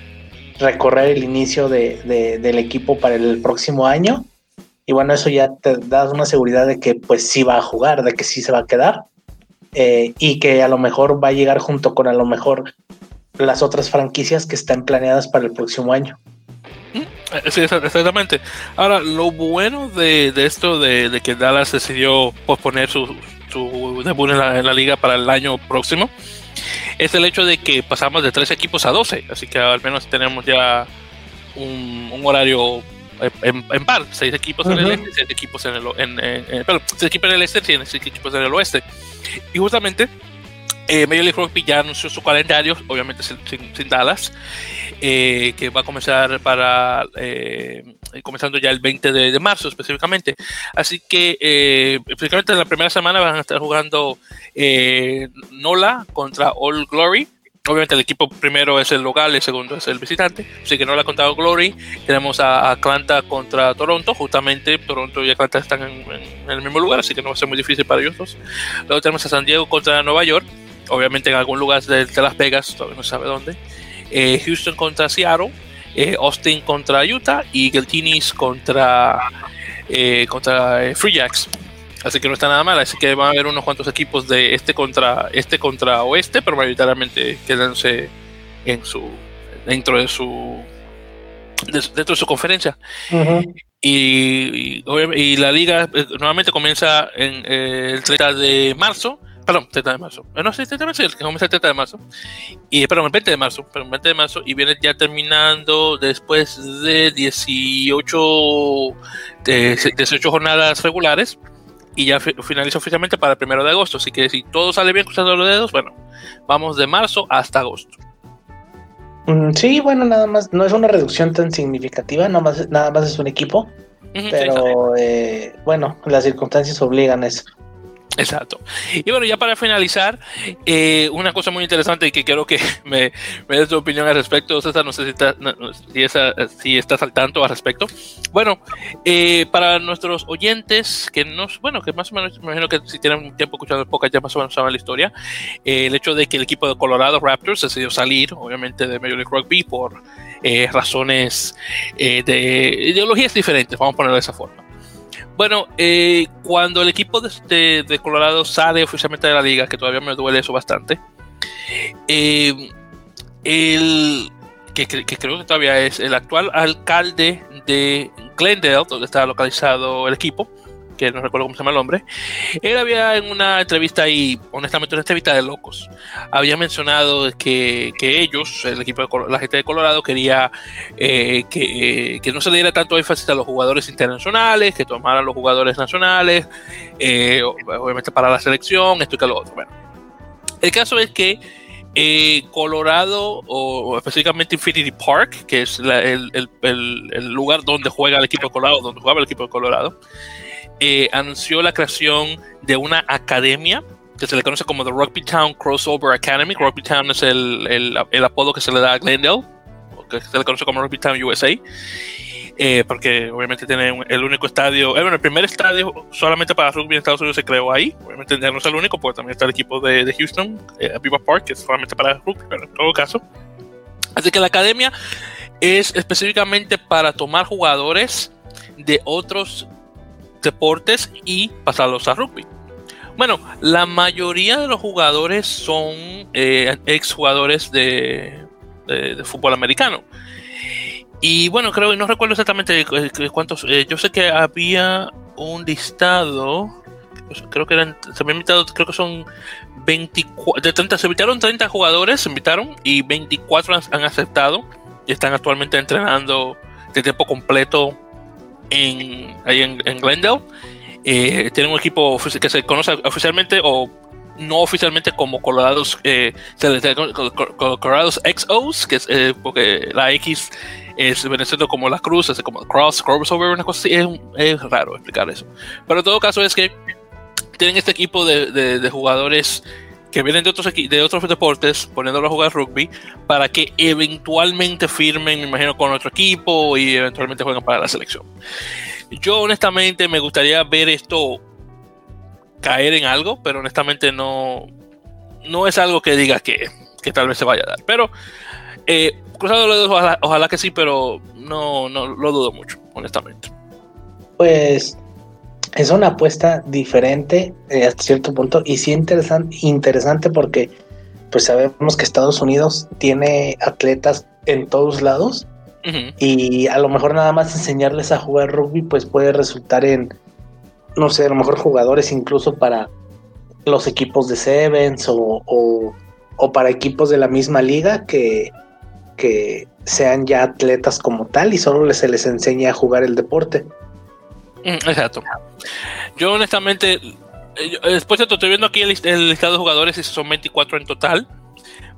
recorrer el inicio de, de, del equipo para el próximo año. Y bueno, eso ya te da una seguridad de que pues sí va a jugar, de que sí se va a quedar. Eh, y que a lo mejor va a llegar junto con a lo mejor las otras franquicias que están planeadas para el próximo año. Mm, sí, exactamente. Ahora, lo bueno de, de esto de, que Dallas decidió posponer su, su debut en la, liga para el año próximo es el hecho de que pasamos de 3 equipos a 12, así que al menos tenemos ya un horario en, en, par, 6 equipos uh -huh. en el este, 6 equipos en el, en, en, perdón, 6 equipos en el este, 6 equipos en el oeste. Y justamente eh, Major League Rugby ya anunció su calendario, obviamente sin, sin, sin Dallas, eh, que va a comenzar para eh, comenzando ya el 20 de, de, marzo específicamente. Así que eh, específicamente en la primera semana van a estar jugando eh, Nola contra All Glory. Obviamente el equipo primero es el local, el segundo es el visitante. Así que no la ha contado Glory. Tenemos a Atlanta contra Toronto. Justamente Toronto y Atlanta están en, el mismo lugar, así que no va a ser muy difícil para ellos dos. Luego tenemos a San Diego contra Nueva York obviamente en algún lugar de, Las Vegas, todavía no sabe dónde. Eh, Houston contra Seattle, eh, Austin contra Utah y Geltinis contra, eh, contra Free Jacks. Así que no está nada mal, así que van a haber unos cuantos equipos de este contra este contra oeste, pero mayoritariamente quedándose en su dentro de su de, dentro de su conferencia. Uh -huh. y, y, y, la liga nuevamente comienza en el 30 de marzo perdón, 30 de marzo. Eh, no, sí, 30 de marzo, el que comienza el 30 de marzo. Y, perdón, el 20 de marzo, perdón, el 20 de marzo, y viene ya terminando después de 18, de 18 jornadas regulares, y ya finaliza oficialmente para el primero de agosto. Así que si todo sale bien cruzando los dedos, bueno, vamos de marzo hasta agosto. Mm, sí, bueno, nada más, no es una reducción tan significativa, nada más, nada más es un equipo, uh -huh, pero sí, eh, bueno, las circunstancias obligan eso. Exacto. Y bueno, ya para finalizar, eh, una cosa muy interesante y que quiero que me, me des tu opinión al respecto, César, no sé si, está, si, esa, si estás al tanto al respecto. Bueno, eh, para nuestros oyentes, que nos, bueno, que más o menos, me imagino que si tienen tiempo escuchando el ya más o menos saben la historia, eh, el hecho de que el equipo de Colorado Raptors decidió salir, obviamente, de Major League Rugby por razones de ideologías diferentes, vamos a ponerlo de esa forma. Bueno, eh, cuando el equipo de, de, Colorado sale oficialmente de la liga, que todavía me duele eso bastante, eh, el, que, que, creo que todavía es el actual alcalde de Glendale, donde está localizado el equipo, que no recuerdo cómo se llama el hombre, él había en una entrevista ahí, honestamente una entrevista de locos, había mencionado que, que ellos, el equipo de la gente de Colorado, quería eh, que, que, no se diera tanto énfasis a los jugadores internacionales, que tomaran los jugadores nacionales, eh, obviamente para la selección, esto y que lo otro. Bueno, el caso es que eh, Colorado, o, específicamente Infinity Park, que es el, lugar donde juega el equipo de Colorado, donde jugaba el equipo de Colorado, eh, anunció la creación de una academia que se le conoce como The Rugby Town Crossover Academy. Rugby Town es el, apodo que se le da a Glendale, que se le conoce como Rugby Town USA. Eh, porque obviamente tiene el único estadio, eh, bueno, el primer estadio solamente para rugby en Estados Unidos se creó ahí, obviamente no es el único, porque también está el equipo de, de Houston, eh, Viva Park, que es solamente para rugby, pero en todo caso. Así que la academia es específicamente para tomar jugadores de otros deportes y pasarlos a rugby. Bueno, la mayoría de los jugadores son eh, ex jugadores de, fútbol americano. Y bueno, creo, no recuerdo exactamente cuántos, eh, yo sé que había un listado, creo que eran, se me invitado, creo que son 24, de 30, se invitaron 30 jugadores, se invitaron y 24 han, aceptado y están actualmente entrenando de tiempo completo en, ahí en, Glendale. Eh, tienen un equipo que se conoce oficialmente o no oficialmente como Colorados, eh, XOs, que es eh, porque la X es siendo como las cruces, como cross, crossover, una cosa así, es, raro explicar eso. Pero en todo caso es que tienen este equipo de, jugadores que vienen de otros, de otros deportes, poniéndolo a jugar rugby, para que eventualmente firmen, me imagino, con otro equipo y eventualmente jueguen para la selección. Yo honestamente me gustaría ver esto caer en algo, pero honestamente no, no es algo que diga que, que tal vez se vaya a dar. Pero eh, cruzado los dedos, ojalá, que sí, pero no, no lo dudo mucho, honestamente. Pues es una apuesta diferente eh, hasta cierto punto y sí interesante, interesante porque pues sabemos que Estados Unidos tiene atletas en todos lados y a lo mejor nada más enseñarles a jugar rugby pues puede resultar en no sé, a lo mejor jugadores incluso para los equipos de Sevens o, o para equipos de la misma liga que que sean ya atletas como tal y solo se les enseña a jugar el deporte. Mm, exacto. Yo honestamente, eh, después de estoy viendo aquí el, listado de jugadores y son 24 en total.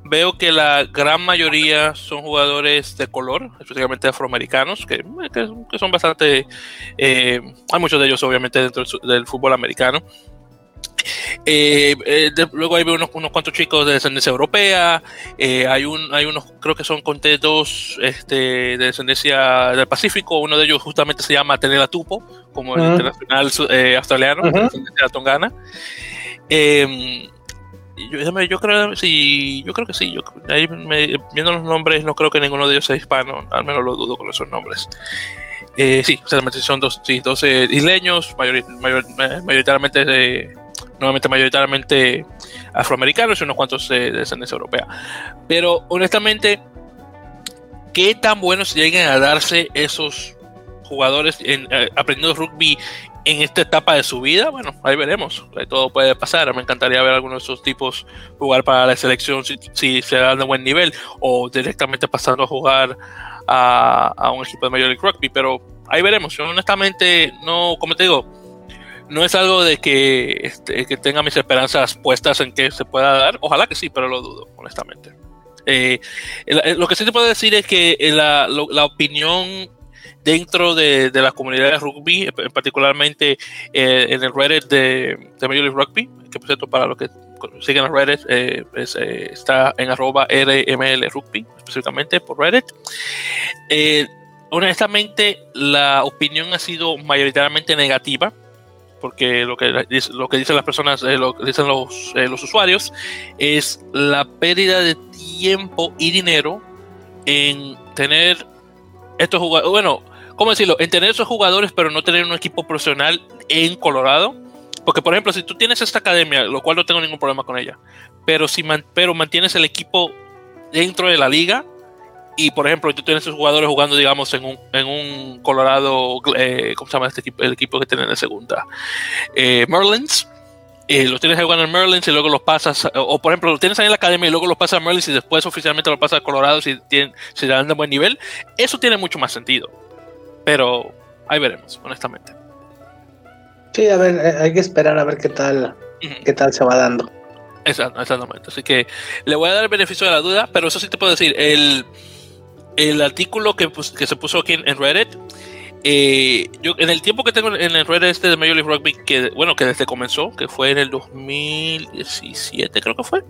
Veo que la gran mayoría son jugadores de color, especialmente afroamericanos, que, que, son bastante... Eh, hay muchos de ellos obviamente dentro del fútbol americano. Eh, eh, luego hay unos, unos, cuantos chicos de descendencia europea, eh, hay, un, hay unos, creo que son conté dos este, de descendencia del Pacífico, uno de ellos justamente se llama Tenela Tupo, como el internacional australiano, de descendencia tongana. Em, yo, yo, creo, sí, yo creo que sí. Yo, ahí viendo los nombres, no creo que ninguno de ellos sea hispano, al menos lo dudo con esos nombres. sí, son dos, sí, dos isleños, mayoritariamente de nuevamente mayoritariamente afroamericanos y unos cuantos de descendencia europea. Pero honestamente, ¿qué tan buenos lleguen a darse esos jugadores en, eh, aprendiendo rugby en esta etapa de su vida? Bueno, ahí veremos. todo puede pasar. Me encantaría ver algunos de esos tipos jugar para la selección si, se dan de buen nivel o directamente pasando a jugar a, a un equipo de League Rugby. Pero ahí veremos. Yo honestamente no, como te digo, no es algo de que, este, que tenga mis esperanzas puestas en que se pueda dar. Ojalá que sí, pero lo dudo, honestamente. Eh, lo que sí te puedo decir es que la, la opinión dentro de, de, la comunidad de rugby, particularmente eh, en el Reddit de, de Major League Rugby, que por cierto, para los que siguen el Reddit, eh, pues, está en arroba RML Rugby, específicamente por Reddit. honestamente, la opinión ha sido mayoritariamente negativa porque lo que, lo que dicen las personas, eh, lo que dicen los, eh, los usuarios, es la pérdida de tiempo y dinero en tener estos jugadores, bueno, ¿cómo decirlo? En tener esos jugadores, pero no tener un equipo profesional en Colorado. Porque, por ejemplo, si tú tienes esta academia, lo cual no tengo ningún problema con ella, pero si pero mantienes el equipo dentro de la liga, y por ejemplo, tú tienes esos jugadores jugando, digamos, en un, en un Colorado, eh, ¿cómo se llama este equipo? El equipo que tiene en segunda. Eh, Merlins. Eh, los tienes jugando en Merlins y luego los pasas, o, por ejemplo, los tienes ahí en la academia y luego los pasas a Merlins y después oficialmente los pasas a Colorado si, tienen, si dan de buen nivel. Eso tiene mucho más sentido. Pero ahí veremos, honestamente. Sí, a ver, eh, hay que esperar a ver qué tal, qué tal se va dando. Exactamente. Así que le voy a dar el beneficio de la duda, pero eso sí te puedo decir, el, el artículo que, que se puso aquí en, Reddit, eh, yo en el tiempo que tengo en el Reddit este de Major League Rugby, que bueno, que desde comenzó, que fue en el 2017 creo que fue,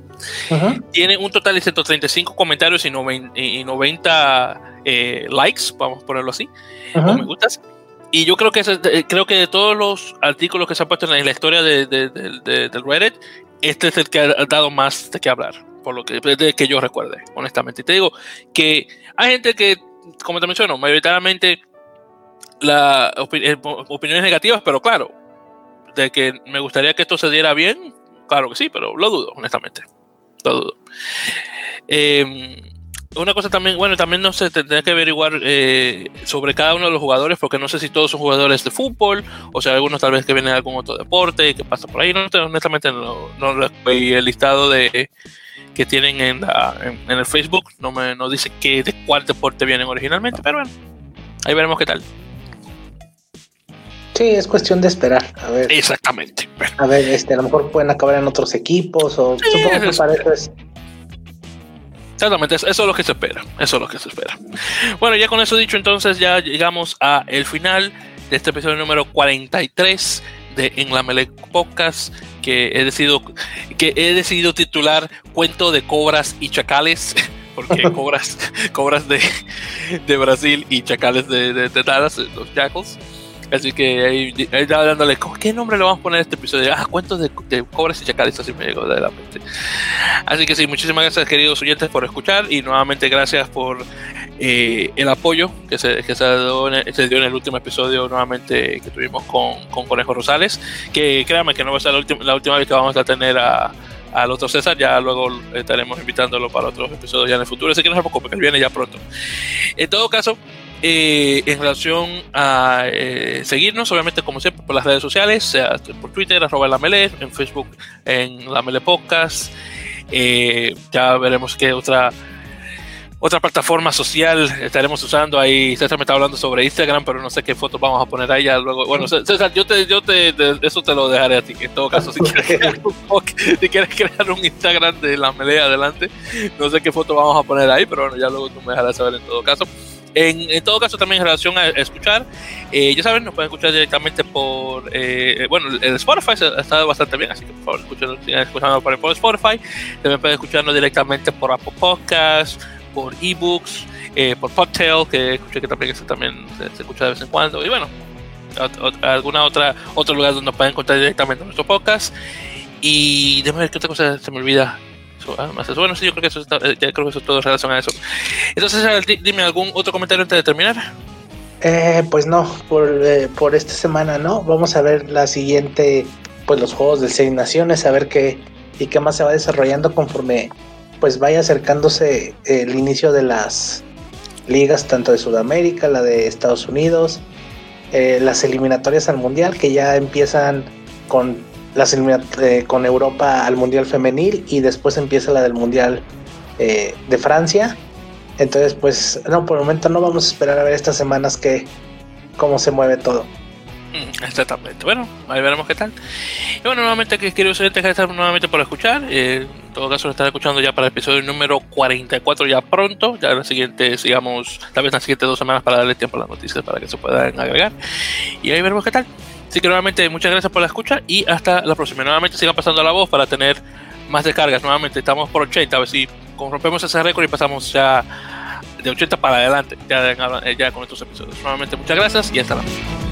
tiene un total de 135 comentarios y, 90, eh, likes, vamos a ponerlo así, o me gustas. Y yo creo que creo que de todos los artículos que se han puesto en la, historia de, del Reddit, este es el que ha dado más de qué hablar, por lo que, de que yo recuerde, honestamente. Y te digo que hay gente que, como te menciono, mayoritariamente la eh, opiniones negativas, pero claro, de que me gustaría que esto se diera bien, claro que sí, pero lo dudo, honestamente. Lo dudo. Eh, una cosa también, bueno, también no sé, tendría que averiguar eh, sobre cada uno de los jugadores, porque no sé si todos son jugadores de fútbol, o sea, algunos tal vez que vienen de algún otro deporte y que pasa por ahí. No, honestamente, no, no el listado de que tienen en, en, el Facebook, no me no dice que de cuál deporte vienen originalmente, pero bueno, ahí veremos qué tal. Sí, es cuestión de esperar. A ver. Exactamente. A ver, este, a lo mejor pueden acabar en otros equipos, o supongo que para eso es Exactamente, eso es lo que se espera. Eso es lo que se espera. Bueno, ya con eso dicho, entonces ya llegamos a el final de este episodio número 43 de En la Mele Podcast, que he decidido, que he decidido titular Cuento de Cobras y Chacales, porque cobras, cobras de, de Brasil y chacales de, de, de Dallas, los jackals. Así que ahí, estaba dándole, ¿qué nombre le vamos a poner a este episodio? Ah, cuentos de, cobras y chacales, así me llegó de la mente. Así que sí, muchísimas gracias, queridos oyentes, por escuchar y nuevamente gracias por eh, el apoyo que, se, que se, dio en el último episodio nuevamente que tuvimos con, con Conejo Rosales. Que créanme que no va a ser la última, la última vez que vamos a tener a al otro César, ya luego estaremos invitándolo para otros episodios ya en el futuro, así que no se preocupe, que viene ya pronto. En todo caso, eh, en relación a eh, seguirnos, obviamente como siempre por las redes sociales, sea por Twitter, arroba la Mele, en Facebook, en la Mele Podcast. Eh, ya veremos qué otra otra plataforma social estaremos usando ahí. César me está hablando sobre Instagram, pero no sé qué fotos vamos a poner ahí ya luego. Bueno, César, yo te, yo te, eso te lo dejaré a ti. En todo caso, si quieres crear un, si quieres crear un Instagram de la Melea adelante, no sé qué foto vamos a poner ahí, pero bueno, ya luego tú me dejarás saber en todo caso. En, todo caso, también en relación a, escuchar, eh, ya saben, nos pueden escuchar directamente por, eh, bueno, el Spotify estado bastante bien, así que por favor, escuchen, escuchando por, por Spotify. También pueden escucharnos directamente por Apple Podcasts, por ebooks, eh, por Podtail, que escuché que también, que también se, escucha de vez en cuando. Y bueno, alguna otra otro lugar donde nos pueden encontrar directamente nuestro podcast. Y déjame ver qué otra cosa se me olvida. Bueno, sí, yo creo que eso, eh, creo que eso es todo en relación a eso. Entonces, dime algún otro comentario antes de terminar. Eh, pues no, por, eh, por esta semana no. Vamos a ver la siguiente, pues los juegos de seis naciones, a ver qué y qué más se va desarrollando conforme pues vaya acercándose el inicio de las ligas tanto de Sudamérica, la de Estados Unidos, las eliminatorias al mundial que ya empiezan con las eh, con Europa al Mundial Femenil y después empieza la del Mundial eh, de Francia. Entonces, pues, no, por el momento no vamos a esperar a ver estas semanas que cómo se mueve todo. Mm, exactamente. Bueno, ahí veremos qué tal. Y bueno, nuevamente que quiero estar nuevamente por escuchar. Eh, en todo caso, lo escuchando ya para el episodio número 44 ya pronto. Ya en la siguiente, sigamos, tal vez en las siguientes dos semanas para darle tiempo a las noticias para que se puedan agregar. Y ahí veremos qué tal. Así que nuevamente muchas gracias por la escucha y hasta la próxima. Nuevamente sigan pasando la voz para tener más descargas. Nuevamente estamos por 80, a ver si rompemos ese récord y pasamos ya de 80 para adelante, ya, con estos episodios. Nuevamente muchas gracias y hasta la próxima.